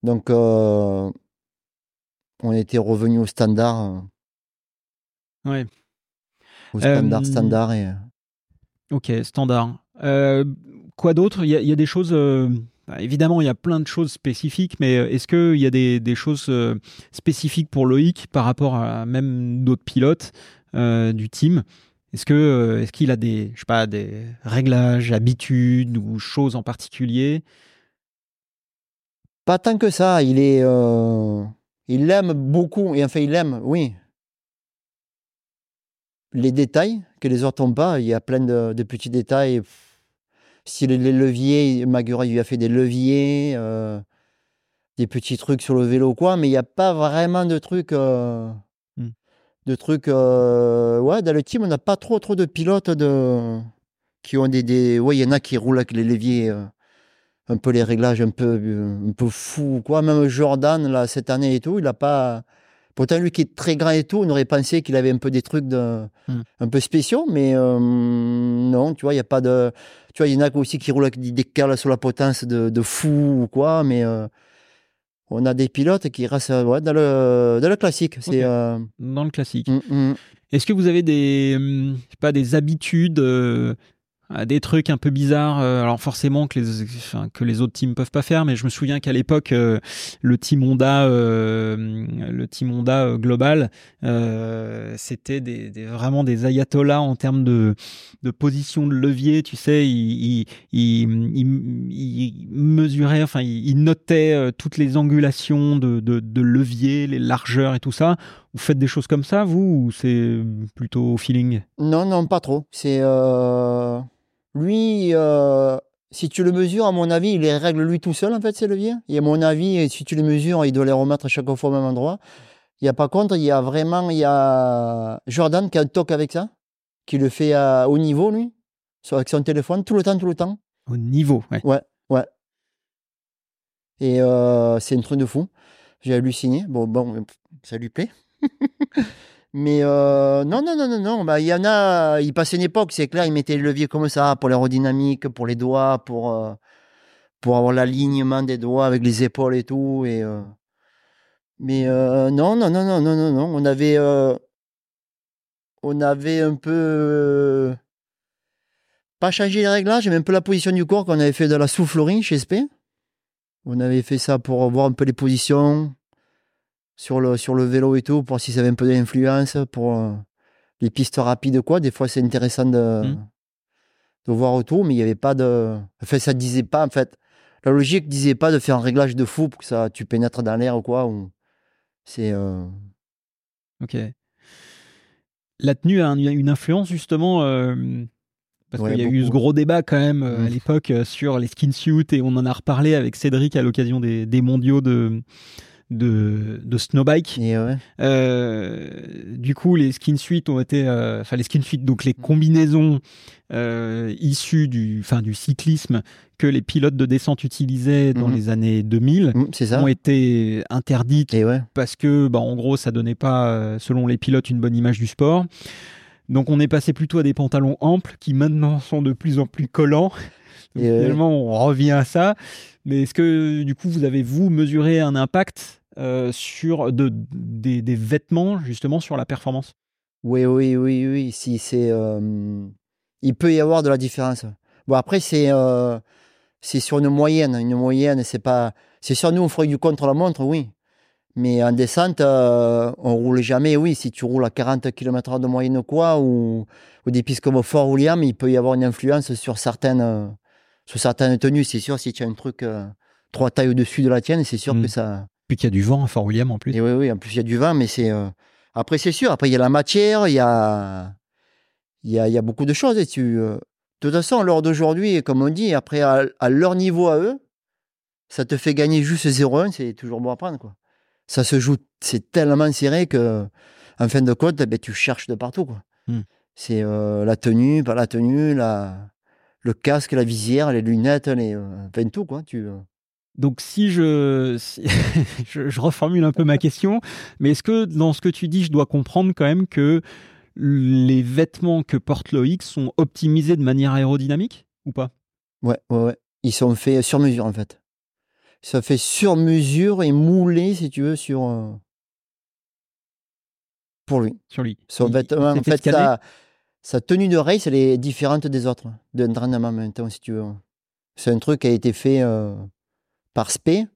Donc euh, on était revenu au standard, Ouais. Au standard, Euh, standard et. Ok, standard. Euh, quoi d'autre? Il y, a- il y a des choses. euh, bah, évidemment, il y a plein de choses spécifiques, mais euh, est-ce qu'il y a des, des choses euh, spécifiques pour Loïc par rapport à même d'autres pilotes euh, du team? Est-ce que euh, est-ce qu'il a des je sais pas des réglages, habitudes ou choses en particulier? Pas tant que ça, il est. euh, il aime beaucoup, et enfin, il aime, oui. Les détails que les autres n'ont pas, il y a plein de, de petits détails. Si les, les leviers, Magura lui a fait des leviers, euh, des petits trucs sur le vélo, quoi, mais il n'y a pas vraiment de trucs. euh, Hmm. De trucs. euh, ouais, dans le team, on n'a pas trop, trop de pilotes de, qui ont des. des ouais, il y en a qui roulent avec les leviers. un peu les réglages un peu, un peu fous, quoi. Même Jordan, là, cette année et tout, il a pas. Pourtant, lui qui est très grand et tout, on aurait pensé qu'il avait un peu des trucs de... Hmm. un peu spéciaux, mais euh, non, tu vois, il n'y a pas de. Tu vois, il y en a aussi qui roulent avec des cales sur la potence de, de fou ou quoi, mais euh, on a des pilotes qui restent euh, ouais, dans, le, dans le classique. C'est. Euh, dans le classique mm, mm. Est-ce que vous avez des, sais pas, des habitudes, des trucs un peu bizarres euh, Alors forcément que les, que les autres teams peuvent pas faire, mais je me souviens qu'à l'époque, euh, le team Honda, euh, le team Honda global, c'était des, vraiment des ayatollahs en termes de, de position de levier. Tu sais, ils, ils, mesuraient, enfin, ils, notaient toutes les angulations de, de, levier, les largeurs et tout ça. Vous faites des choses comme ça, vous, ou c'est plutôt au feeling? Non, non, pas trop. C'est. Lui, euh, si tu le mesures, à mon avis, il les règle lui tout seul, en fait, ces leviers. Et à mon avis, si tu les mesures, il doit les remettre chaque fois au même endroit. Il y a, par contre, il y a vraiment. Il y a Jordan qui a un toc avec ça, qui le fait à haut niveau, lui, sur- avec son téléphone, tout le temps, tout le temps. Au niveau, ouais. Ouais, ouais. Et euh, c'est un truc de fou. J'ai halluciné. Bon, bon, ça lui plaît. Mais euh, non, non, non, non, non. Bah, il y en a, il passait une époque, c'est clair, ils mettaient le levier comme ça pour l'aérodynamique, pour les doigts, pour, euh, pour avoir l'alignement des doigts avec les épaules et tout. Et, euh, mais non, non, non, non, non, non, non. On avait, on avait un peu pas changé les réglages, mais un peu la position du corps qu'on avait fait de la soufflerie chez SP. On avait fait ça pour voir un peu les positions, sur le, sur le vélo et tout, pour si ça avait un peu d'influence, pour euh, les pistes rapides, quoi. Des fois, c'est intéressant de, mmh. de voir autour, mais il n'y avait pas de. Enfin, ça disait pas, en fait. La logique disait pas de faire un réglage de fou pour que ça, tu pénètres dans l'air ou quoi. Ou... C'est. Euh, ok. La tenue a une influence, justement. Euh, parce qu'il y a eu ce gros débat quand même à mmh. l'époque sur les skin suits et on en a reparlé avec Cédric à l'occasion des, des mondiaux de, de, de snowbike. Euh, du coup, les skin suites ont été, euh, enfin les skin suites, donc les combinaisons euh, issues du, enfin du cyclisme que les pilotes de descente utilisaient dans mhm. les années 2000 mmh, ont été interdites parce que, bah, en gros, ça donnait pas, selon les pilotes, une bonne image du sport. Donc on est passé plutôt à des pantalons amples qui maintenant sont de plus en plus collants. finalement, on revient à ça. Mais est-ce que du coup, vous avez vous mesuré un impact euh, sur de, des, vêtements justement sur la performance Oui, oui, oui, oui. Si c'est, euh, il peut y avoir de la différence. Bon après c'est euh, c'est sur une moyenne, une moyenne. C'est pas, c'est sur nous on ferait du contre la montre, oui. Mais en descente, on roule jamais, oui. Si tu roules à 40 km/h de moyenne ou quoi, ou, ou des pistes comme Fort William, il peut y avoir une influence sur certaines, sur certaines tenues. C'est sûr, si tu as un truc trois tailles au-dessus de la tienne, c'est sûr que mmh. ça, puis qu'il y a du vent à Fort William en plus. Et oui, oui, en plus il y a du vent, mais c'est. Euh, après, c'est sûr, après il y a la matière, il y a. Il y a, il y a beaucoup de choses. Et tu, euh, De toute façon, l'heure d'aujourd'hui, comme on dit, après, à, leur niveau à eux, ça te fait gagner juste 0-1, c'est toujours bon à prendre. Quoi. Ça se joue, c'est tellement serré que, en fin de compte, ben, tu cherches de partout. Quoi. Hmm. C'est euh, la tenue, pas la tenue, la, le casque, la visière, les lunettes, les, enfin tout. Quoi. Tu, donc si je, je, reformule un peu ma question, mais est-ce que dans ce que tu dis, je dois comprendre quand même que les vêtements que porte Loïc sont optimisés de manière aérodynamique ou pas? Ouais, ouais, ouais. Ils sont faits sur mesure en fait. Ça fait sur mesure et moulé, si tu veux, sur. Euh, pour lui. Sur lui. Son vêtement, en fait, sa, tenue de race, elle est différente des autres, d'entraînement maintenant, si tu veux. C'est un truc qui a été fait. Euh, par SP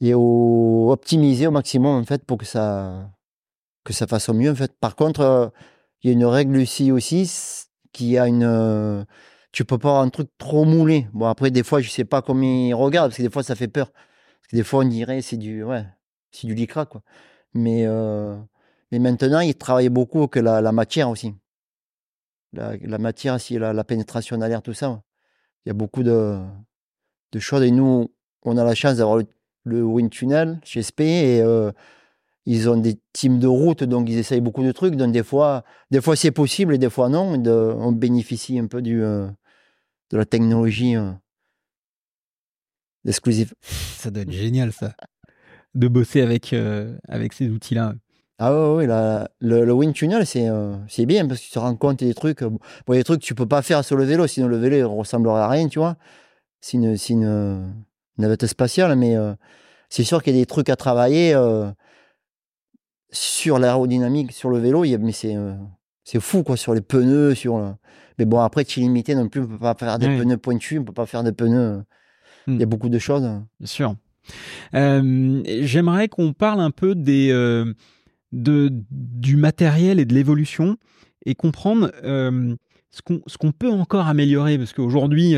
et optimiser au maximum en fait pour que ça que ça fasse au mieux en fait. Par contre, euh, il y a une règle ici aussi qui a une euh, tu peux pas avoir un truc trop moulé. Bon après des fois je sais pas comment ils regardent parce que des fois ça fait peur. Parce que des fois on dirait c'est du ouais, c'est du lycra quoi. Mais euh, mais maintenant ils travaillent beaucoup que la, matière aussi. La, matière aussi la, la pénétration d'air tout ça. Il y a beaucoup de de choses et nous on a la chance d'avoir le, Wind Tunnel chez SP et euh, ils ont des teams de route, donc ils essayent beaucoup de trucs. Donc des fois, des fois c'est possible et des fois non. on bénéficie un peu du, euh, de la technologie euh, exclusive. Ça doit être génial ça, de bosser avec, avec ces outils-là. Ah oui, le, Wind Tunnel, c'est bien parce que tu te rends compte des trucs. Bon, des trucs que tu peux pas faire sur le vélo, sinon le vélo ne ressemblerait à rien, tu vois. C'est une, navette spatiale, mais euh, c'est sûr qu'il y a des trucs à travailler euh, sur l'aérodynamique, sur le vélo, mais c'est euh, c'est fou, quoi, sur les pneus, sur... Mais bon, après, tu es limité non plus, on peut pas faire des pneus pointus, on peut pas faire des pneus... Il y a hmm. beaucoup de choses. Bien sûr. J'aimerais qu'on parle un peu des, de, du matériel et de l'évolution et comprendre ce qu'on peut encore améliorer, parce qu'aujourd'hui,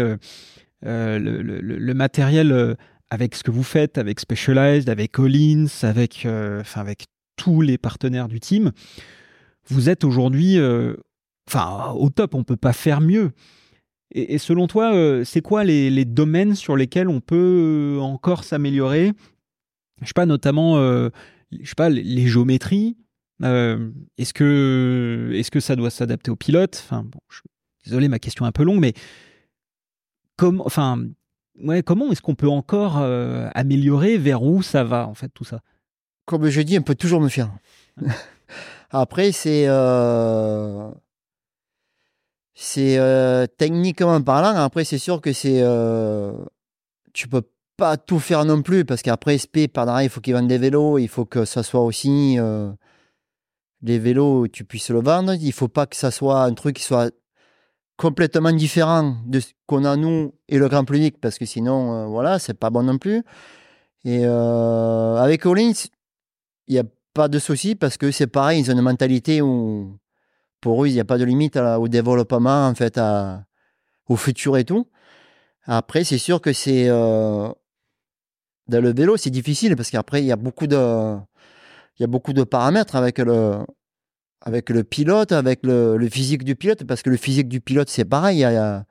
euh, le, matériel euh, avec ce que vous faites, avec Specialized, avec Collins, avec, euh, enfin avec tous les partenaires du team, vous êtes aujourd'hui enfin, au top, on ne peut pas faire mieux. Et, selon toi, c'est quoi les, domaines sur lesquels on peut encore s'améliorer? Je sais pas, notamment, je sais pas, les géométries. est-ce que, est-ce que ça doit s'adapter au pilote Enfin, bon, désolé, ma question est un peu longue, mais comme, enfin, ouais, comment est-ce qu'on peut encore euh, améliorer Vers où ça va, en fait, tout ça? Comme je dis, on peut toujours me fier. Après, c'est. euh, C'est euh, techniquement parlant, après, c'est sûr que c'est. Tu peux pas tout faire non plus, parce qu'après, SP, par derrière, il faut qu'ils vendent des vélos, il faut que ça soit aussi. Les vélos, tu puisses le vendre. Il faut pas que ça soit un truc qui soit complètement différent de ce qu'on a nous et le grand public, parce que sinon, euh, voilà, c'est pas bon non plus. Et euh, avec Collins, il n'y a pas de souci parce que c'est pareil, ils ont une mentalité où pour eux, il n'y a pas de limite au développement, en fait, au futur et tout. Après, c'est sûr que c'est. euh, dans le vélo, c'est difficile parce qu'après, il y a beaucoup de. Il y a beaucoup de paramètres avec le, avec le pilote, avec le, le physique du pilote, parce que le physique du pilote, c'est pareil. Il y a,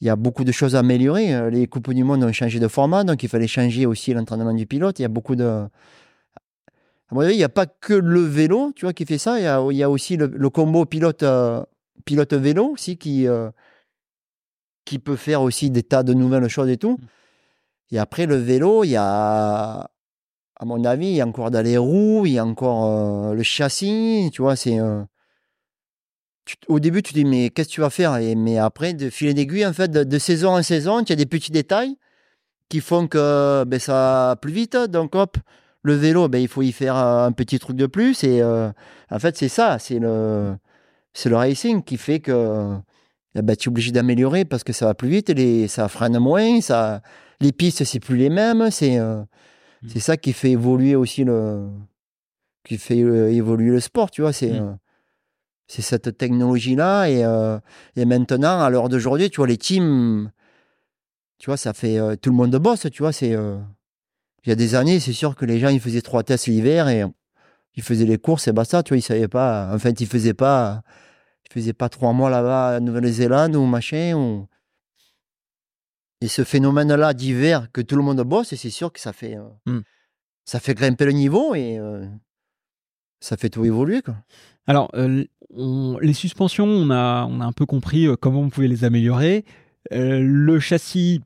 il y beaucoup de choses à améliorer. Euh, Les Coupes du Monde ont changé de format, donc il fallait changer aussi l'entraînement du pilote. Il y a beaucoup de. À mon avis, il n'y a pas que le vélo, tu vois, qui fait ça. Il y a, il y a aussi le, le combo pilote, euh, pilote vélo aussi qui, euh, qui peut faire aussi des tas de nouvelles choses et tout. Et après, le vélo, il y a, à mon avis, il y a encore dans les roues, il y a encore euh, le châssis, tu vois, c'est... euh, au début, tu te dis, mais qu'est-ce que tu vas faire? Et, Mais après, de fil d'aiguille, en fait, de, saison en saison, tu as des petits détails qui font que ben, ça va plus vite. Donc, hop, le vélo, ben, il faut y faire euh, un petit truc de plus. Et en fait, c'est ça, c'est le, c'est le racing qui fait que eh ben, tu es obligé d'améliorer parce que ça va plus vite, les, ça freine moins, ça, les pistes, c'est plus les mêmes. C'est euh, Mm. c'est ça qui fait évoluer aussi le, qui fait euh, évoluer le sport, tu vois. C'est Mm. euh, c'est cette technologie-là. Et, euh, et maintenant, à l'heure d'aujourd'hui, tu vois, les teams, tu vois, ça fait. tout le monde bosse, tu vois. C'est. il y a des années, c'est sûr que les gens, ils faisaient trois tests l'hiver et ils faisaient les courses et basta, tu vois, ils savaient pas. En fait, ils faisaient pas. Ils faisaient pas trois mois là-bas en Nouvelle-Zélande ou machin. Ou... Et ce phénomène-là d'hiver que tout le monde bosse, c'est sûr que ça fait. euh, Mm. Ça fait grimper le niveau et. euh, ça fait tout évoluer, quoi. Alors, euh, on- les suspensions, on a, on a un peu compris comment on pouvait les améliorer. Le châssis,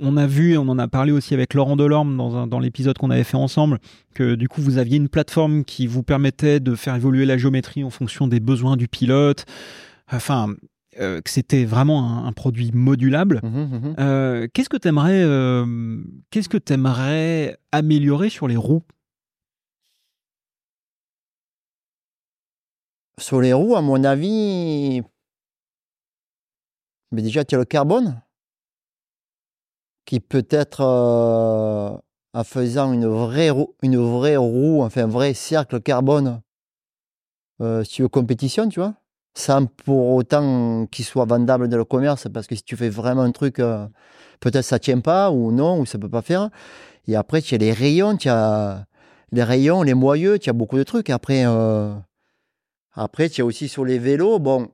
on a vu, et on en a parlé aussi avec Laurent Delorme dans, dans l'épisode qu'on avait fait ensemble, que du coup, vous aviez une plateforme qui vous permettait de faire évoluer la géométrie en fonction des besoins du pilote. Enfin, euh, que c'était vraiment un, un produit modulable. Mhm, mhm. Euh, qu'est-ce que tu aimerais, qu'est-ce que t'aimerais améliorer sur les roues? Sur les roues, à mon avis, mais déjà, tu as le carbone qui peut être, euh, en faisant une vraie, roue, une vraie roue, enfin un vrai cercle carbone, euh, veux compétition, tu vois, sans pour autant qu'il soit vendable dans le commerce, parce que si tu fais vraiment un truc, euh, peut-être ça tient pas, ou non, ou ça peut pas faire. Et après, tu as les rayons, tu as les rayons, les moyeux, tu as beaucoup de trucs. Après, euh, après, tu as aussi sur les vélos, bon,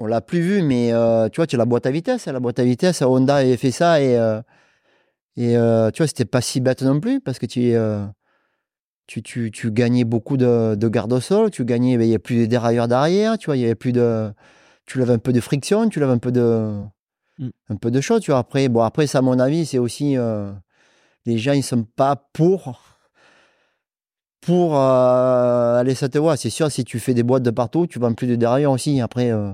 on l'a plus vu, mais euh, tu vois, tu as la boîte à vitesse. La boîte à vitesse, Honda avait fait ça et, et tu vois, c'était pas si bête non plus parce que tu, tu, tu, tu gagnais beaucoup de, de garde au sol, tu gagnais, ben, il n'y a plus de dérailleur d'arrière, tu vois, il y avait plus de. Tu lèves un peu de friction, tu lèves un peu de. Mm. Un peu de choses, tu vois. Après, bon, après, ça, à mon avis, c'est aussi. euh, les gens, ils sont pas pour pour euh, aller cette voie. C'est sûr, si tu fais des boîtes de partout, tu vends plus de dérailleur aussi. Après, euh,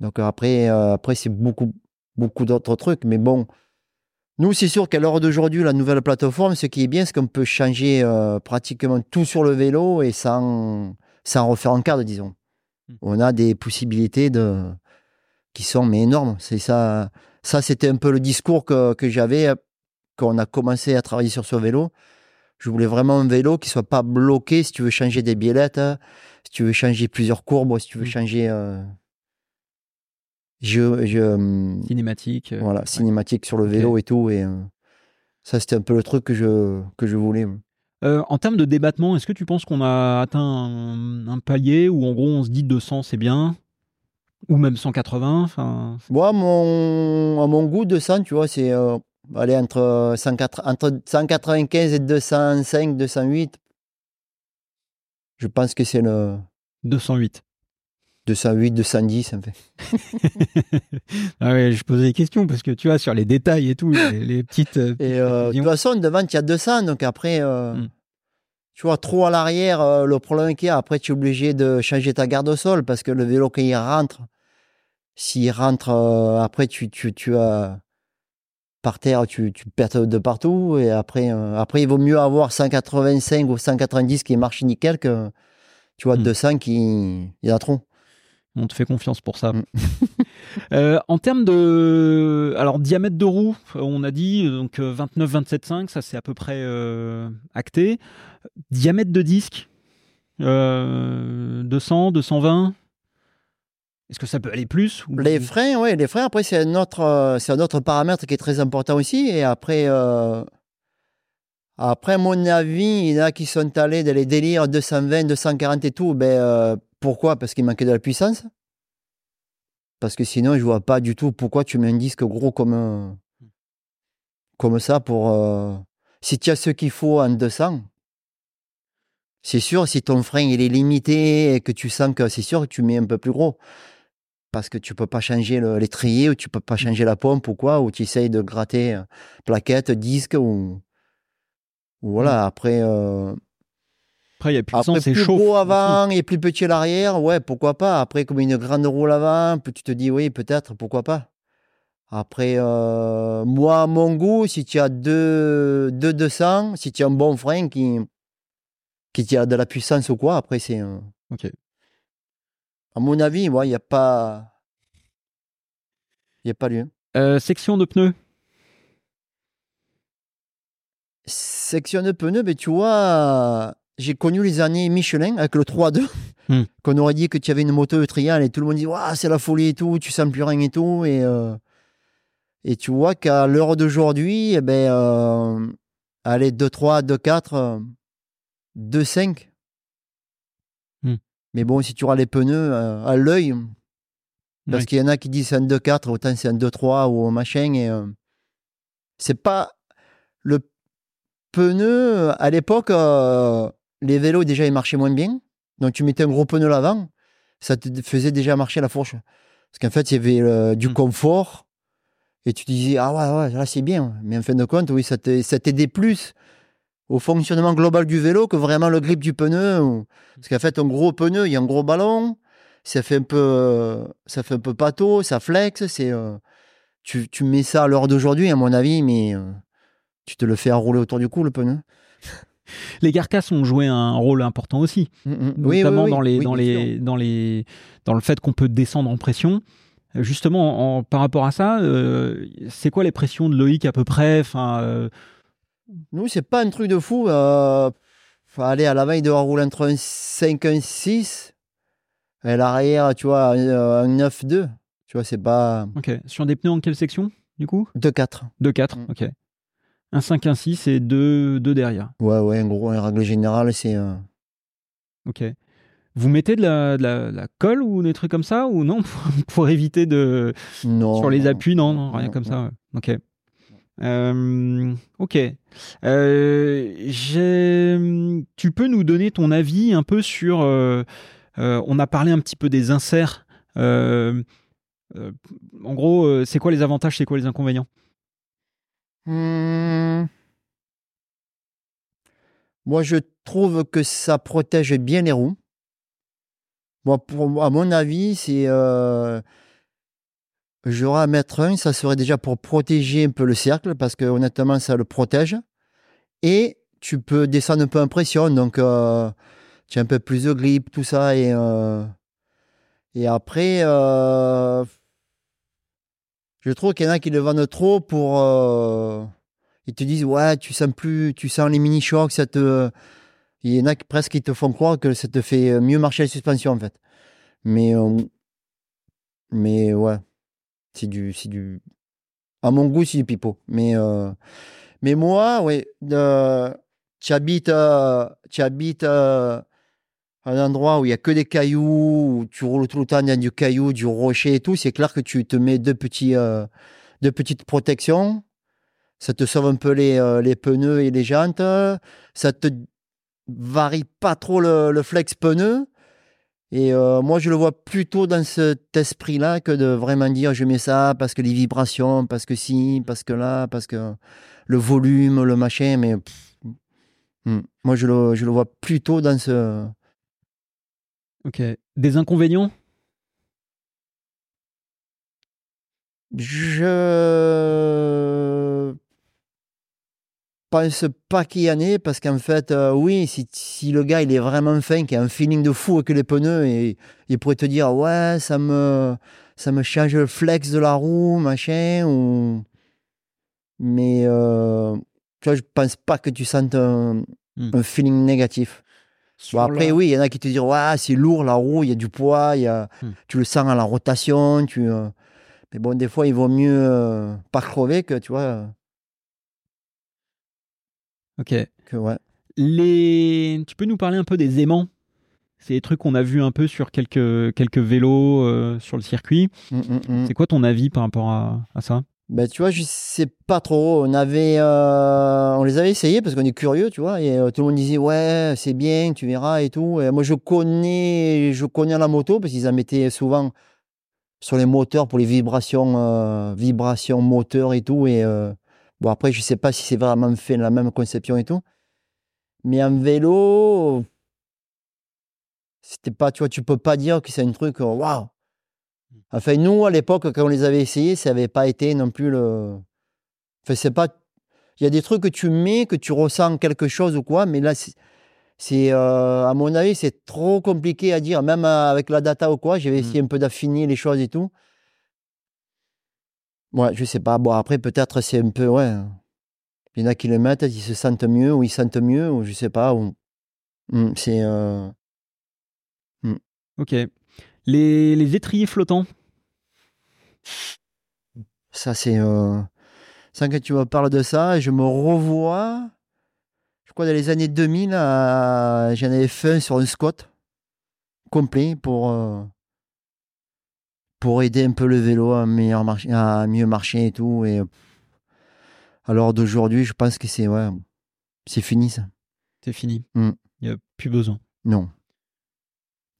donc après, euh, après c'est beaucoup, beaucoup d'autres trucs. Mais bon, nous, c'est sûr qu'à l'heure d'aujourd'hui, la nouvelle plateforme, ce qui est bien, c'est qu'on peut changer euh, pratiquement tout sur le vélo et sans, sans refaire en cadre, disons. Mm. On a des possibilités de, qui sont mais énormes. C'est ça, ça c'était un peu le discours que, que j'avais euh, quand on a commencé à travailler sur ce vélo. Je voulais vraiment un vélo qui soit pas bloqué si tu veux changer des biellettes, hein, si tu veux changer plusieurs courbes, si tu veux Mm. changer. euh, je, je, hum, cinématiques euh, voilà, ouais. cinématique sur le vélo et tout. Et euh, ça, c'était un peu le truc que je, que je voulais. Euh, en termes de débattement, est-ce que tu penses qu'on a atteint un, un palier où en gros on se dit 200 c'est bien? Ou même 180 enfin, Moi, à mon, à mon goût, 200, tu vois, c'est euh, aller entre, 104 entre 195 et 205, 208. Je pense que c'est le 208. 208, 210, ça me fait. ah ouais, je posais des questions parce que tu vois, sur les détails et tout, les, petites. Euh, et de toute façon, devant, il y a 200, donc après, hmm. tu vois, trop à l'arrière, le problème qu'il y a, après, tu es obligé de changer ta garde au sol parce que le vélo, quand il rentre, s'il rentre, après, tu, tu, tu as par terre, tu, tu perds de partout. Et après, euh, après, il vaut mieux avoir 185 ou 190 qui marche nickel que, tu vois, 200 hmm. qui, il y a trop. On te fait confiance pour ça. Hmm. Euh, en termes de alors diamètre de roue, on a dit donc 29 27 5, ça c'est à peu près euh, acté. Diamètre de disque 200 220 est-ce que ça peut aller plus Les freins, oui, les freins, après, c'est un, autre, euh, c'est un autre paramètre qui est très important aussi. Et après, euh, après, mon avis, il y en a qui sont allés dans les délires 220, 240 et tout. Ben, euh, pourquoi? Parce qu'il manquait de la puissance? Parce que sinon, je vois pas du tout pourquoi tu mets un disque gros comme, comme ça pour. si tu as ce qu'il faut en 200, c'est sûr, si ton frein il est limité et que tu sens que c'est sûr que tu mets un peu plus gros parce que tu peux pas changer l'étrier ou tu peux pas changer la pompe ou quoi, ou tu essayes de gratter euh, plaquette, disque ou, voilà. Mmh. Après, euh, après il y a puissance après, plus gros avant et plus petit à l'arrière, ouais, pourquoi pas. Après, comme une grande roue avant, tu te dis oui, peut-être, pourquoi pas. Après, euh, moi, à mon goût, si tu as deux, deux 200, si tu as un bon frein qui, qui a de la puissance ou quoi, après, c'est. Ok. À mon avis, il n'y a pas. Il n'y a pas lieu. Euh, section de pneus. Section de pneus, mais tu vois, j'ai connu les années Michelin avec le 3-2, hmm. qu'on aurait dit que tu avais une moto trial et tout le monde dit c'est la folie et tout, tu sens plus rien et tout. Et, euh, et tu vois qu'à l'heure d'aujourd'hui, eh ben, euh, allez, 2-3, 2-4, 2-5, mais bon, si tu auras les pneus euh, à l'œil, parce qu'il y en a qui disent c'est un 2-4, autant c'est un 2-3 ou machin. Et euh, c'est pas. Le pneu, à l'époque, les vélos déjà ils marchaient moins bien. Donc tu mettais un gros pneu l'avant, ça te faisait déjà marcher la fourche. Parce qu'en fait, il y avait du hmm. confort. Et tu disais, ah ouais, ouais, là c'est bien. Mais en fin de compte, oui, ça t'aidait plus au fonctionnement global du vélo que vraiment le grip du pneu. Parce qu'en fait, un gros pneu, il y a un gros ballon, ça fait un peu, ça fait un peu pâteau, ça flex. C'est, euh, tu, tu, mets ça à l'heure d'aujourd'hui, à mon avis, mais euh, tu te le fais enrouler autour du cou, le pneu. Les carcasses ont joué un rôle important aussi, mmh, mmh. notamment dans, les, dans, les, dans, les, dans le fait qu'on peut descendre en pression. Justement, en, par rapport à ça, euh, c'est quoi les pressions de Loïc à peu près? Enfin, nous, c'est pas un truc de fou. Euh, aller à la veille de rouler entre un 5 un 6 et l'arrière, tu vois, un 9-2. Tu vois, c'est pas. Ok. Sur des pneus en quelle section, du coup? 2-4. 2-4, mm. ok. Un 5, un 6 et 2, derrière. Ouais, ouais, en gros, en règle générale, c'est. Euh, ok. Vous mettez de la, de, la, colle ou des trucs comme ça ou non pour, éviter de. Non. Sur les appuis, non, non, rien comme ça. Ok. Euh, ok. Euh, tu peux nous donner ton avis un peu sur. Euh, on a parlé un petit peu des inserts. en gros, c'est quoi les avantages, c'est quoi les inconvénients? Hmm. Moi, je trouve que ça protège bien les roues. Moi, à mon avis, c'est J'aurais à mettre un, ça serait déjà pour protéger un peu le cercle, parce que honnêtement, ça le protège. Et tu peux descendre un peu en pression, donc euh, tu as un peu plus de grip, tout ça. Et, euh, et après, euh, je trouve qu'il y en a qui le vendent trop pour. ils te disent, ouais, tu sens plus, tu sens les mini-chocs, ça te. Il y en a qui presque qui te font croire que ça te fait mieux marcher la suspension, en fait. Mais, mais ouais. C'est du, c'est du. À mon goût, c'est du pipeau. Mais, euh, mais moi, oui, tu habites, tu habites à un endroit où il n'y a que des cailloux, où tu roules tout le temps dans du caillou, du rocher et tout. C'est clair que tu te mets deux, petits, euh, deux petites protections. Ça te sauve un peu les, euh, les pneus et les jantes. Ça te varie pas trop le, le flex pneu. Et euh, moi, je le vois plutôt dans cet esprit-là que de vraiment dire je mets ça parce que les vibrations, parce que si, parce que là, parce que le volume, le machin. Mais hmm. moi, je le, je le vois plutôt dans ce. Ok. Des inconvénients? Je pense pas qu'il y en ait parce qu'en fait, euh, oui, si, si, le gars il est vraiment fin, qu'il a un feeling de fou avec les pneus, et il pourrait te dire ouais, ça me, ça me change le flex de la roue, machin, ou. Mais euh, tu vois, je pense pas que tu sentes un, hmm. feeling négatif. Après, oui, il y en a qui te disent ouais, c'est lourd la roue, il y a du poids, y a, hmm. tu le sens à la rotation, tu. Euh, mais bon, des fois, il vaut mieux pas crever que, tu vois. Ok. Les... Tu peux nous parler un peu des aimants? C'est des trucs qu'on a vus un peu sur quelques, quelques vélos euh, sur le circuit. Mmh, mmh, mmh. C'est quoi ton avis par rapport à, ça? Ben, tu vois, je sais pas trop. On avait, euh, on les avait essayés parce qu'on est curieux, tu vois. Et euh, tout le monde disait ouais, c'est bien, tu verras et tout. Et moi, je connais, je connais la moto parce qu'ils en mettaient souvent sur les moteurs pour les vibrations, vibrations moteurs et tout. Et Bon, après, je sais pas si c'est vraiment fait la même conception et tout. Mais en vélo, c'était pas, tu vois, tu peux pas dire que c'est un truc, euh, waouh. Enfin, nous, à l'époque, quand on les avait essayés, ça n'avait pas été non plus le. Enfin, c'est pas. Il y a des trucs que tu mets, que tu ressens quelque chose ou quoi, mais là, c'est. Euh, à mon avis, c'est trop compliqué à dire, même avec la data ou quoi. J'avais mmh. essayé un peu d'affiner les choses et tout. Ouais, je sais pas. Bon, après, peut-être c'est un peu, ouais. Il y en a qui le mettent, ils se sentent mieux, ou ils sentent mieux, ou je sais pas. Ou... Mmh, c'est. Euh... Mmh. Ok. Les, les, étriers flottants Ça, c'est. Euh... Sans que tu me parles de ça, je me revois. Je crois dans les années 2000, j'en avais fait un sur un squat complet pour. Euh, pour aider un peu le vélo à, meilleur à mieux marcher et tout. Et alors d'aujourd'hui, je pense que c'est ouais, c'est fini ça. C'est fini. Mm. Il n'y a plus besoin. Non.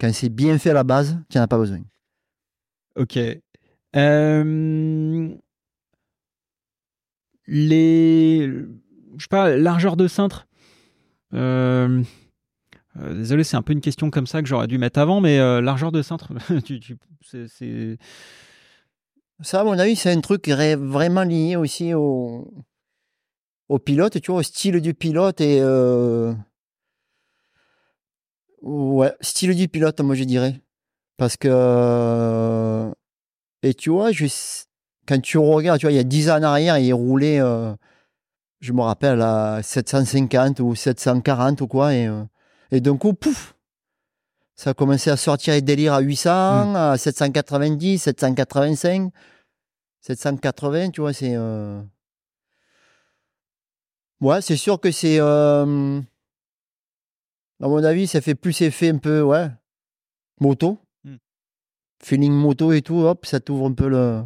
Quand c'est bien fait à la base, tu n'en as pas besoin. Ok. Euh, les. Je sais pas, largeur de cintre. Euh... Euh, désolé, c'est un peu une question comme ça que j'aurais dû mettre avant, mais largeur de cintre, c'est. Ça, à mon avis, c'est un truc vraiment lié aussi au, au pilote, tu vois, au style du pilote et. Ouais, style du pilote, moi je dirais. Parce que. Et tu vois, je... quand tu regardes, tu vois, il y a 10 ans en arrière, il roulait, je me rappelle, à 750 ou 740 ou quoi, et et d'un coup, pouf, ça a commencé à sortir les délires à 800, hmm. à 790, 785, 780, tu vois, c'est... Euh, ouais, c'est sûr que c'est... Euh, à mon avis, ça fait plus effet un peu, ouais, moto. Feeling moto et tout, hop, ça t'ouvre un peu le,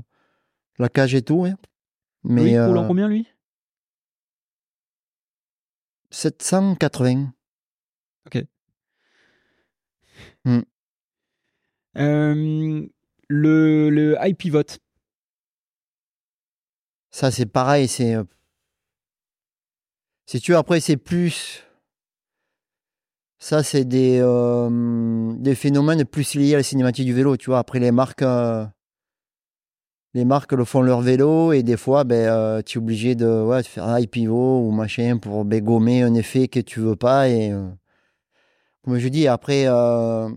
la cage et tout. Mais, il roule en euh, combien, lui? 780. Ok. Hmm. Euh, le, le high pivot. Ça, c'est pareil. C'est. Euh, si tu veux, après, c'est plus. Ça, c'est des, euh, des phénomènes plus liés à la cinématique du vélo. Tu vois, après, les marques. les marques le font leur vélo et des fois, ben, tu es obligé de, ouais, de faire high pivot ou machin pour ben, gommer un effet que tu veux pas. Et comme je dis, après, euh,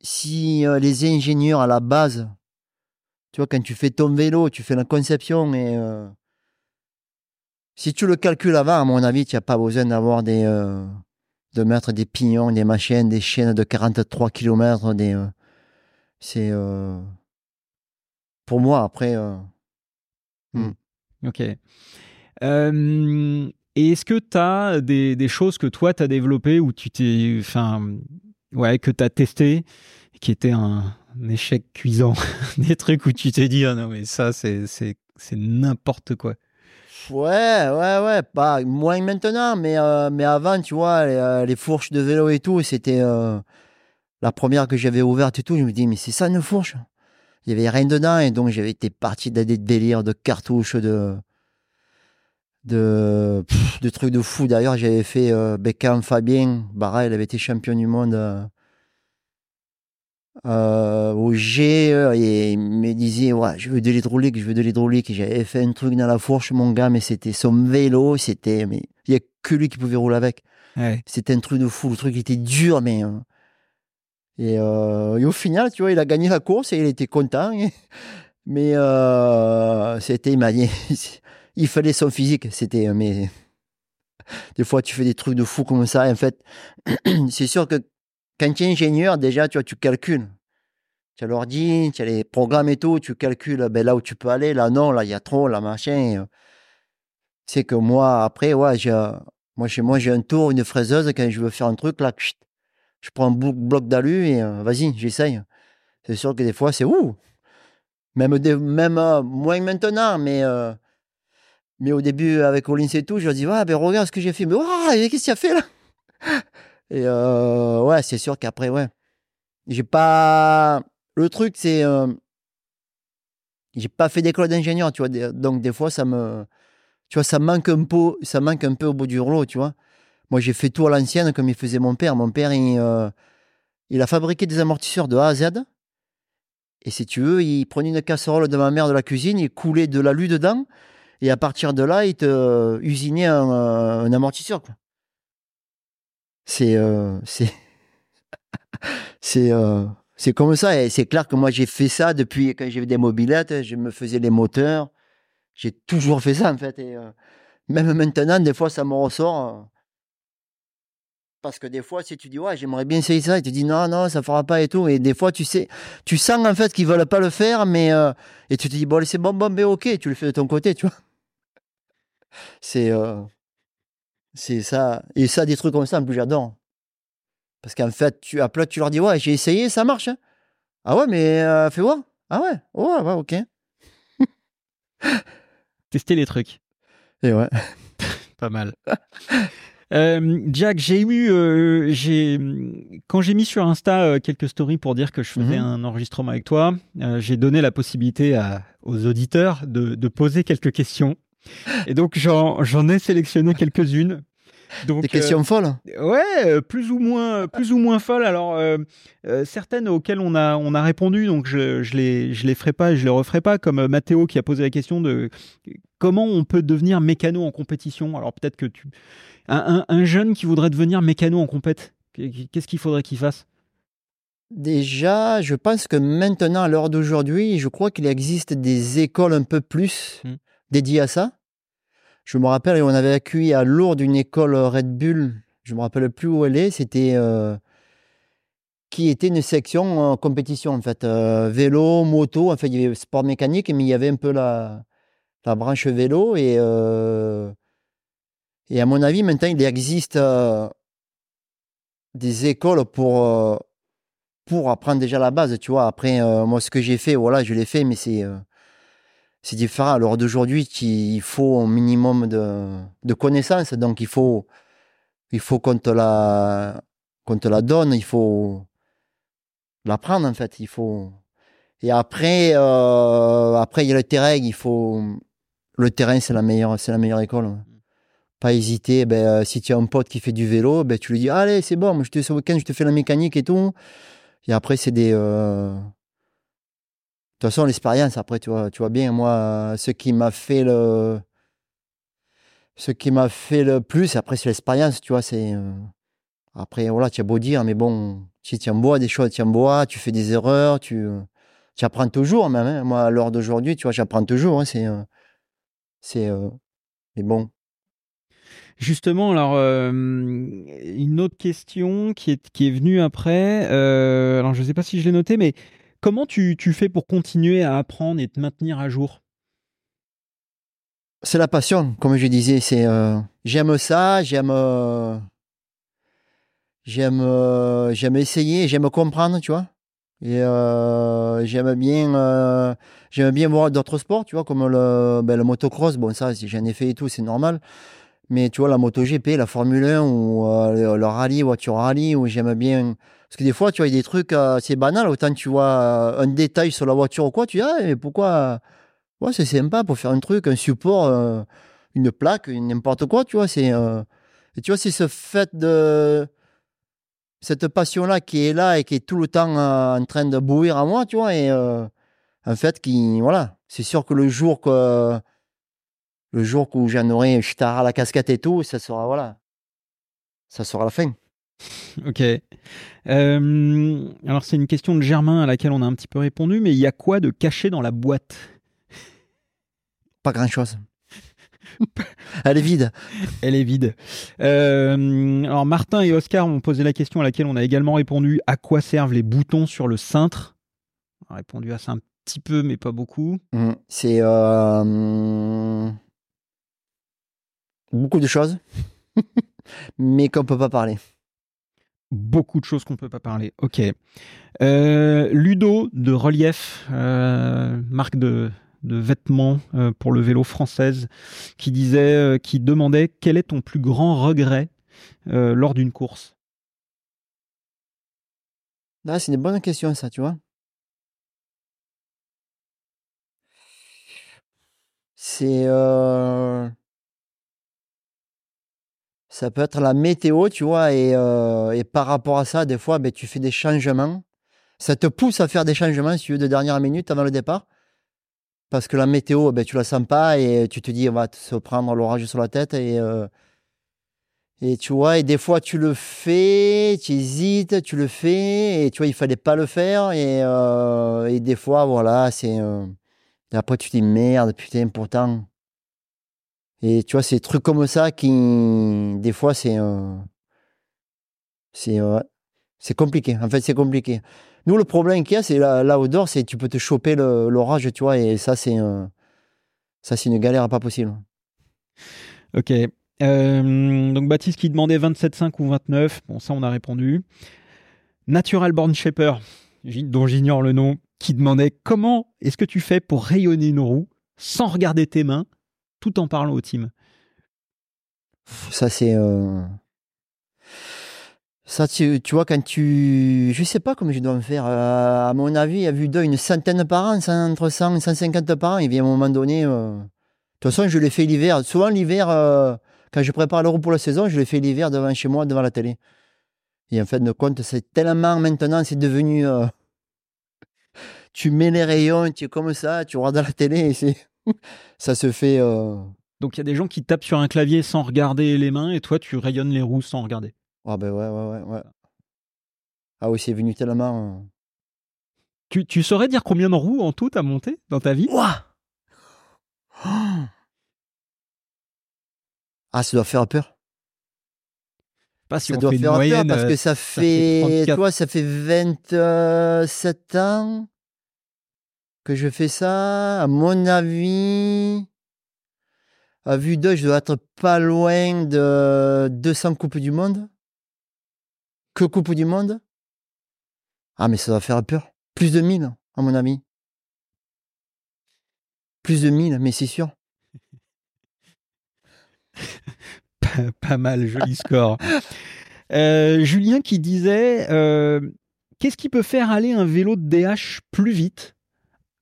si euh, les ingénieurs à la base, tu vois, quand tu fais ton vélo, tu fais la conception et euh, si tu le calcules avant, à mon avis, tu n'as pas besoin d'avoir des de mettre des pignons, des machines, des chaînes de 43 km. Des, c'est pour moi après. Hmm. Ok. Et est-ce que tu as des, choses que toi, tu as développées ou tu t'es. Enfin, ouais, que tu as testé, qui étaient un, échec cuisant? Des trucs où tu t'es dit, ah non, mais ça, c'est n'importe quoi. Ouais, ouais, ouais, pas moins maintenant, mais, euh, mais avant, tu vois, les, euh, fourches de vélo et tout, c'était. Euh, la première que j'avais ouverte et tout, je me dis, mais c'est ça une fourche? Il n'y avait rien dedans, et donc j'avais été parti dans des délires de cartouches, de. de, de trucs de fou. D'ailleurs, j'avais fait Beckham Fabien, Barra, il avait été champion du monde. Euh, au G euh, et il me disait ouais je veux de l'hydraulique je veux de l'hydraulique. J'avais fait un truc dans la fourche mon gars mais c'était son vélo c'était mais il y a que lui qui pouvait rouler avec. Ouais. c'était un truc de fou le truc était dur mais euh, et, euh, et au final tu vois il a gagné la course et il était content. Et- mais euh, c'était il m'a dit il fallait son physique. C'était mais des fois tu fais des trucs de fou comme ça et en fait c'est sûr que quand tu es ingénieur, déjà, tu calcules. Tu as l'ordi, tu as les programmes et tout, tu calcules ben, là où tu peux aller, là non, là il y a trop, là machin. C'est que moi, après, ouais, j'ai, moi chez moi, j'ai un tour, une fraiseuse, quand je veux faire un truc, là, chut, je prends un blo- bloc d'alu et euh, vas-y, j'essaye. C'est sûr que des fois, c'est ouh! Même, des- euh, moins maintenant, mais, euh, mais au début, avec Collins et tout, je dis, ouais, ben regarde ce que j'ai fait. Mais qu'est-ce que tu as fait là? Et euh, ouais, c'est sûr qu'après, ouais. J'ai pas. Le truc, c'est. euh, J'ai pas fait d'école d'ingénieur, tu vois. Donc, des fois, ça me. Tu vois, ça manque un peu, ça manque un peu au bout du rouleau, tu vois. Moi, j'ai fait tout à l'ancienne comme il faisait mon père. Mon père, il, euh, il a fabriqué des amortisseurs de A à Z. Et si tu veux, il prenait une casserole de ma mère de la cuisine, il coulait de l'alu dedans. Et à partir de là, il te usinait un, un amortisseur. quoi. C'est. euh, euh, c'est comme ça. Et c'est clair que moi, j'ai fait ça depuis quand j'avais des mobilettes. Je me faisais les moteurs. J'ai toujours fait ça, en fait. Et euh, même maintenant, des fois, ça me ressort. parce que des fois, si tu dis, ouais, j'aimerais bien essayer ça, et tu dis, non, non, ça fera pas et tout. Et des fois, tu sais, tu sens en fait qu'ils veulent pas le faire, mais. et tu te dis, bon, c'est bon, bon, ben ok, tu le fais de ton côté, tu vois. C'est. C'est ça. Et ça, des trucs comme ça, en plus, j'adore. Parce qu'en fait, tu, après, tu leur dis, ouais, j'ai essayé, ça marche. hein. Ah ouais, mais euh, fais voir. Ah ouais, ouais, ouais, ok. Tester les trucs. Et ouais. Pas mal. Euh, Jack, j'ai eu, euh, j'ai, quand j'ai mis sur Insta euh, quelques stories pour dire que je faisais Mhm. un enregistrement avec toi, j'ai donné la possibilité à, aux auditeurs de, de poser quelques questions. Et donc j'en, j'en ai sélectionné quelques-unes. Donc, Des questions folles. euh, ouais, euh, plus ou moins, plus ou moins folles. Alors euh, euh, certaines auxquelles on a, on a répondu, donc je, je les, je les ferai pas, et je les referai pas. Comme Mathéo qui a posé la question de comment on peut devenir mécano en compétition. Alors peut-être que tu, un, un- un jeune qui voudrait devenir mécano en compète, qu'est-ce qu'il faudrait qu'il fasse? Déjà, je pense que maintenant, à l'heure d'aujourd'hui, je crois qu'il existe des écoles un peu plus Mm. Dédiées à ça. Je me rappelle, on avait accueilli à Lourdes une école Red Bull, je me rappelle plus où elle est, c'était euh, qui était une section compétition en fait, Euh, vélo, moto, en fait il y avait sport mécanique, mais il y avait un peu la, la branche vélo et euh, et à mon avis maintenant il existe des écoles pour pour apprendre déjà la base, tu vois. Après, moi, ce que j'ai fait, voilà, je l'ai fait, mais c'est c'est différent. Alors d'aujourd'hui, il faut un minimum de, de connaissances, donc il faut il faut qu'on te la qu'on te la donne, il faut l'apprendre en fait, il faut. Et après, euh, après il y a le terrain, il faut le terrain, c'est la meilleure, c'est la meilleure école. ouais. Pas hésiter. Ben, euh, si tu as un pote qui fait du vélo, ben, tu lui dis allez, c'est bon, moi, je te, ce week-end, je te fais la mécanique et tout. Et après, c'est des. euh, toute façon, l'expérience, après, tu vois, tu vois bien, moi, ce qui m'a fait le. Ce qui m'a fait le plus, après, c'est l'expérience, tu vois, c'est. euh, Après, voilà, tu as beau dire, mais bon, tu en bois des choses, tu en bois, tu fais des erreurs, tu, euh, tu apprends toujours même. hein. Moi, à l'heure d'aujourd'hui, tu vois, j'apprends toujours. hein, c'est. euh, C'est. Mais bon. Justement, alors une autre question qui est qui est venue après. alors je sais pas si je l'ai noté, mais comment tu, fais pour continuer à apprendre et te maintenir à jour? C'est la passion, comme je disais. Euh, j'aime ça, j'aime, j'aime, j'aime essayer, j'aime comprendre, tu vois. Et euh, j'aime bien, euh, j'aime bien voir d'autres sports, tu vois, comme le, ben, motocross. Bon, ça, j'en ai fait et tout, c'est normal. Mais tu vois, la MotoGP, la Formule 1 ou le, le rallye, voiture rallye, où j'aime bien Parce que des fois, tu vois, il y a des trucs, euh, c'est banal. Autant tu vois euh, un détail sur la voiture ou quoi, tu dis, ah, mais pourquoi Ouais, c'est sympa pour faire un truc, un support, euh, une plaque, n'importe quoi, tu vois. C'est, euh, et tu vois, c'est ce fait de. Cette passion-là qui est là et qui est tout le temps euh, en train de bouillir à moi, tu vois. Et euh, en fait, qui, voilà, c'est sûr que le jour que. Le jour où j'en aurai, je à la casquette et tout, ça sera, voilà. Ça sera la fin. Ok. Euh, alors c'est une question de Germain à laquelle on a un petit peu répondu, mais il y a quoi de caché dans la boîte? Pas grand-chose. Elle est vide. Elle est vide. Euh, alors Martin et Oscar m'ont posé la question à laquelle on a également répondu. À quoi servent les boutons sur le cintre? On a répondu à ça un petit peu, mais pas beaucoup. Mm. C'est euh, beaucoup de choses, mais qu'on peut pas parler. Beaucoup de choses qu'on peut pas parler. Ok. Euh, Ludo de Relief, euh, marque de, vêtements euh, pour le vélo française, qui disait, qui demandait quel est ton plus grand regret lors d'une course? C'est une bonne question, ça, tu vois. C'est. Ça peut être la météo, tu vois, et, euh, et par rapport à ça, des fois, ben, tu fais des changements. Ça te pousse à faire des changements, si tu veux, de dernière minute avant le départ. Parce que la météo, ben, tu la sens pas et tu te dis, on va se prendre l'orage sur la tête. Et, euh, et tu vois, et des fois, tu le fais, tu hésites, tu le fais, et tu vois, il fallait pas le faire. Et, euh, et des fois, voilà, c'est. euh, et après, tu te dis, merde, putain, pourtant. Et tu vois, des trucs comme ça qui, des fois, c'est. c'est euh, c'est compliqué. En fait, c'est compliqué. Nous, le problème qu'il y a, c'est dehors, c'est tu peux te choper l'orage, tu vois, et ça, c'est ça, c'est une galère pas possible. Ok. Euh, donc Baptiste qui demandait 27,5 ou 29. Bon, ça, on a répondu. Natural Born Shaper, dont j'ignore le nom, qui demandait comment est-ce que tu fais pour rayonner une roue sans regarder tes mains tout en parlant au team Ça, c'est. euh, Ça, tu, tu vois, quand tu. Je sais pas comment je dois me faire. euh, à mon avis, à vue d'œil, une centaine par an, entre 100 et 150 par an. Et bien, à un moment donné. euh, De toute façon, je l'ai fait l'hiver. Souvent, l'hiver, quand je prépare l'euro pour la saison, je l'ai fait l'hiver devant chez moi, devant la télé. Et en fait, de compte, c'est tellement maintenant, c'est devenu. Tu mets les rayons, tu es comme ça, tu regardes la télé et c'est. ça se fait. euh, Donc il y a des gens qui tapent sur un clavier sans regarder les mains et toi tu rayonnes les roues sans regarder. Ah, ben ouais, ouais, ouais. ouais. Ah oui, c'est venu tellement. euh, Tu, tu saurais dire combien de roues en tout t'as monté dans ta vie? Ouah Oh Ah, ça doit faire peur. Pas si Ça on doit fait une faire moyenne. peur parce euh, que ça fait fait, 34. toi, ça fait 27 ans je fais ça. À mon avis, à vue d'œil, je dois être pas loin de 200 Coupes du Monde. Que Coupe du Monde? Ah, mais ça doit faire peur. Plus de 1000, à mon avis. Plus de 1000, mais c'est sûr. pas, pas mal, joli score. Euh, Julien qui disait euh, qu'est-ce qui peut faire aller un vélo de DH plus vite?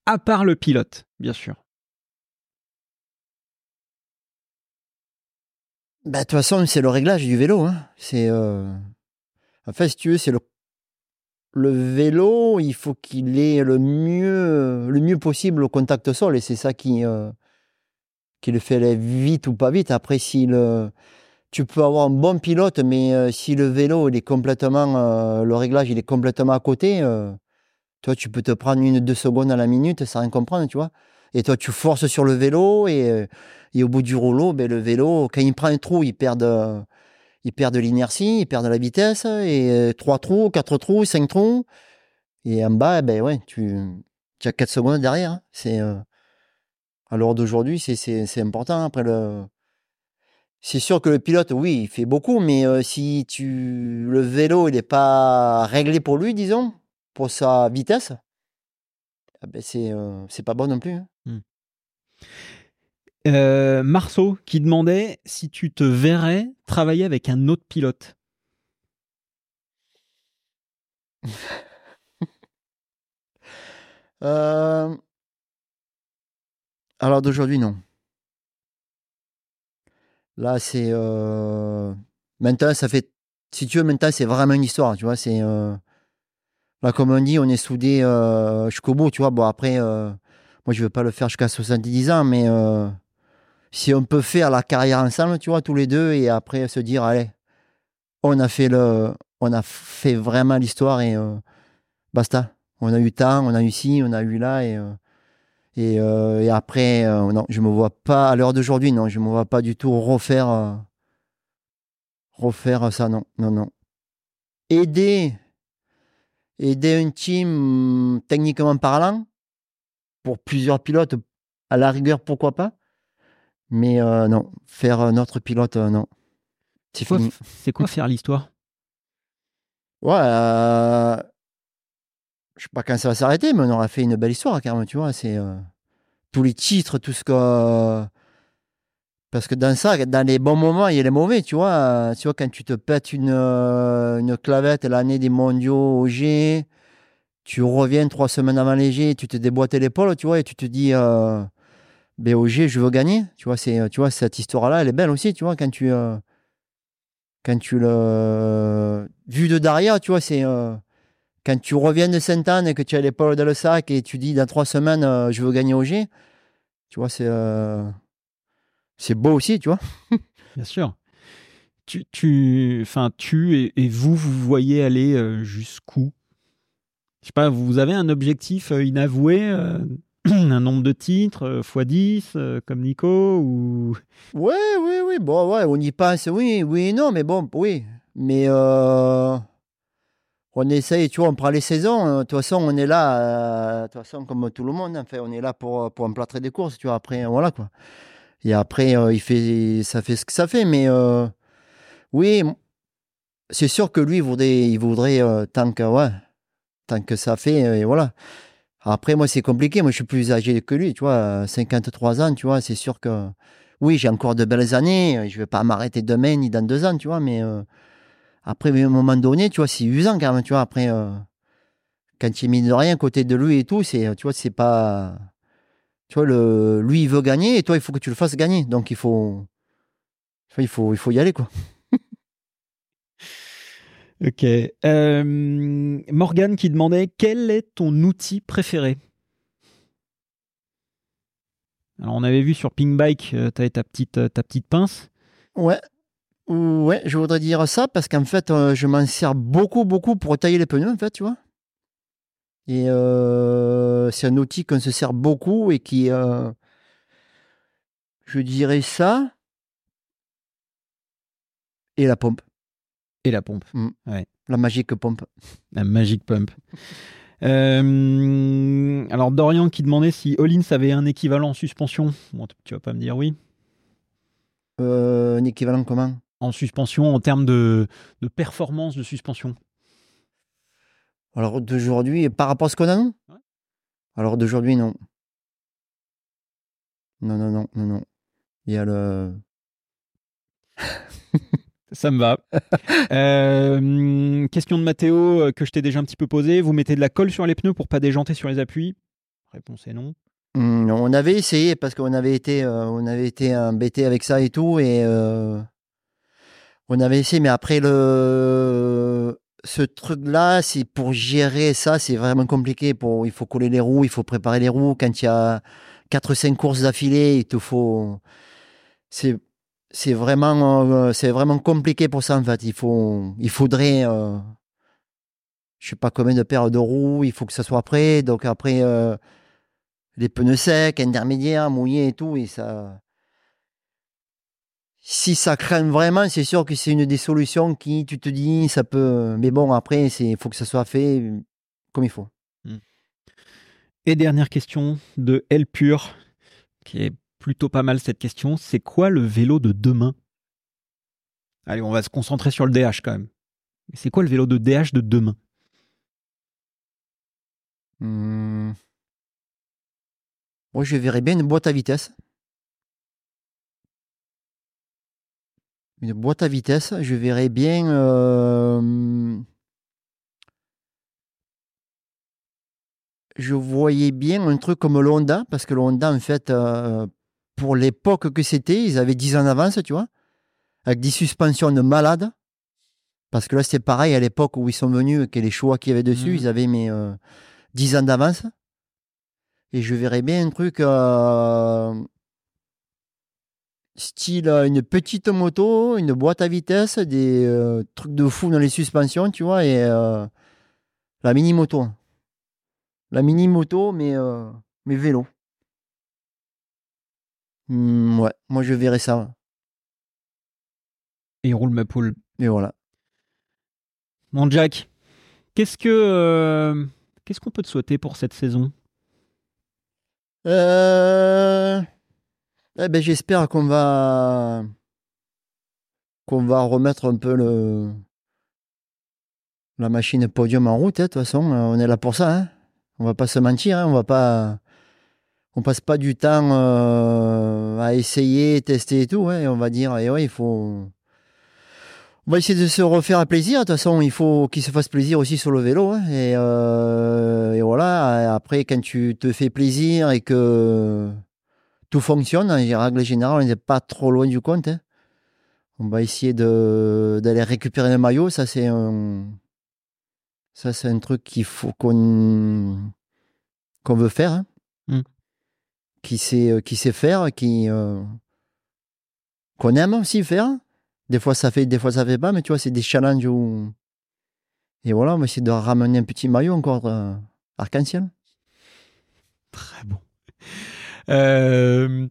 À part le pilote, bien sûr. Bah, de toute façon, c'est le réglage du vélo. Hein. C'est, euh, En fait, si tu veux, c'est le... vélo, il faut qu'il ait le mieux, le mieux possible au contact sol. Et c'est ça qui, euh, le fait vite ou pas vite. Après, si le... tu peux avoir un bon pilote, mais euh, si le vélo, il est complètement, le réglage, il est complètement à côté, toi, tu peux te prendre une, deux secondes à la minute sans rien comprendre, tu vois. Et toi, tu forces sur le vélo et, euh, et au bout du rouleau, ben, le vélo, quand il prend un trou, il perd de, il perd de l'inertie, il perd de la vitesse. Et euh, trois trous, quatre trous, cinq trous. Et en bas, ben ouais, tu, as quatre secondes derrière. hein. C'est, euh, à l'heure d'aujourd'hui, c'est, important. Après, le, c'est sûr que le pilote, oui, il fait beaucoup, mais euh, si tu, le vélo, il n'est pas réglé pour lui, disons, pour sa vitesse, ah ben c'est, euh, c'est pas bon non plus. hein. Euh, Marceau qui demandait si tu te verrais travailler avec un autre pilote. Euh, Alors d'aujourd'hui, non. Là, c'est. Maintenant, ça fait. Si tu veux, maintenant, c'est vraiment une histoire. Tu vois, c'est. Là, comme on dit, on est soudés euh, jusqu'au bout. Tu vois, bon, après, euh, moi, je ne veux pas le faire jusqu'à 70 ans, mais euh, si on peut faire la carrière ensemble, tu vois, tous les deux, et après se dire, allez, on a fait le. On a fait vraiment l'histoire et basta. On a eu temps, on a eu ci, on a eu là, et. après, non, je me vois pas, à l'heure d'aujourd'hui, non, je me vois pas du tout refaire, refaire ça, non, non, non. Aider, aider un team, hum, techniquement parlant, pour plusieurs pilotes, à la rigueur, pourquoi pas. Mais euh, non, faire notre pilote, euh, non. C'est Quoi- fini. C'est quoi faire l'histoire? Ouais, euh, je sais pas quand ça va s'arrêter, mais on aura fait une belle histoire, quand même, tu vois. C'est euh, tous les titres, tout ce que. Parce que dans ça, dans les bons moments, il y a les mauvais, tu vois. Tu vois, quand tu te pètes une, euh, une clavette l'année des mondiaux au G, tu reviens trois semaines avant les G, tu te déboîtes l'épaule, tu vois, et tu te dis, euh, ben, je veux gagner. Tu vois, c'est, tu vois cette histoire-là, elle est belle aussi, tu vois, quand tu. euh, quand tu le. Vu de derrière, tu vois, c'est. euh, quand tu reviens de Sainte-Anne et que tu as l'épaule dans le sac et tu dis dans trois semaines, je veux gagner au G, tu vois, c'est. C'est beau aussi, tu vois. Bien sûr. Tu, tu, enfin, tu et, et vous, vous voyez aller euh, jusqu'où? Je sais pas, vous avez un objectif euh, inavoué, euh, un nombre de titres x 10, euh, comme Nico ou Oui, oui, oui. Bon, ouais, on y pense, oui, oui, non, mais bon, oui. Mais euh, on essaye, tu vois, on prend les saisons. euh, De toute façon, on est là, euh, de toute façon, comme tout le monde, enfin, on est là pour, pour emplâtrer des courses, tu vois. Après, voilà, quoi. Et après, euh, il fait, ça fait ce que ça fait, mais euh, oui, c'est sûr que lui, il voudrait, il voudrait euh, tant que, tant que ça fait, et voilà. Après, moi, c'est compliqué. Moi, je suis plus âgé que lui, tu vois, euh, 53 ans, tu vois, c'est sûr que. Oui, j'ai encore de belles années. Je vais pas m'arrêter demain ni dans deux ans, tu vois. Mais après, à un moment donné, tu vois, c'est usant quand même, tu vois. Après, quand es mis de rien côté de lui et tout, c'est, tu vois, c'est pas. Tu vois, le, lui, il veut gagner et toi, il faut que tu le fasses gagner. Donc, il faut. il faut, il faut y aller, quoi. Ok. Euh, Morgane qui demandait quel est ton outil préféré? Alors on avait vu sur Ping Bike, tu avais ta petite, euh, ta petite pince. Ouais. Ouais, je voudrais dire ça parce qu'en fait, euh, je m'en sers beaucoup, beaucoup pour tailler les pneus, en fait, tu vois. Et euh, c'est un outil qu'on se sert beaucoup et qui, euh, je dirais ça, et la pompe, Et la pompe, la magique pompe. la Magic Pump. Euh, alors Dorian qui demandait si Hollins avait un équivalent en suspension. Bon, tu vas pas me dire oui. Euh, un équivalent comment? En suspension, en termes de, de performance de suspension. Alors d'aujourd'hui, par rapport à ce qu'on a, non? Ouais. Alors d'aujourd'hui, non. Non, non, non, non, non. Il y a le. Ça me va. Euh, question de Mathéo euh, que je t'ai déjà un petit peu posée. Vous mettez de la colle sur les pneus pour pas déjanter sur les appuis? Réponse est non. Hum, non, on avait essayé parce qu'on avait été, euh, on avait été embêté avec ça et tout, et euh, on avait essayé, mais après le ce truc-là, c'est pour gérer ça, c'est vraiment compliqué. Pour, il faut coller les roues, il faut préparer les roues. Quand il y a 4-5 courses d'affilée, il te faut. C'est, c'est vraiment, euh, c'est vraiment compliqué pour ça en fait. Il faut, il faudrait, euh, je sais pas combien de paires de roues, il faut que ça soit prêt. Donc après, euh, les pneus secs, intermédiaires, mouillés et tout, et ça. Si ça craint vraiment, c'est sûr que c'est une des solutions qui, tu te dis, ça peut. Mais bon, après, il faut que ça soit fait euh, comme il faut. Et dernière question de L Pure, qui est plutôt pas mal cette question. C'est quoi le vélo de demain? Allez, on va se concentrer sur le DH quand même. C'est quoi le vélo de DH de demain? Hum. Moi, je verrais bien une boîte à vitesse. Une boîte à vitesse, je verrais bien. euh, je voyais bien un truc comme le Honda, parce que le Honda, en fait, euh, pour l'époque que c'était, ils avaient 10 ans d'avance, tu vois, avec des suspensions de malades. Parce que là, c'était pareil à l'époque où ils sont venus, que les choix qu'il y avait dessus, Mhm. ils avaient mes 10 ans d'avance. Et je verrais bien un truc euh, style euh, une petite moto, une boîte à vitesse, des euh, trucs de fou dans les suspensions, tu vois, et euh, la mini-moto. La mini-moto, mais, euh, mais vélo. Hmm, ouais, moi je verrais ça. Et roule ma poule. Et voilà. Bon, Jack, qu'est-ce que qu'est-ce qu'on peut te souhaiter pour cette saison? Euh, eh ben, j'espère qu'on va remettre un peu le la machine podium en route. hein, De toute façon, euh, on est là pour ça. Hein. On va pas se mentir. hein, On va pas on passe pas du temps euh, à essayer, tester et tout. hein, on va dire, et ouais, il faut on va essayer de se refaire plaisir. De toute façon, il faut qu'il se fasse plaisir aussi sur le vélo. euh, et voilà. Après, quand tu te fais plaisir et que tout fonctionne, en règle générale, on n'est pas trop loin du compte. hein. On va essayer de- d'aller récupérer le maillot. Ça, c'est un, ça, c'est un truc qu'il faut qu'on qu'on veut faire. hein. Mm. Qui, sait, qui sait faire, qui, euh, qu'on aime aussi faire. Des fois, ça fait, des fois, ça fait pas, mais tu vois, c'est des challenges où. Et voilà, on va essayer de ramener un petit maillot encore euh, arc-en-ciel. Très bon. Euh,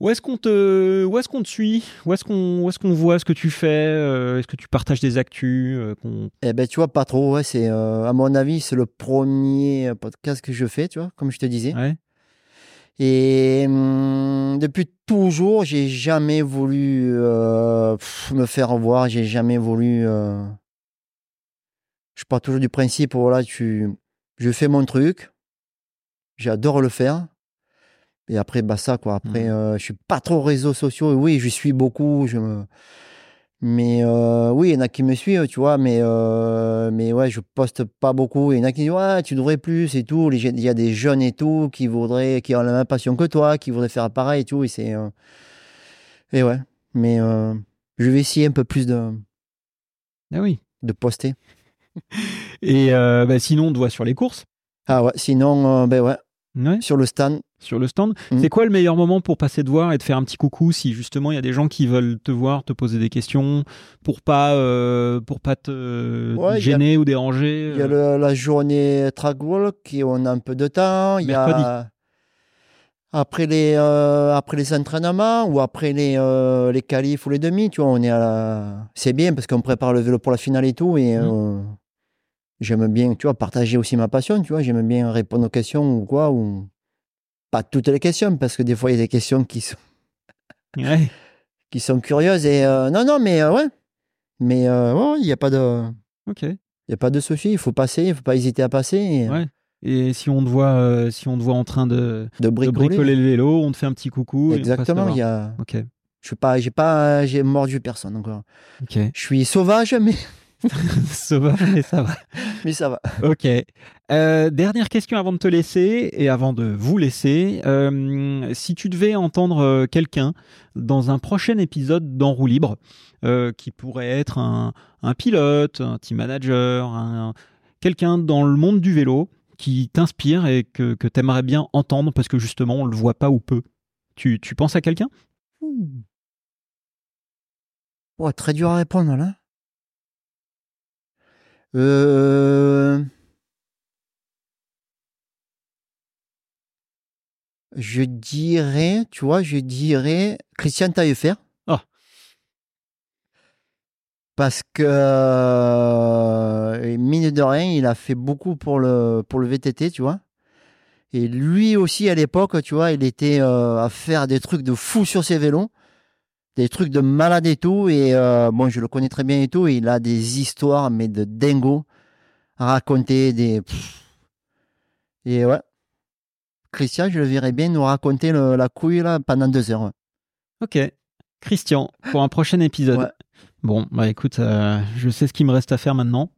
où est-ce qu'on te où est-ce qu'on te suit? Où est-ce qu'on où est-ce qu'on voit ce que tu fais? Euh, Est-ce que tu partages des actus euh, Eh ben, tu vois, pas trop. Ouais, c'est, euh, à mon avis, c'est le premier podcast que je fais, tu vois, comme je te disais. Ouais. Et hum, depuis toujours, j'ai jamais voulu pff, me faire voir. J'ai jamais voulu. Je pars toujours du principe, voilà, tu, je fais mon truc. J'adore le faire. Et après, bah ça, quoi. Après, Mhm. euh, je suis pas trop réseaux sociaux. Oui, je suis beaucoup. Je me... Mais euh, oui, il y en a qui me suivent, tu vois. Mais, euh, mais ouais, je poste pas beaucoup. Il y en a qui disent, ouais, tu devrais plus et tout. Il y a des jeunes et tout qui voudraient, qui ont la même passion que toi, qui voudraient faire pareil et tout. Et c'est. euh, Et ouais. Mais je vais essayer un peu plus de, Ah oui. de poster. Et bah, sinon, on te voit sur les courses. Ah ouais, sinon, ben ouais, Ouais. sur le stand. Sur le stand. Mhm. C'est quoi le meilleur moment pour passer te voir et te faire un petit coucou si justement il y a des gens qui veulent te voir, te poser des questions pour pas euh, pour pas te Ouais, a- gêner ou déranger Il y a euh? le- la journée track walk qui on a un peu de temps. Il y a après les euh, après les entraînements ou après les euh, les qualifs ou les demi, tu vois, on est à la... c'est bien parce qu'on prépare le vélo pour la finale et tout et Mhm. Euh, j'aime bien, tu vois, partager aussi ma passion, tu vois, j'aime bien répondre aux questions ou quoi ou pas toutes les questions parce que des fois il y a des questions qui sont Ouais. qui sont curieuses et euh, non non mais euh, ouais. Mais euh, ouais, il n'y a pas de Ok. il y a pas de souci, il faut passer, il faut pas hésiter à passer et, Ouais. Et si on te voit euh, si on te voit en train de, de de bricoler. bricoler le vélo, on te fait un petit coucou. Exactement, il y a Ok. je suis pas j'ai pas j'ai mordu personne encore. Ok. Je suis sauvage mais Sauvage, mais ça va. mais ça va. Ok. Euh, dernière question avant de te laisser et avant de vous laisser. Euh, si tu devais entendre euh, quelqu'un dans un prochain épisode d'En roue libre, euh, qui pourrait être un, un pilote, un team manager, un- quelqu'un dans le monde du vélo qui t'inspire et que, que tu aimerais bien entendre parce que justement on le voit pas ou peu. Tu, tu penses à quelqu'un? Oh, très dur à répondre là. Euh... Je dirais, tu vois, je dirais Christian Taillefer. Ah. Parce que, euh, mine de rien, il a fait beaucoup pour le, pour le VTT, tu vois. Et lui aussi, à l'époque, tu vois, il était euh, à faire des trucs de fou sur ses vélos des trucs de malade et tout. Et euh, bon, je le connais très bien et tout. Et il a des histoires, mais de dingo à raconter. Des... pff. Et ouais. Christian, je le verrais bien nous raconter le- la couille là, pendant deux heures. Ok. Christian, pour un prochain épisode. Ouais. Bon, bah écoute, euh, je sais ce qu'il me reste à faire maintenant.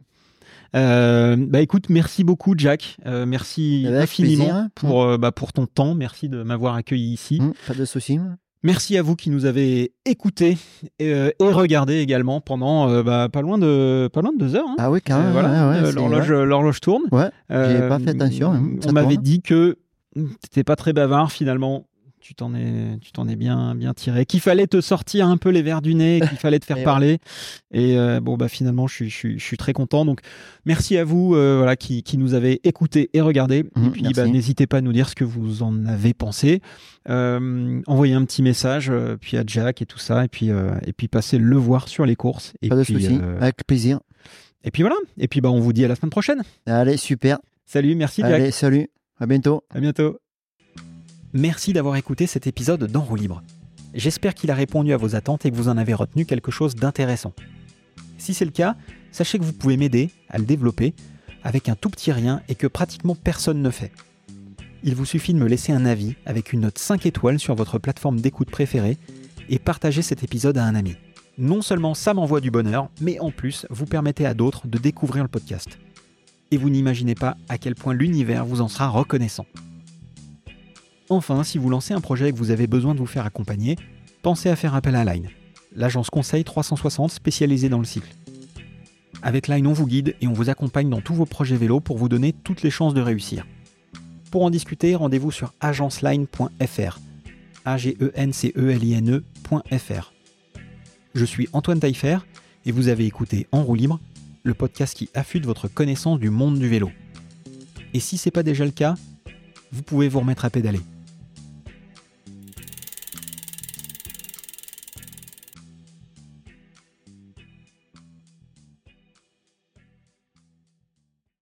Euh, bah écoute, merci beaucoup Jack, Euh, merci infiniment plaisir. pour, euh, bah, pour ton temps, merci de m'avoir accueilli ici. Hum, pas de souci. Merci à vous qui nous avez écoutés et, euh, et regardés également pendant euh, bah, pas, loin de, pas loin de deux heures. hein. Ah oui, quand Euh, même. voilà, ouais, ouais, euh, c'est- l'horloge, l'horloge tourne. Ouais, Euh, J'ai pas fait attention, hein, on m'avait dit que t'étais pas très bavard finalement. Tu t'en es, tu t'en es bien, bien tiré. Qu'il fallait te sortir un peu les verres du nez, qu'il fallait te faire Et ouais. parler. Et euh, bon, bah finalement, je suis, je suis, je suis très content. Donc, merci à vous, euh, voilà, qui, qui nous avez écoutés et regardés. et Mhm, puis, bah, n'hésitez pas à nous dire ce que vous en avez pensé. Euh, envoyez un petit message, puis à Jack et tout ça, et puis, et puis passez le voir sur les courses. Et pas de souci. Avec plaisir. et puis voilà. Et puis, bah, on vous dit à la semaine prochaine. Allez, super. Salut, merci Jack. Allez, salut. À bientôt. À bientôt. Merci d'avoir écouté cet épisode d'En roue libre. J'espère qu'il a répondu à vos attentes et que vous en avez retenu quelque chose d'intéressant. Si c'est le cas, sachez que vous pouvez m'aider à le développer avec un tout petit rien et que pratiquement personne ne fait. Il vous suffit de me laisser un avis avec une note 5 étoiles sur votre plateforme d'écoute préférée et partager cet épisode à un ami. Non seulement ça m'envoie du bonheur, mais en plus vous permettez à d'autres de découvrir le podcast. Et vous n'imaginez pas à quel point l'univers vous en sera reconnaissant. Enfin, si vous lancez un projet et que vous avez besoin de vous faire accompagner, pensez à faire appel à Line, l'agence conseil 360 spécialisée dans le cycle. Avec Line, on vous guide et on vous accompagne dans tous vos projets vélo pour vous donner toutes les chances de réussir. Pour en discuter, rendez-vous sur agenceline.fr. a g e n c e l i n e.fr. Je suis Antoine Taillefer et vous avez écouté En roue libre, le podcast qui affûte votre connaissance du monde du vélo. Et si c'est pas déjà le cas, vous pouvez vous remettre à pédaler.